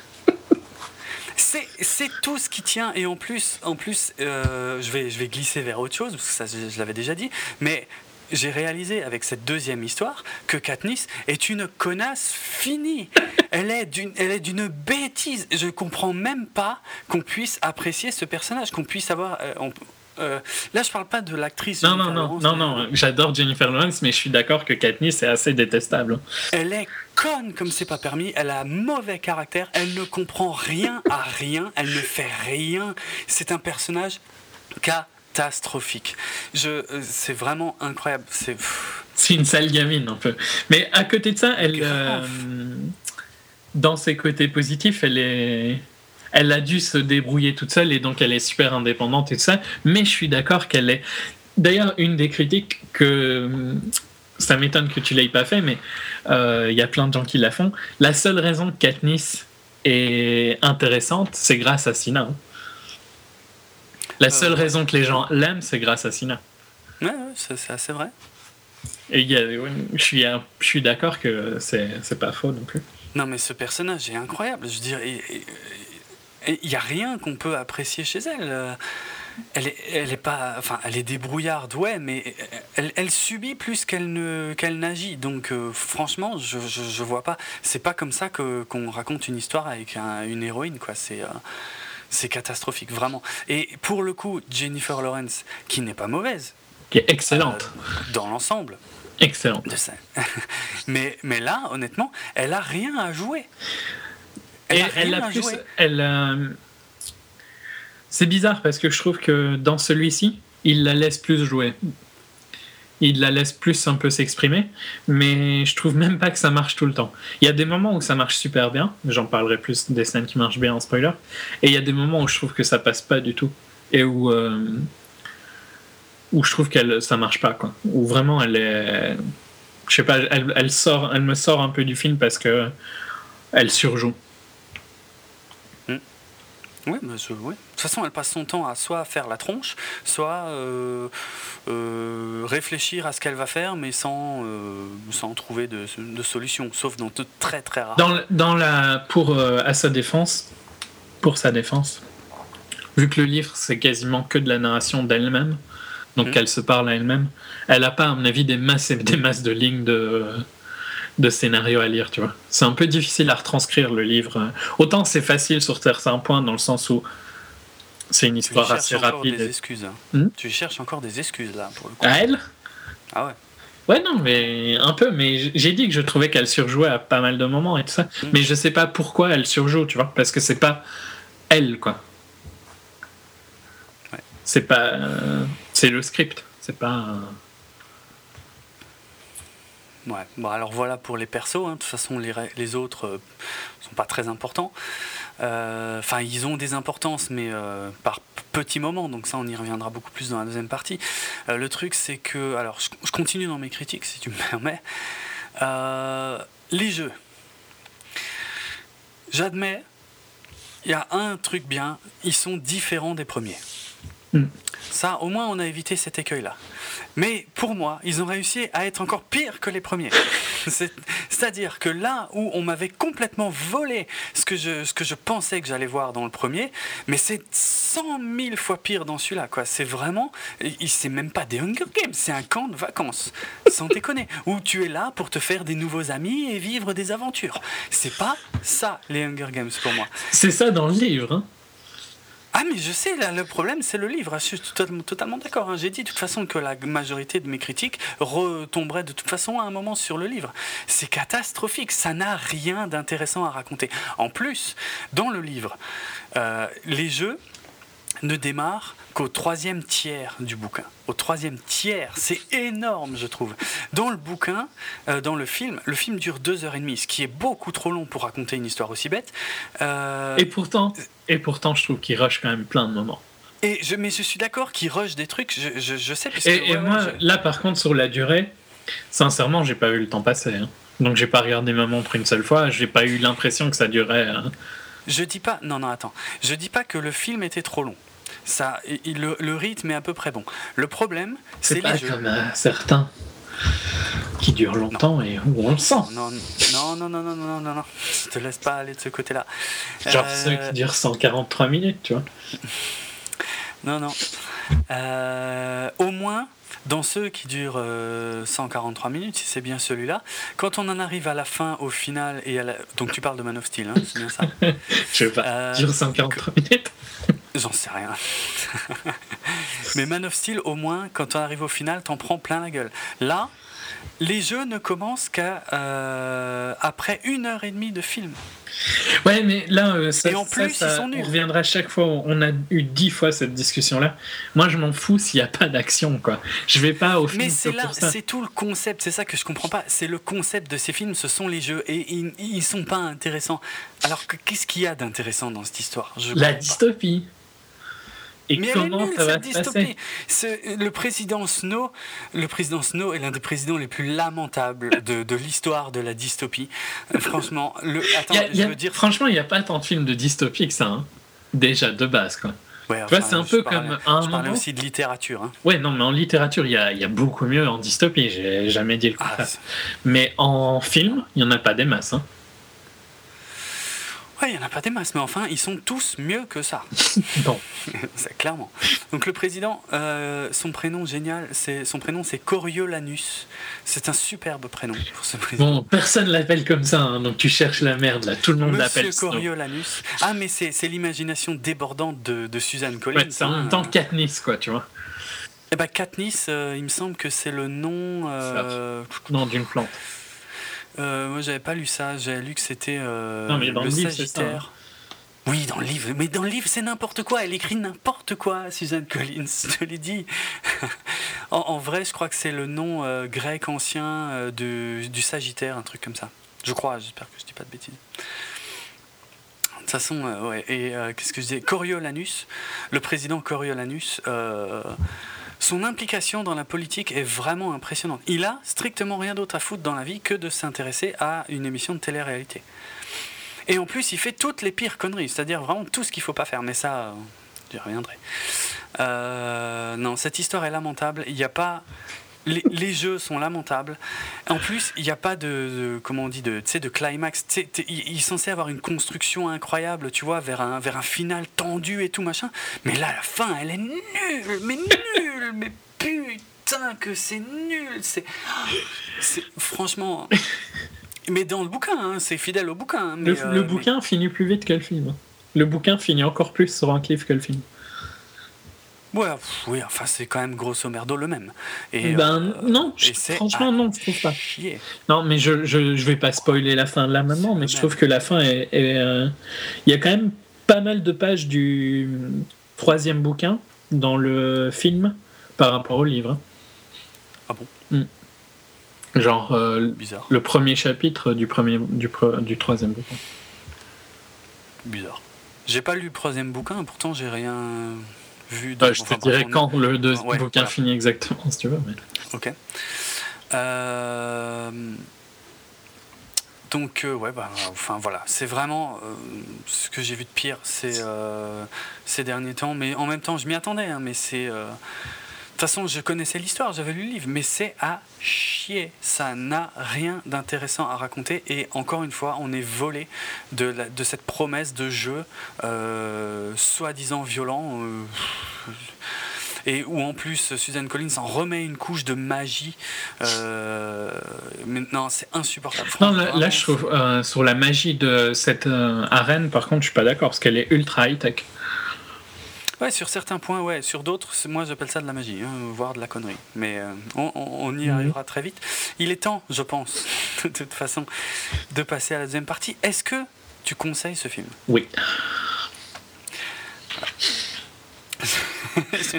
A: c'est, c'est tout ce qui tient et en plus, en plus je, vais, je vais glisser vers autre chose, parce que ça je, je l'avais déjà dit, mais j'ai réalisé avec cette deuxième histoire que Katniss est une connasse finie. Elle est d'une, elle est d'une bêtise. Je comprends même pas qu'on puisse apprécier ce personnage, qu'on puisse avoir. euh, on- euh, là, je parle pas de l'actrice.
B: Non, non,
A: Jennifer
B: non,
A: Lawrence,
B: non, non, j'adore Jennifer Lawrence, mais je suis d'accord que Katniss est assez détestable.
A: Elle est conne comme c'est pas permis. Elle a un mauvais caractère. Elle ne comprend rien à rien. Elle ne fait rien. C'est un personnage catastrophique. Je, euh, c'est vraiment incroyable. C'est.
B: une sale gamine, un peu. Mais à côté de ça, elle, euh, dans ses côtés positifs, elle est. Elle a dû se débrouiller toute seule et donc elle est super indépendante et tout ça. Mais je suis d'accord qu'elle est. D'ailleurs, une des critiques que. Ça m'étonne que tu l'aies pas fait, mais euh, il y a plein de gens qui la font. La seule raison que Katniss est intéressante, c'est grâce à Sina. hein. La seule
A: Euh.
B: raison que les gens l'aiment, c'est grâce à Sina.
A: Ouais, ouais, c'est, assez vrai.
B: Et il y a- ouais, je suis, je suis d'accord que c'est pas faux non plus.
A: Non, mais ce personnage est incroyable. Je veux dire, il n'y a rien qu'on peut apprécier chez elle. Euh, Elle est, elle est pas, enfin, elle est débrouillarde, ouais, mais elle, elle subit plus qu'elle ne, qu'elle n'agit. Donc, euh, franchement, je, je, je vois pas. C'est pas comme ça que qu'on raconte une histoire avec un- une héroïne, quoi. C'est, euh, c'est catastrophique, vraiment. Et pour le coup, Jennifer Lawrence, qui n'est pas mauvaise
B: Qui est excellente.
A: euh, dans l'ensemble
B: Excellente.
A: de ça, mais, mais là, honnêtement, elle a rien à jouer.
B: Et
A: a
B: elle
A: rien
B: a
A: à
B: plus.
A: jouer.
B: Elle, euh, C'est bizarre parce que je trouve que dans celui-ci, il la laisse plus jouer. Il la laisse plus un peu s'exprimer, mais je trouve même pas que ça marche tout le temps. Il y a des moments où ça marche super bien, j'en parlerai plus des scènes qui marchent bien en spoiler, et il y a des moments où je trouve que ça passe pas du tout, et où, euh, je trouve qu'elle ça marche pas, quoi. Où vraiment elle est. Je sais pas, elle, elle, sort, elle me sort un peu du film parce que elle surjoue.
A: Oui, mais je- oui. De toute façon, elle passe son temps à soit faire la tronche, soit euh, euh, réfléchir à ce qu'elle va faire, mais sans, euh, sans trouver de, de solution, sauf dans de très très rares.
B: Dans, dans la, pour, à sa défense, pour sa défense, vu que le livre c'est quasiment que de la narration d'elle-même, donc
A: Mhm.
B: elle se parle à elle-même, elle a pas, à mon avis, des masses et des masses de lignes de, de scénario à lire, tu vois. C'est un peu difficile à retranscrire le livre. Autant c'est facile sur certains points, dans le sens où c'est une histoire assez rapide.
A: Des excuses. Hein. Hmm tu cherches encore des excuses là pour le coup.
B: À elle?
A: Ah ouais.
B: Ouais, non, mais un peu. Mais j'ai dit que je trouvais qu'elle surjouait à pas mal de moments et tout ça. Hmm. Mais je sais pas pourquoi elle surjoue, tu vois. Parce que c'est pas elle, quoi. Ouais. C'est pas. Euh, c'est le script. C'est pas.
A: Ouais, bon alors voilà pour les persos, hein. de toute façon les, autres euh, sont pas très importants. Euh, enfin, ils ont des importances, mais euh, par petits moments, donc ça on y reviendra beaucoup plus dans la deuxième partie. le truc c'est que, alors je, continue dans mes critiques si tu me permets. les jeux, j'admets, il y a un truc bien, ils sont différents des premiers. Hmm. Ça, au moins, on a évité cet écueil-là. Mais pour moi, ils ont réussi à être encore pire que les premiers. C'est-à-dire que là où on m'avait complètement volé ce que je, ce que je pensais que j'allais voir dans le premier, mais c'est cent mille fois pire dans celui-là. Quoi. C'est vraiment, c'est même pas des Hunger Games, c'est un camp de vacances, sans déconner, où tu es là pour te faire des nouveaux amis et vivre des aventures. C'est pas ça les Hunger Games pour moi.
B: C'est ça dans le livre. Hein
A: ah mais je sais, le problème c'est le livre, je suis totalement, d'accord. Hein. J'ai dit de toute façon que la majorité de mes critiques retomberaient de toute façon à un moment sur le livre. C'est catastrophique, ça n'a rien d'intéressant à raconter. En plus, dans le livre, euh, les jeux ne démarrent qu'au troisième tiers du bouquin. Au troisième tiers, c'est énorme, je trouve. Dans le bouquin, euh, dans le film, le film dure deux heures et demie, ce qui est beaucoup trop long pour raconter une histoire aussi bête.
B: Euh, et pourtant, et pourtant, je trouve qu'il rush quand même plein de moments.
A: Et je, mais je suis d'accord qu'il rush des trucs, je, je, sais.
B: et, moi, là, par contre, sur la durée, sincèrement, j'ai pas vu le temps passer. Hein. Donc, j'ai pas regardé ma montre une seule fois. J'ai pas eu l'impression que ça durait. Hein.
A: Je dis pas, non, non, attends. Je dis pas que le film était trop long ça, le, rythme est à peu près bon. Le problème, c'est
B: les
A: jeux.
B: comme euh, certains qui durent longtemps et où on le sent.
A: Non, non, non, non, non, non, non, non, Je te laisse pas aller de ce côté-là.
B: Genre euh, ceux qui durent 143 minutes, tu vois.
A: non, non. Euh, au moins, dans ceux qui durent 143 minutes, si c'est bien celui-là, quand on en arrive à la fin, au final, et à la... donc tu parles de Man of Steel, hein, c'est bien ça
B: Je sais pas, dure 143 minutes
A: J'en sais rien. Mais Man of Steel, au moins, quand on arrive au final, t'en prends plein la gueule. Là, les jeux ne commencent qu'après euh, une heure et demie de film.
B: Ouais, mais là, euh, ça, et en plus, ils sont nuls. On reviendra chaque fois. On a eu dix fois cette discussion-là. Moi, je m'en fous s'il n'y a pas d'action, quoi. Je vais pas au film.
A: Mais c'est là, c'est tout le concept. C'est ça que je comprends pas. C'est le concept de ces films. Ce sont les jeux et ils, ils sont pas intéressants. Alors qu'est-ce qu'il y a d'intéressant dans cette histoire?
B: La dystopie.
A: Et Mais comment ça va dystopie. le président Snow, le président Snow est l'un des présidents les plus lamentables de, de l'histoire de la dystopie. Franchement, le, attends, je veux dire.
B: Franchement, il n'y a pas tant de films de dystopie que ça. Hein. Déjà de base, quoi. Ouais, enfin, c'est un peu comme
A: un. Je parlais aussi de littérature. Hein.
B: Ouais, non, mais en littérature, il y a, y a, beaucoup mieux en dystopie. J'ai jamais dit le ah, contraire. mais en film, il y en a pas des masses. Hein.
A: Ouais, il n'y en a pas des masses, mais enfin, ils sont tous mieux que ça.
B: bon.
A: c'est clairement. Donc le président, euh, son prénom génial, c'est son prénom c'est Coriolanus. C'est un superbe prénom pour ce président.
B: Bon, personne l'appelle comme ça, hein, donc tu cherches la merde là. Tout le monde l'appelle.
A: Monsieur Coriolanus. Ah, mais c'est l'imagination débordante de, de Suzanne Collins.
B: c'est en même temps Katniss, quoi, tu vois.
A: Eh ben Katniss, euh, il me semble que c'est le nom. Euh...
B: Non, d'une plante.
A: Euh, moi, j'avais pas lu ça. J'avais lu que c'était euh, le, Sagittaire. Oui, dans le livre. Mais dans le livre, c'est n'importe quoi. Elle écrit n'importe quoi, Suzanne Collins. Je te l'ai dit. en, vrai, je crois que c'est le nom euh, grec ancien de, du Sagittaire, un truc comme ça. Je crois. J'espère que je dis pas de bêtises. De toute façon, ouais. Et qu'est-ce que je disais? Coriolanus, le président Coriolanus son implication dans la politique est vraiment impressionnante. Il a strictement rien d'autre à foutre dans la vie que de s'intéresser à une émission de télé-réalité. Et en plus, il fait toutes les pires conneries, c'est-à-dire vraiment tout ce qu'il ne faut pas faire. Mais ça, j'y reviendrai. Euh, non, cette histoire est lamentable. Il n'y a pas. Les, jeux sont lamentables. En plus, il n'y a pas de, comment on dit de, de climax. il, est censé avoir une construction incroyable, tu vois, vers un, vers un final tendu et tout machin. Mais là, la fin, elle est nulle, mais nulle, mais putain que c'est nul. C'est, franchement. Mais dans le bouquin, hein, c'est fidèle au bouquin. mais, euh,
B: le
A: mais-
B: bouquin finit plus vite que le film. Le bouquin finit encore plus sur un cliff que le film.
A: Ouais, pff, oui, enfin, c'est quand même grosso merdo le même. Et,
B: ben
A: euh,
B: non,
A: et
B: je-
A: c'est
B: franchement non, je trouve pas.
A: chier.
B: Non, mais je, je, je vais pas spoiler la fin là maintenant, mais je
A: même.
B: trouve que la fin est. euh, Il y a quand même pas mal de pages du troisième bouquin dans le film par rapport au livre.
A: Ah bon?
B: Genre euh,
A: Bizarre.
B: le premier chapitre du, premier, du, du troisième bouquin.
A: Bizarre. J'ai pas lu le troisième bouquin, pourtant j'ai rien vu. de-
B: Ouais, je
A: enfin,
B: te dirai quand le deuxième
A: Ouais,
B: bouquin
A: voilà.
B: finit exactement, si tu veux. mais-
A: Ok. Euh, Donc, euh, ouais, bah, enfin voilà, c'est vraiment euh, ce que j'ai vu de pire euh, ces derniers temps. Mais en même temps, je m'y attendais, hein, mais c'est. De toute façon, je connaissais l'histoire, j'avais lu le livre, mais c'est à chier. Ça n'a rien d'intéressant à raconter. Et encore une fois, on est volé de, la- de cette promesse de jeu euh, soi-disant violent. euh, et où en plus Suzanne Collins en remet une couche de magie. Euh, maintenant, c'est insupportable.
B: Non, là, je trouve, euh, sur la magie de cette euh, arène, par contre, je suis pas d'accord, parce qu'elle est ultra high-tech.
A: Ouais, sur certains points, ouais. Sur d'autres, moi j'appelle ça de la magie, hein, voire de la connerie. Mais euh, on, y arrivera très vite. Il est temps, je pense, de toute façon, de passer à la deuxième partie. Est-ce que tu conseilles ce film?
B: Oui.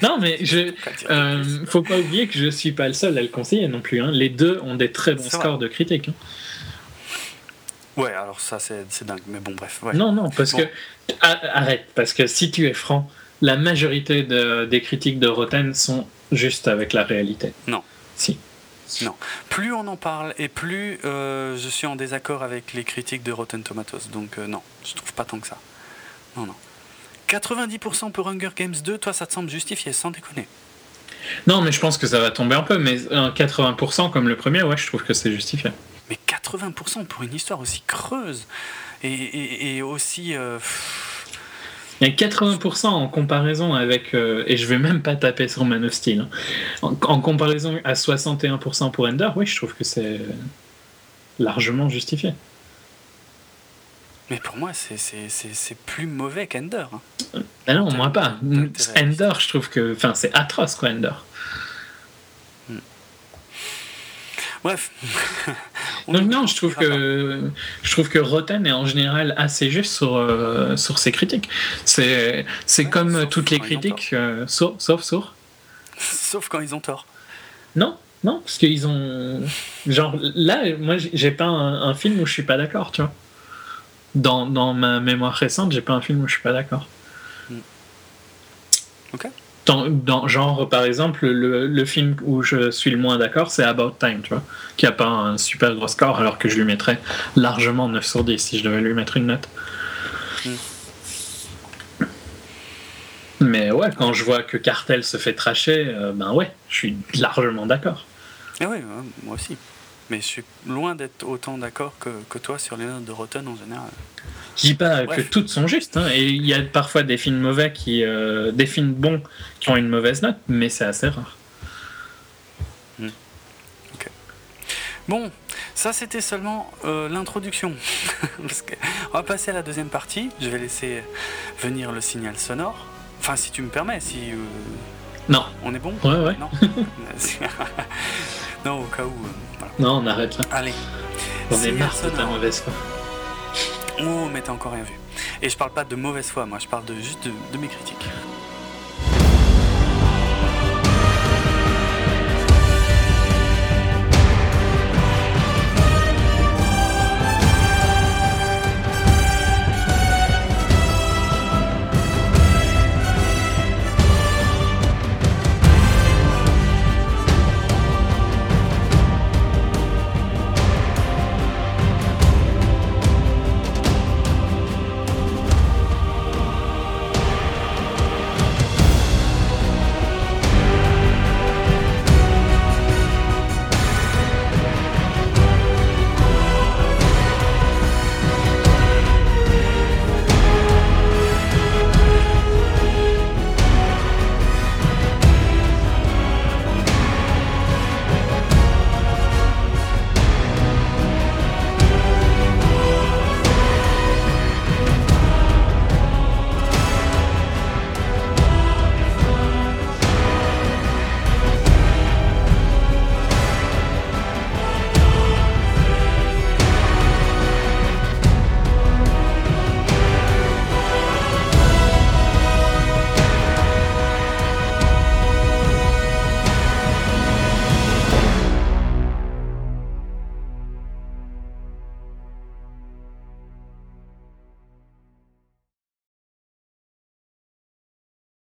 B: Non, mais je, euh, faut pas oublier que je suis pas le seul à le conseiller non plus. hein. Les deux ont des très bons
A: vrai.
B: scores de critique. hein.
A: Ouais, alors ça c'est dingue. Mais bon, bref. Ouais.
B: Non, non, parce
A: Bon.
B: que. Arrête, parce que si tu es franc, la majorité de- des critiques de Rotten sont juste avec la réalité.
A: Non.
B: Si.
A: Plus on en parle et plus euh, je suis en désaccord avec les critiques de Rotten Tomatoes. Donc euh, non, je trouve pas tant que ça. Non, non. 90% pour Hunger Games 2, toi ça te semble justifié, sans déconner.
B: Non, mais je pense que ça va tomber un peu, mais un 80% comme le premier, ouais, je trouve que c'est justifié.
A: Mais 80% pour une histoire aussi creuse et, et- et aussi. euh, pff,
B: Il y a 80% en comparaison avec, euh, et je vais même pas taper sur Man of Steel, hein. en, en comparaison à 61% pour Ender, oui, je trouve que c'est largement justifié.
A: mais pour moi, c'est- plus mauvais qu'Ender. hein.
B: Ah non, moi pas. Ender, je trouve que, enfin, c'est atroce quoi, Ender.
A: Bref. On-
B: Donc non, je trouve que je trouve que Rotten est en général assez juste sur euh, sur ses critiques. C'est c'est
A: Ouais,
B: comme
A: sauf
B: toutes les critiques, euh, sauf sauf
A: pas. Sauf quand ils ont tort.
B: Non, non, parce qu'ils ont. Genre, là, moi, j'ai- j'ai pas un, un film où je suis pas d'accord, tu vois. Dans, dans ma mémoire récente, j'ai pas un film où je suis pas d'accord.
A: Hmm. Ok.
B: Dans, dans- genre, par exemple, le, le film où je suis le moins d'accord, c'est About Time, tu vois. Qui a pas un super gros score, alors que je lui mettrais largement 9 sur 10 si je devais lui mettre une note.
A: Hmm.
B: Mais ouais, quand je vois que Cartel se fait tracher, euh, ben ouais, je suis largement d'accord.
A: Ah oui, moi aussi. Mais je suis loin d'être autant d'accord que, que toi sur les notes de Rotten en général.
B: Je dis pas
A: Bref.
B: que toutes sont justes, hein, et il y a parfois des films mauvais qui, euh, des films bons qui ont une mauvaise note, mais c'est assez rare.
A: Bon, ça c'était seulement euh, l'introduction. On va passer à la deuxième partie. Je vais laisser venir le signal sonore. Enfin, si tu me permets, si euh,
B: Non,
A: on est bon?
B: ouais, ouais.
A: Non. non, au cas où. euh, voilà.
B: Non, on arrête là.
A: Allez.
B: On est marre de ta mauvaise foi.
A: Oh, mais t'as encore rien vu. Et je parle pas de mauvaise foi, moi, je parle de, juste de, de mes critiques.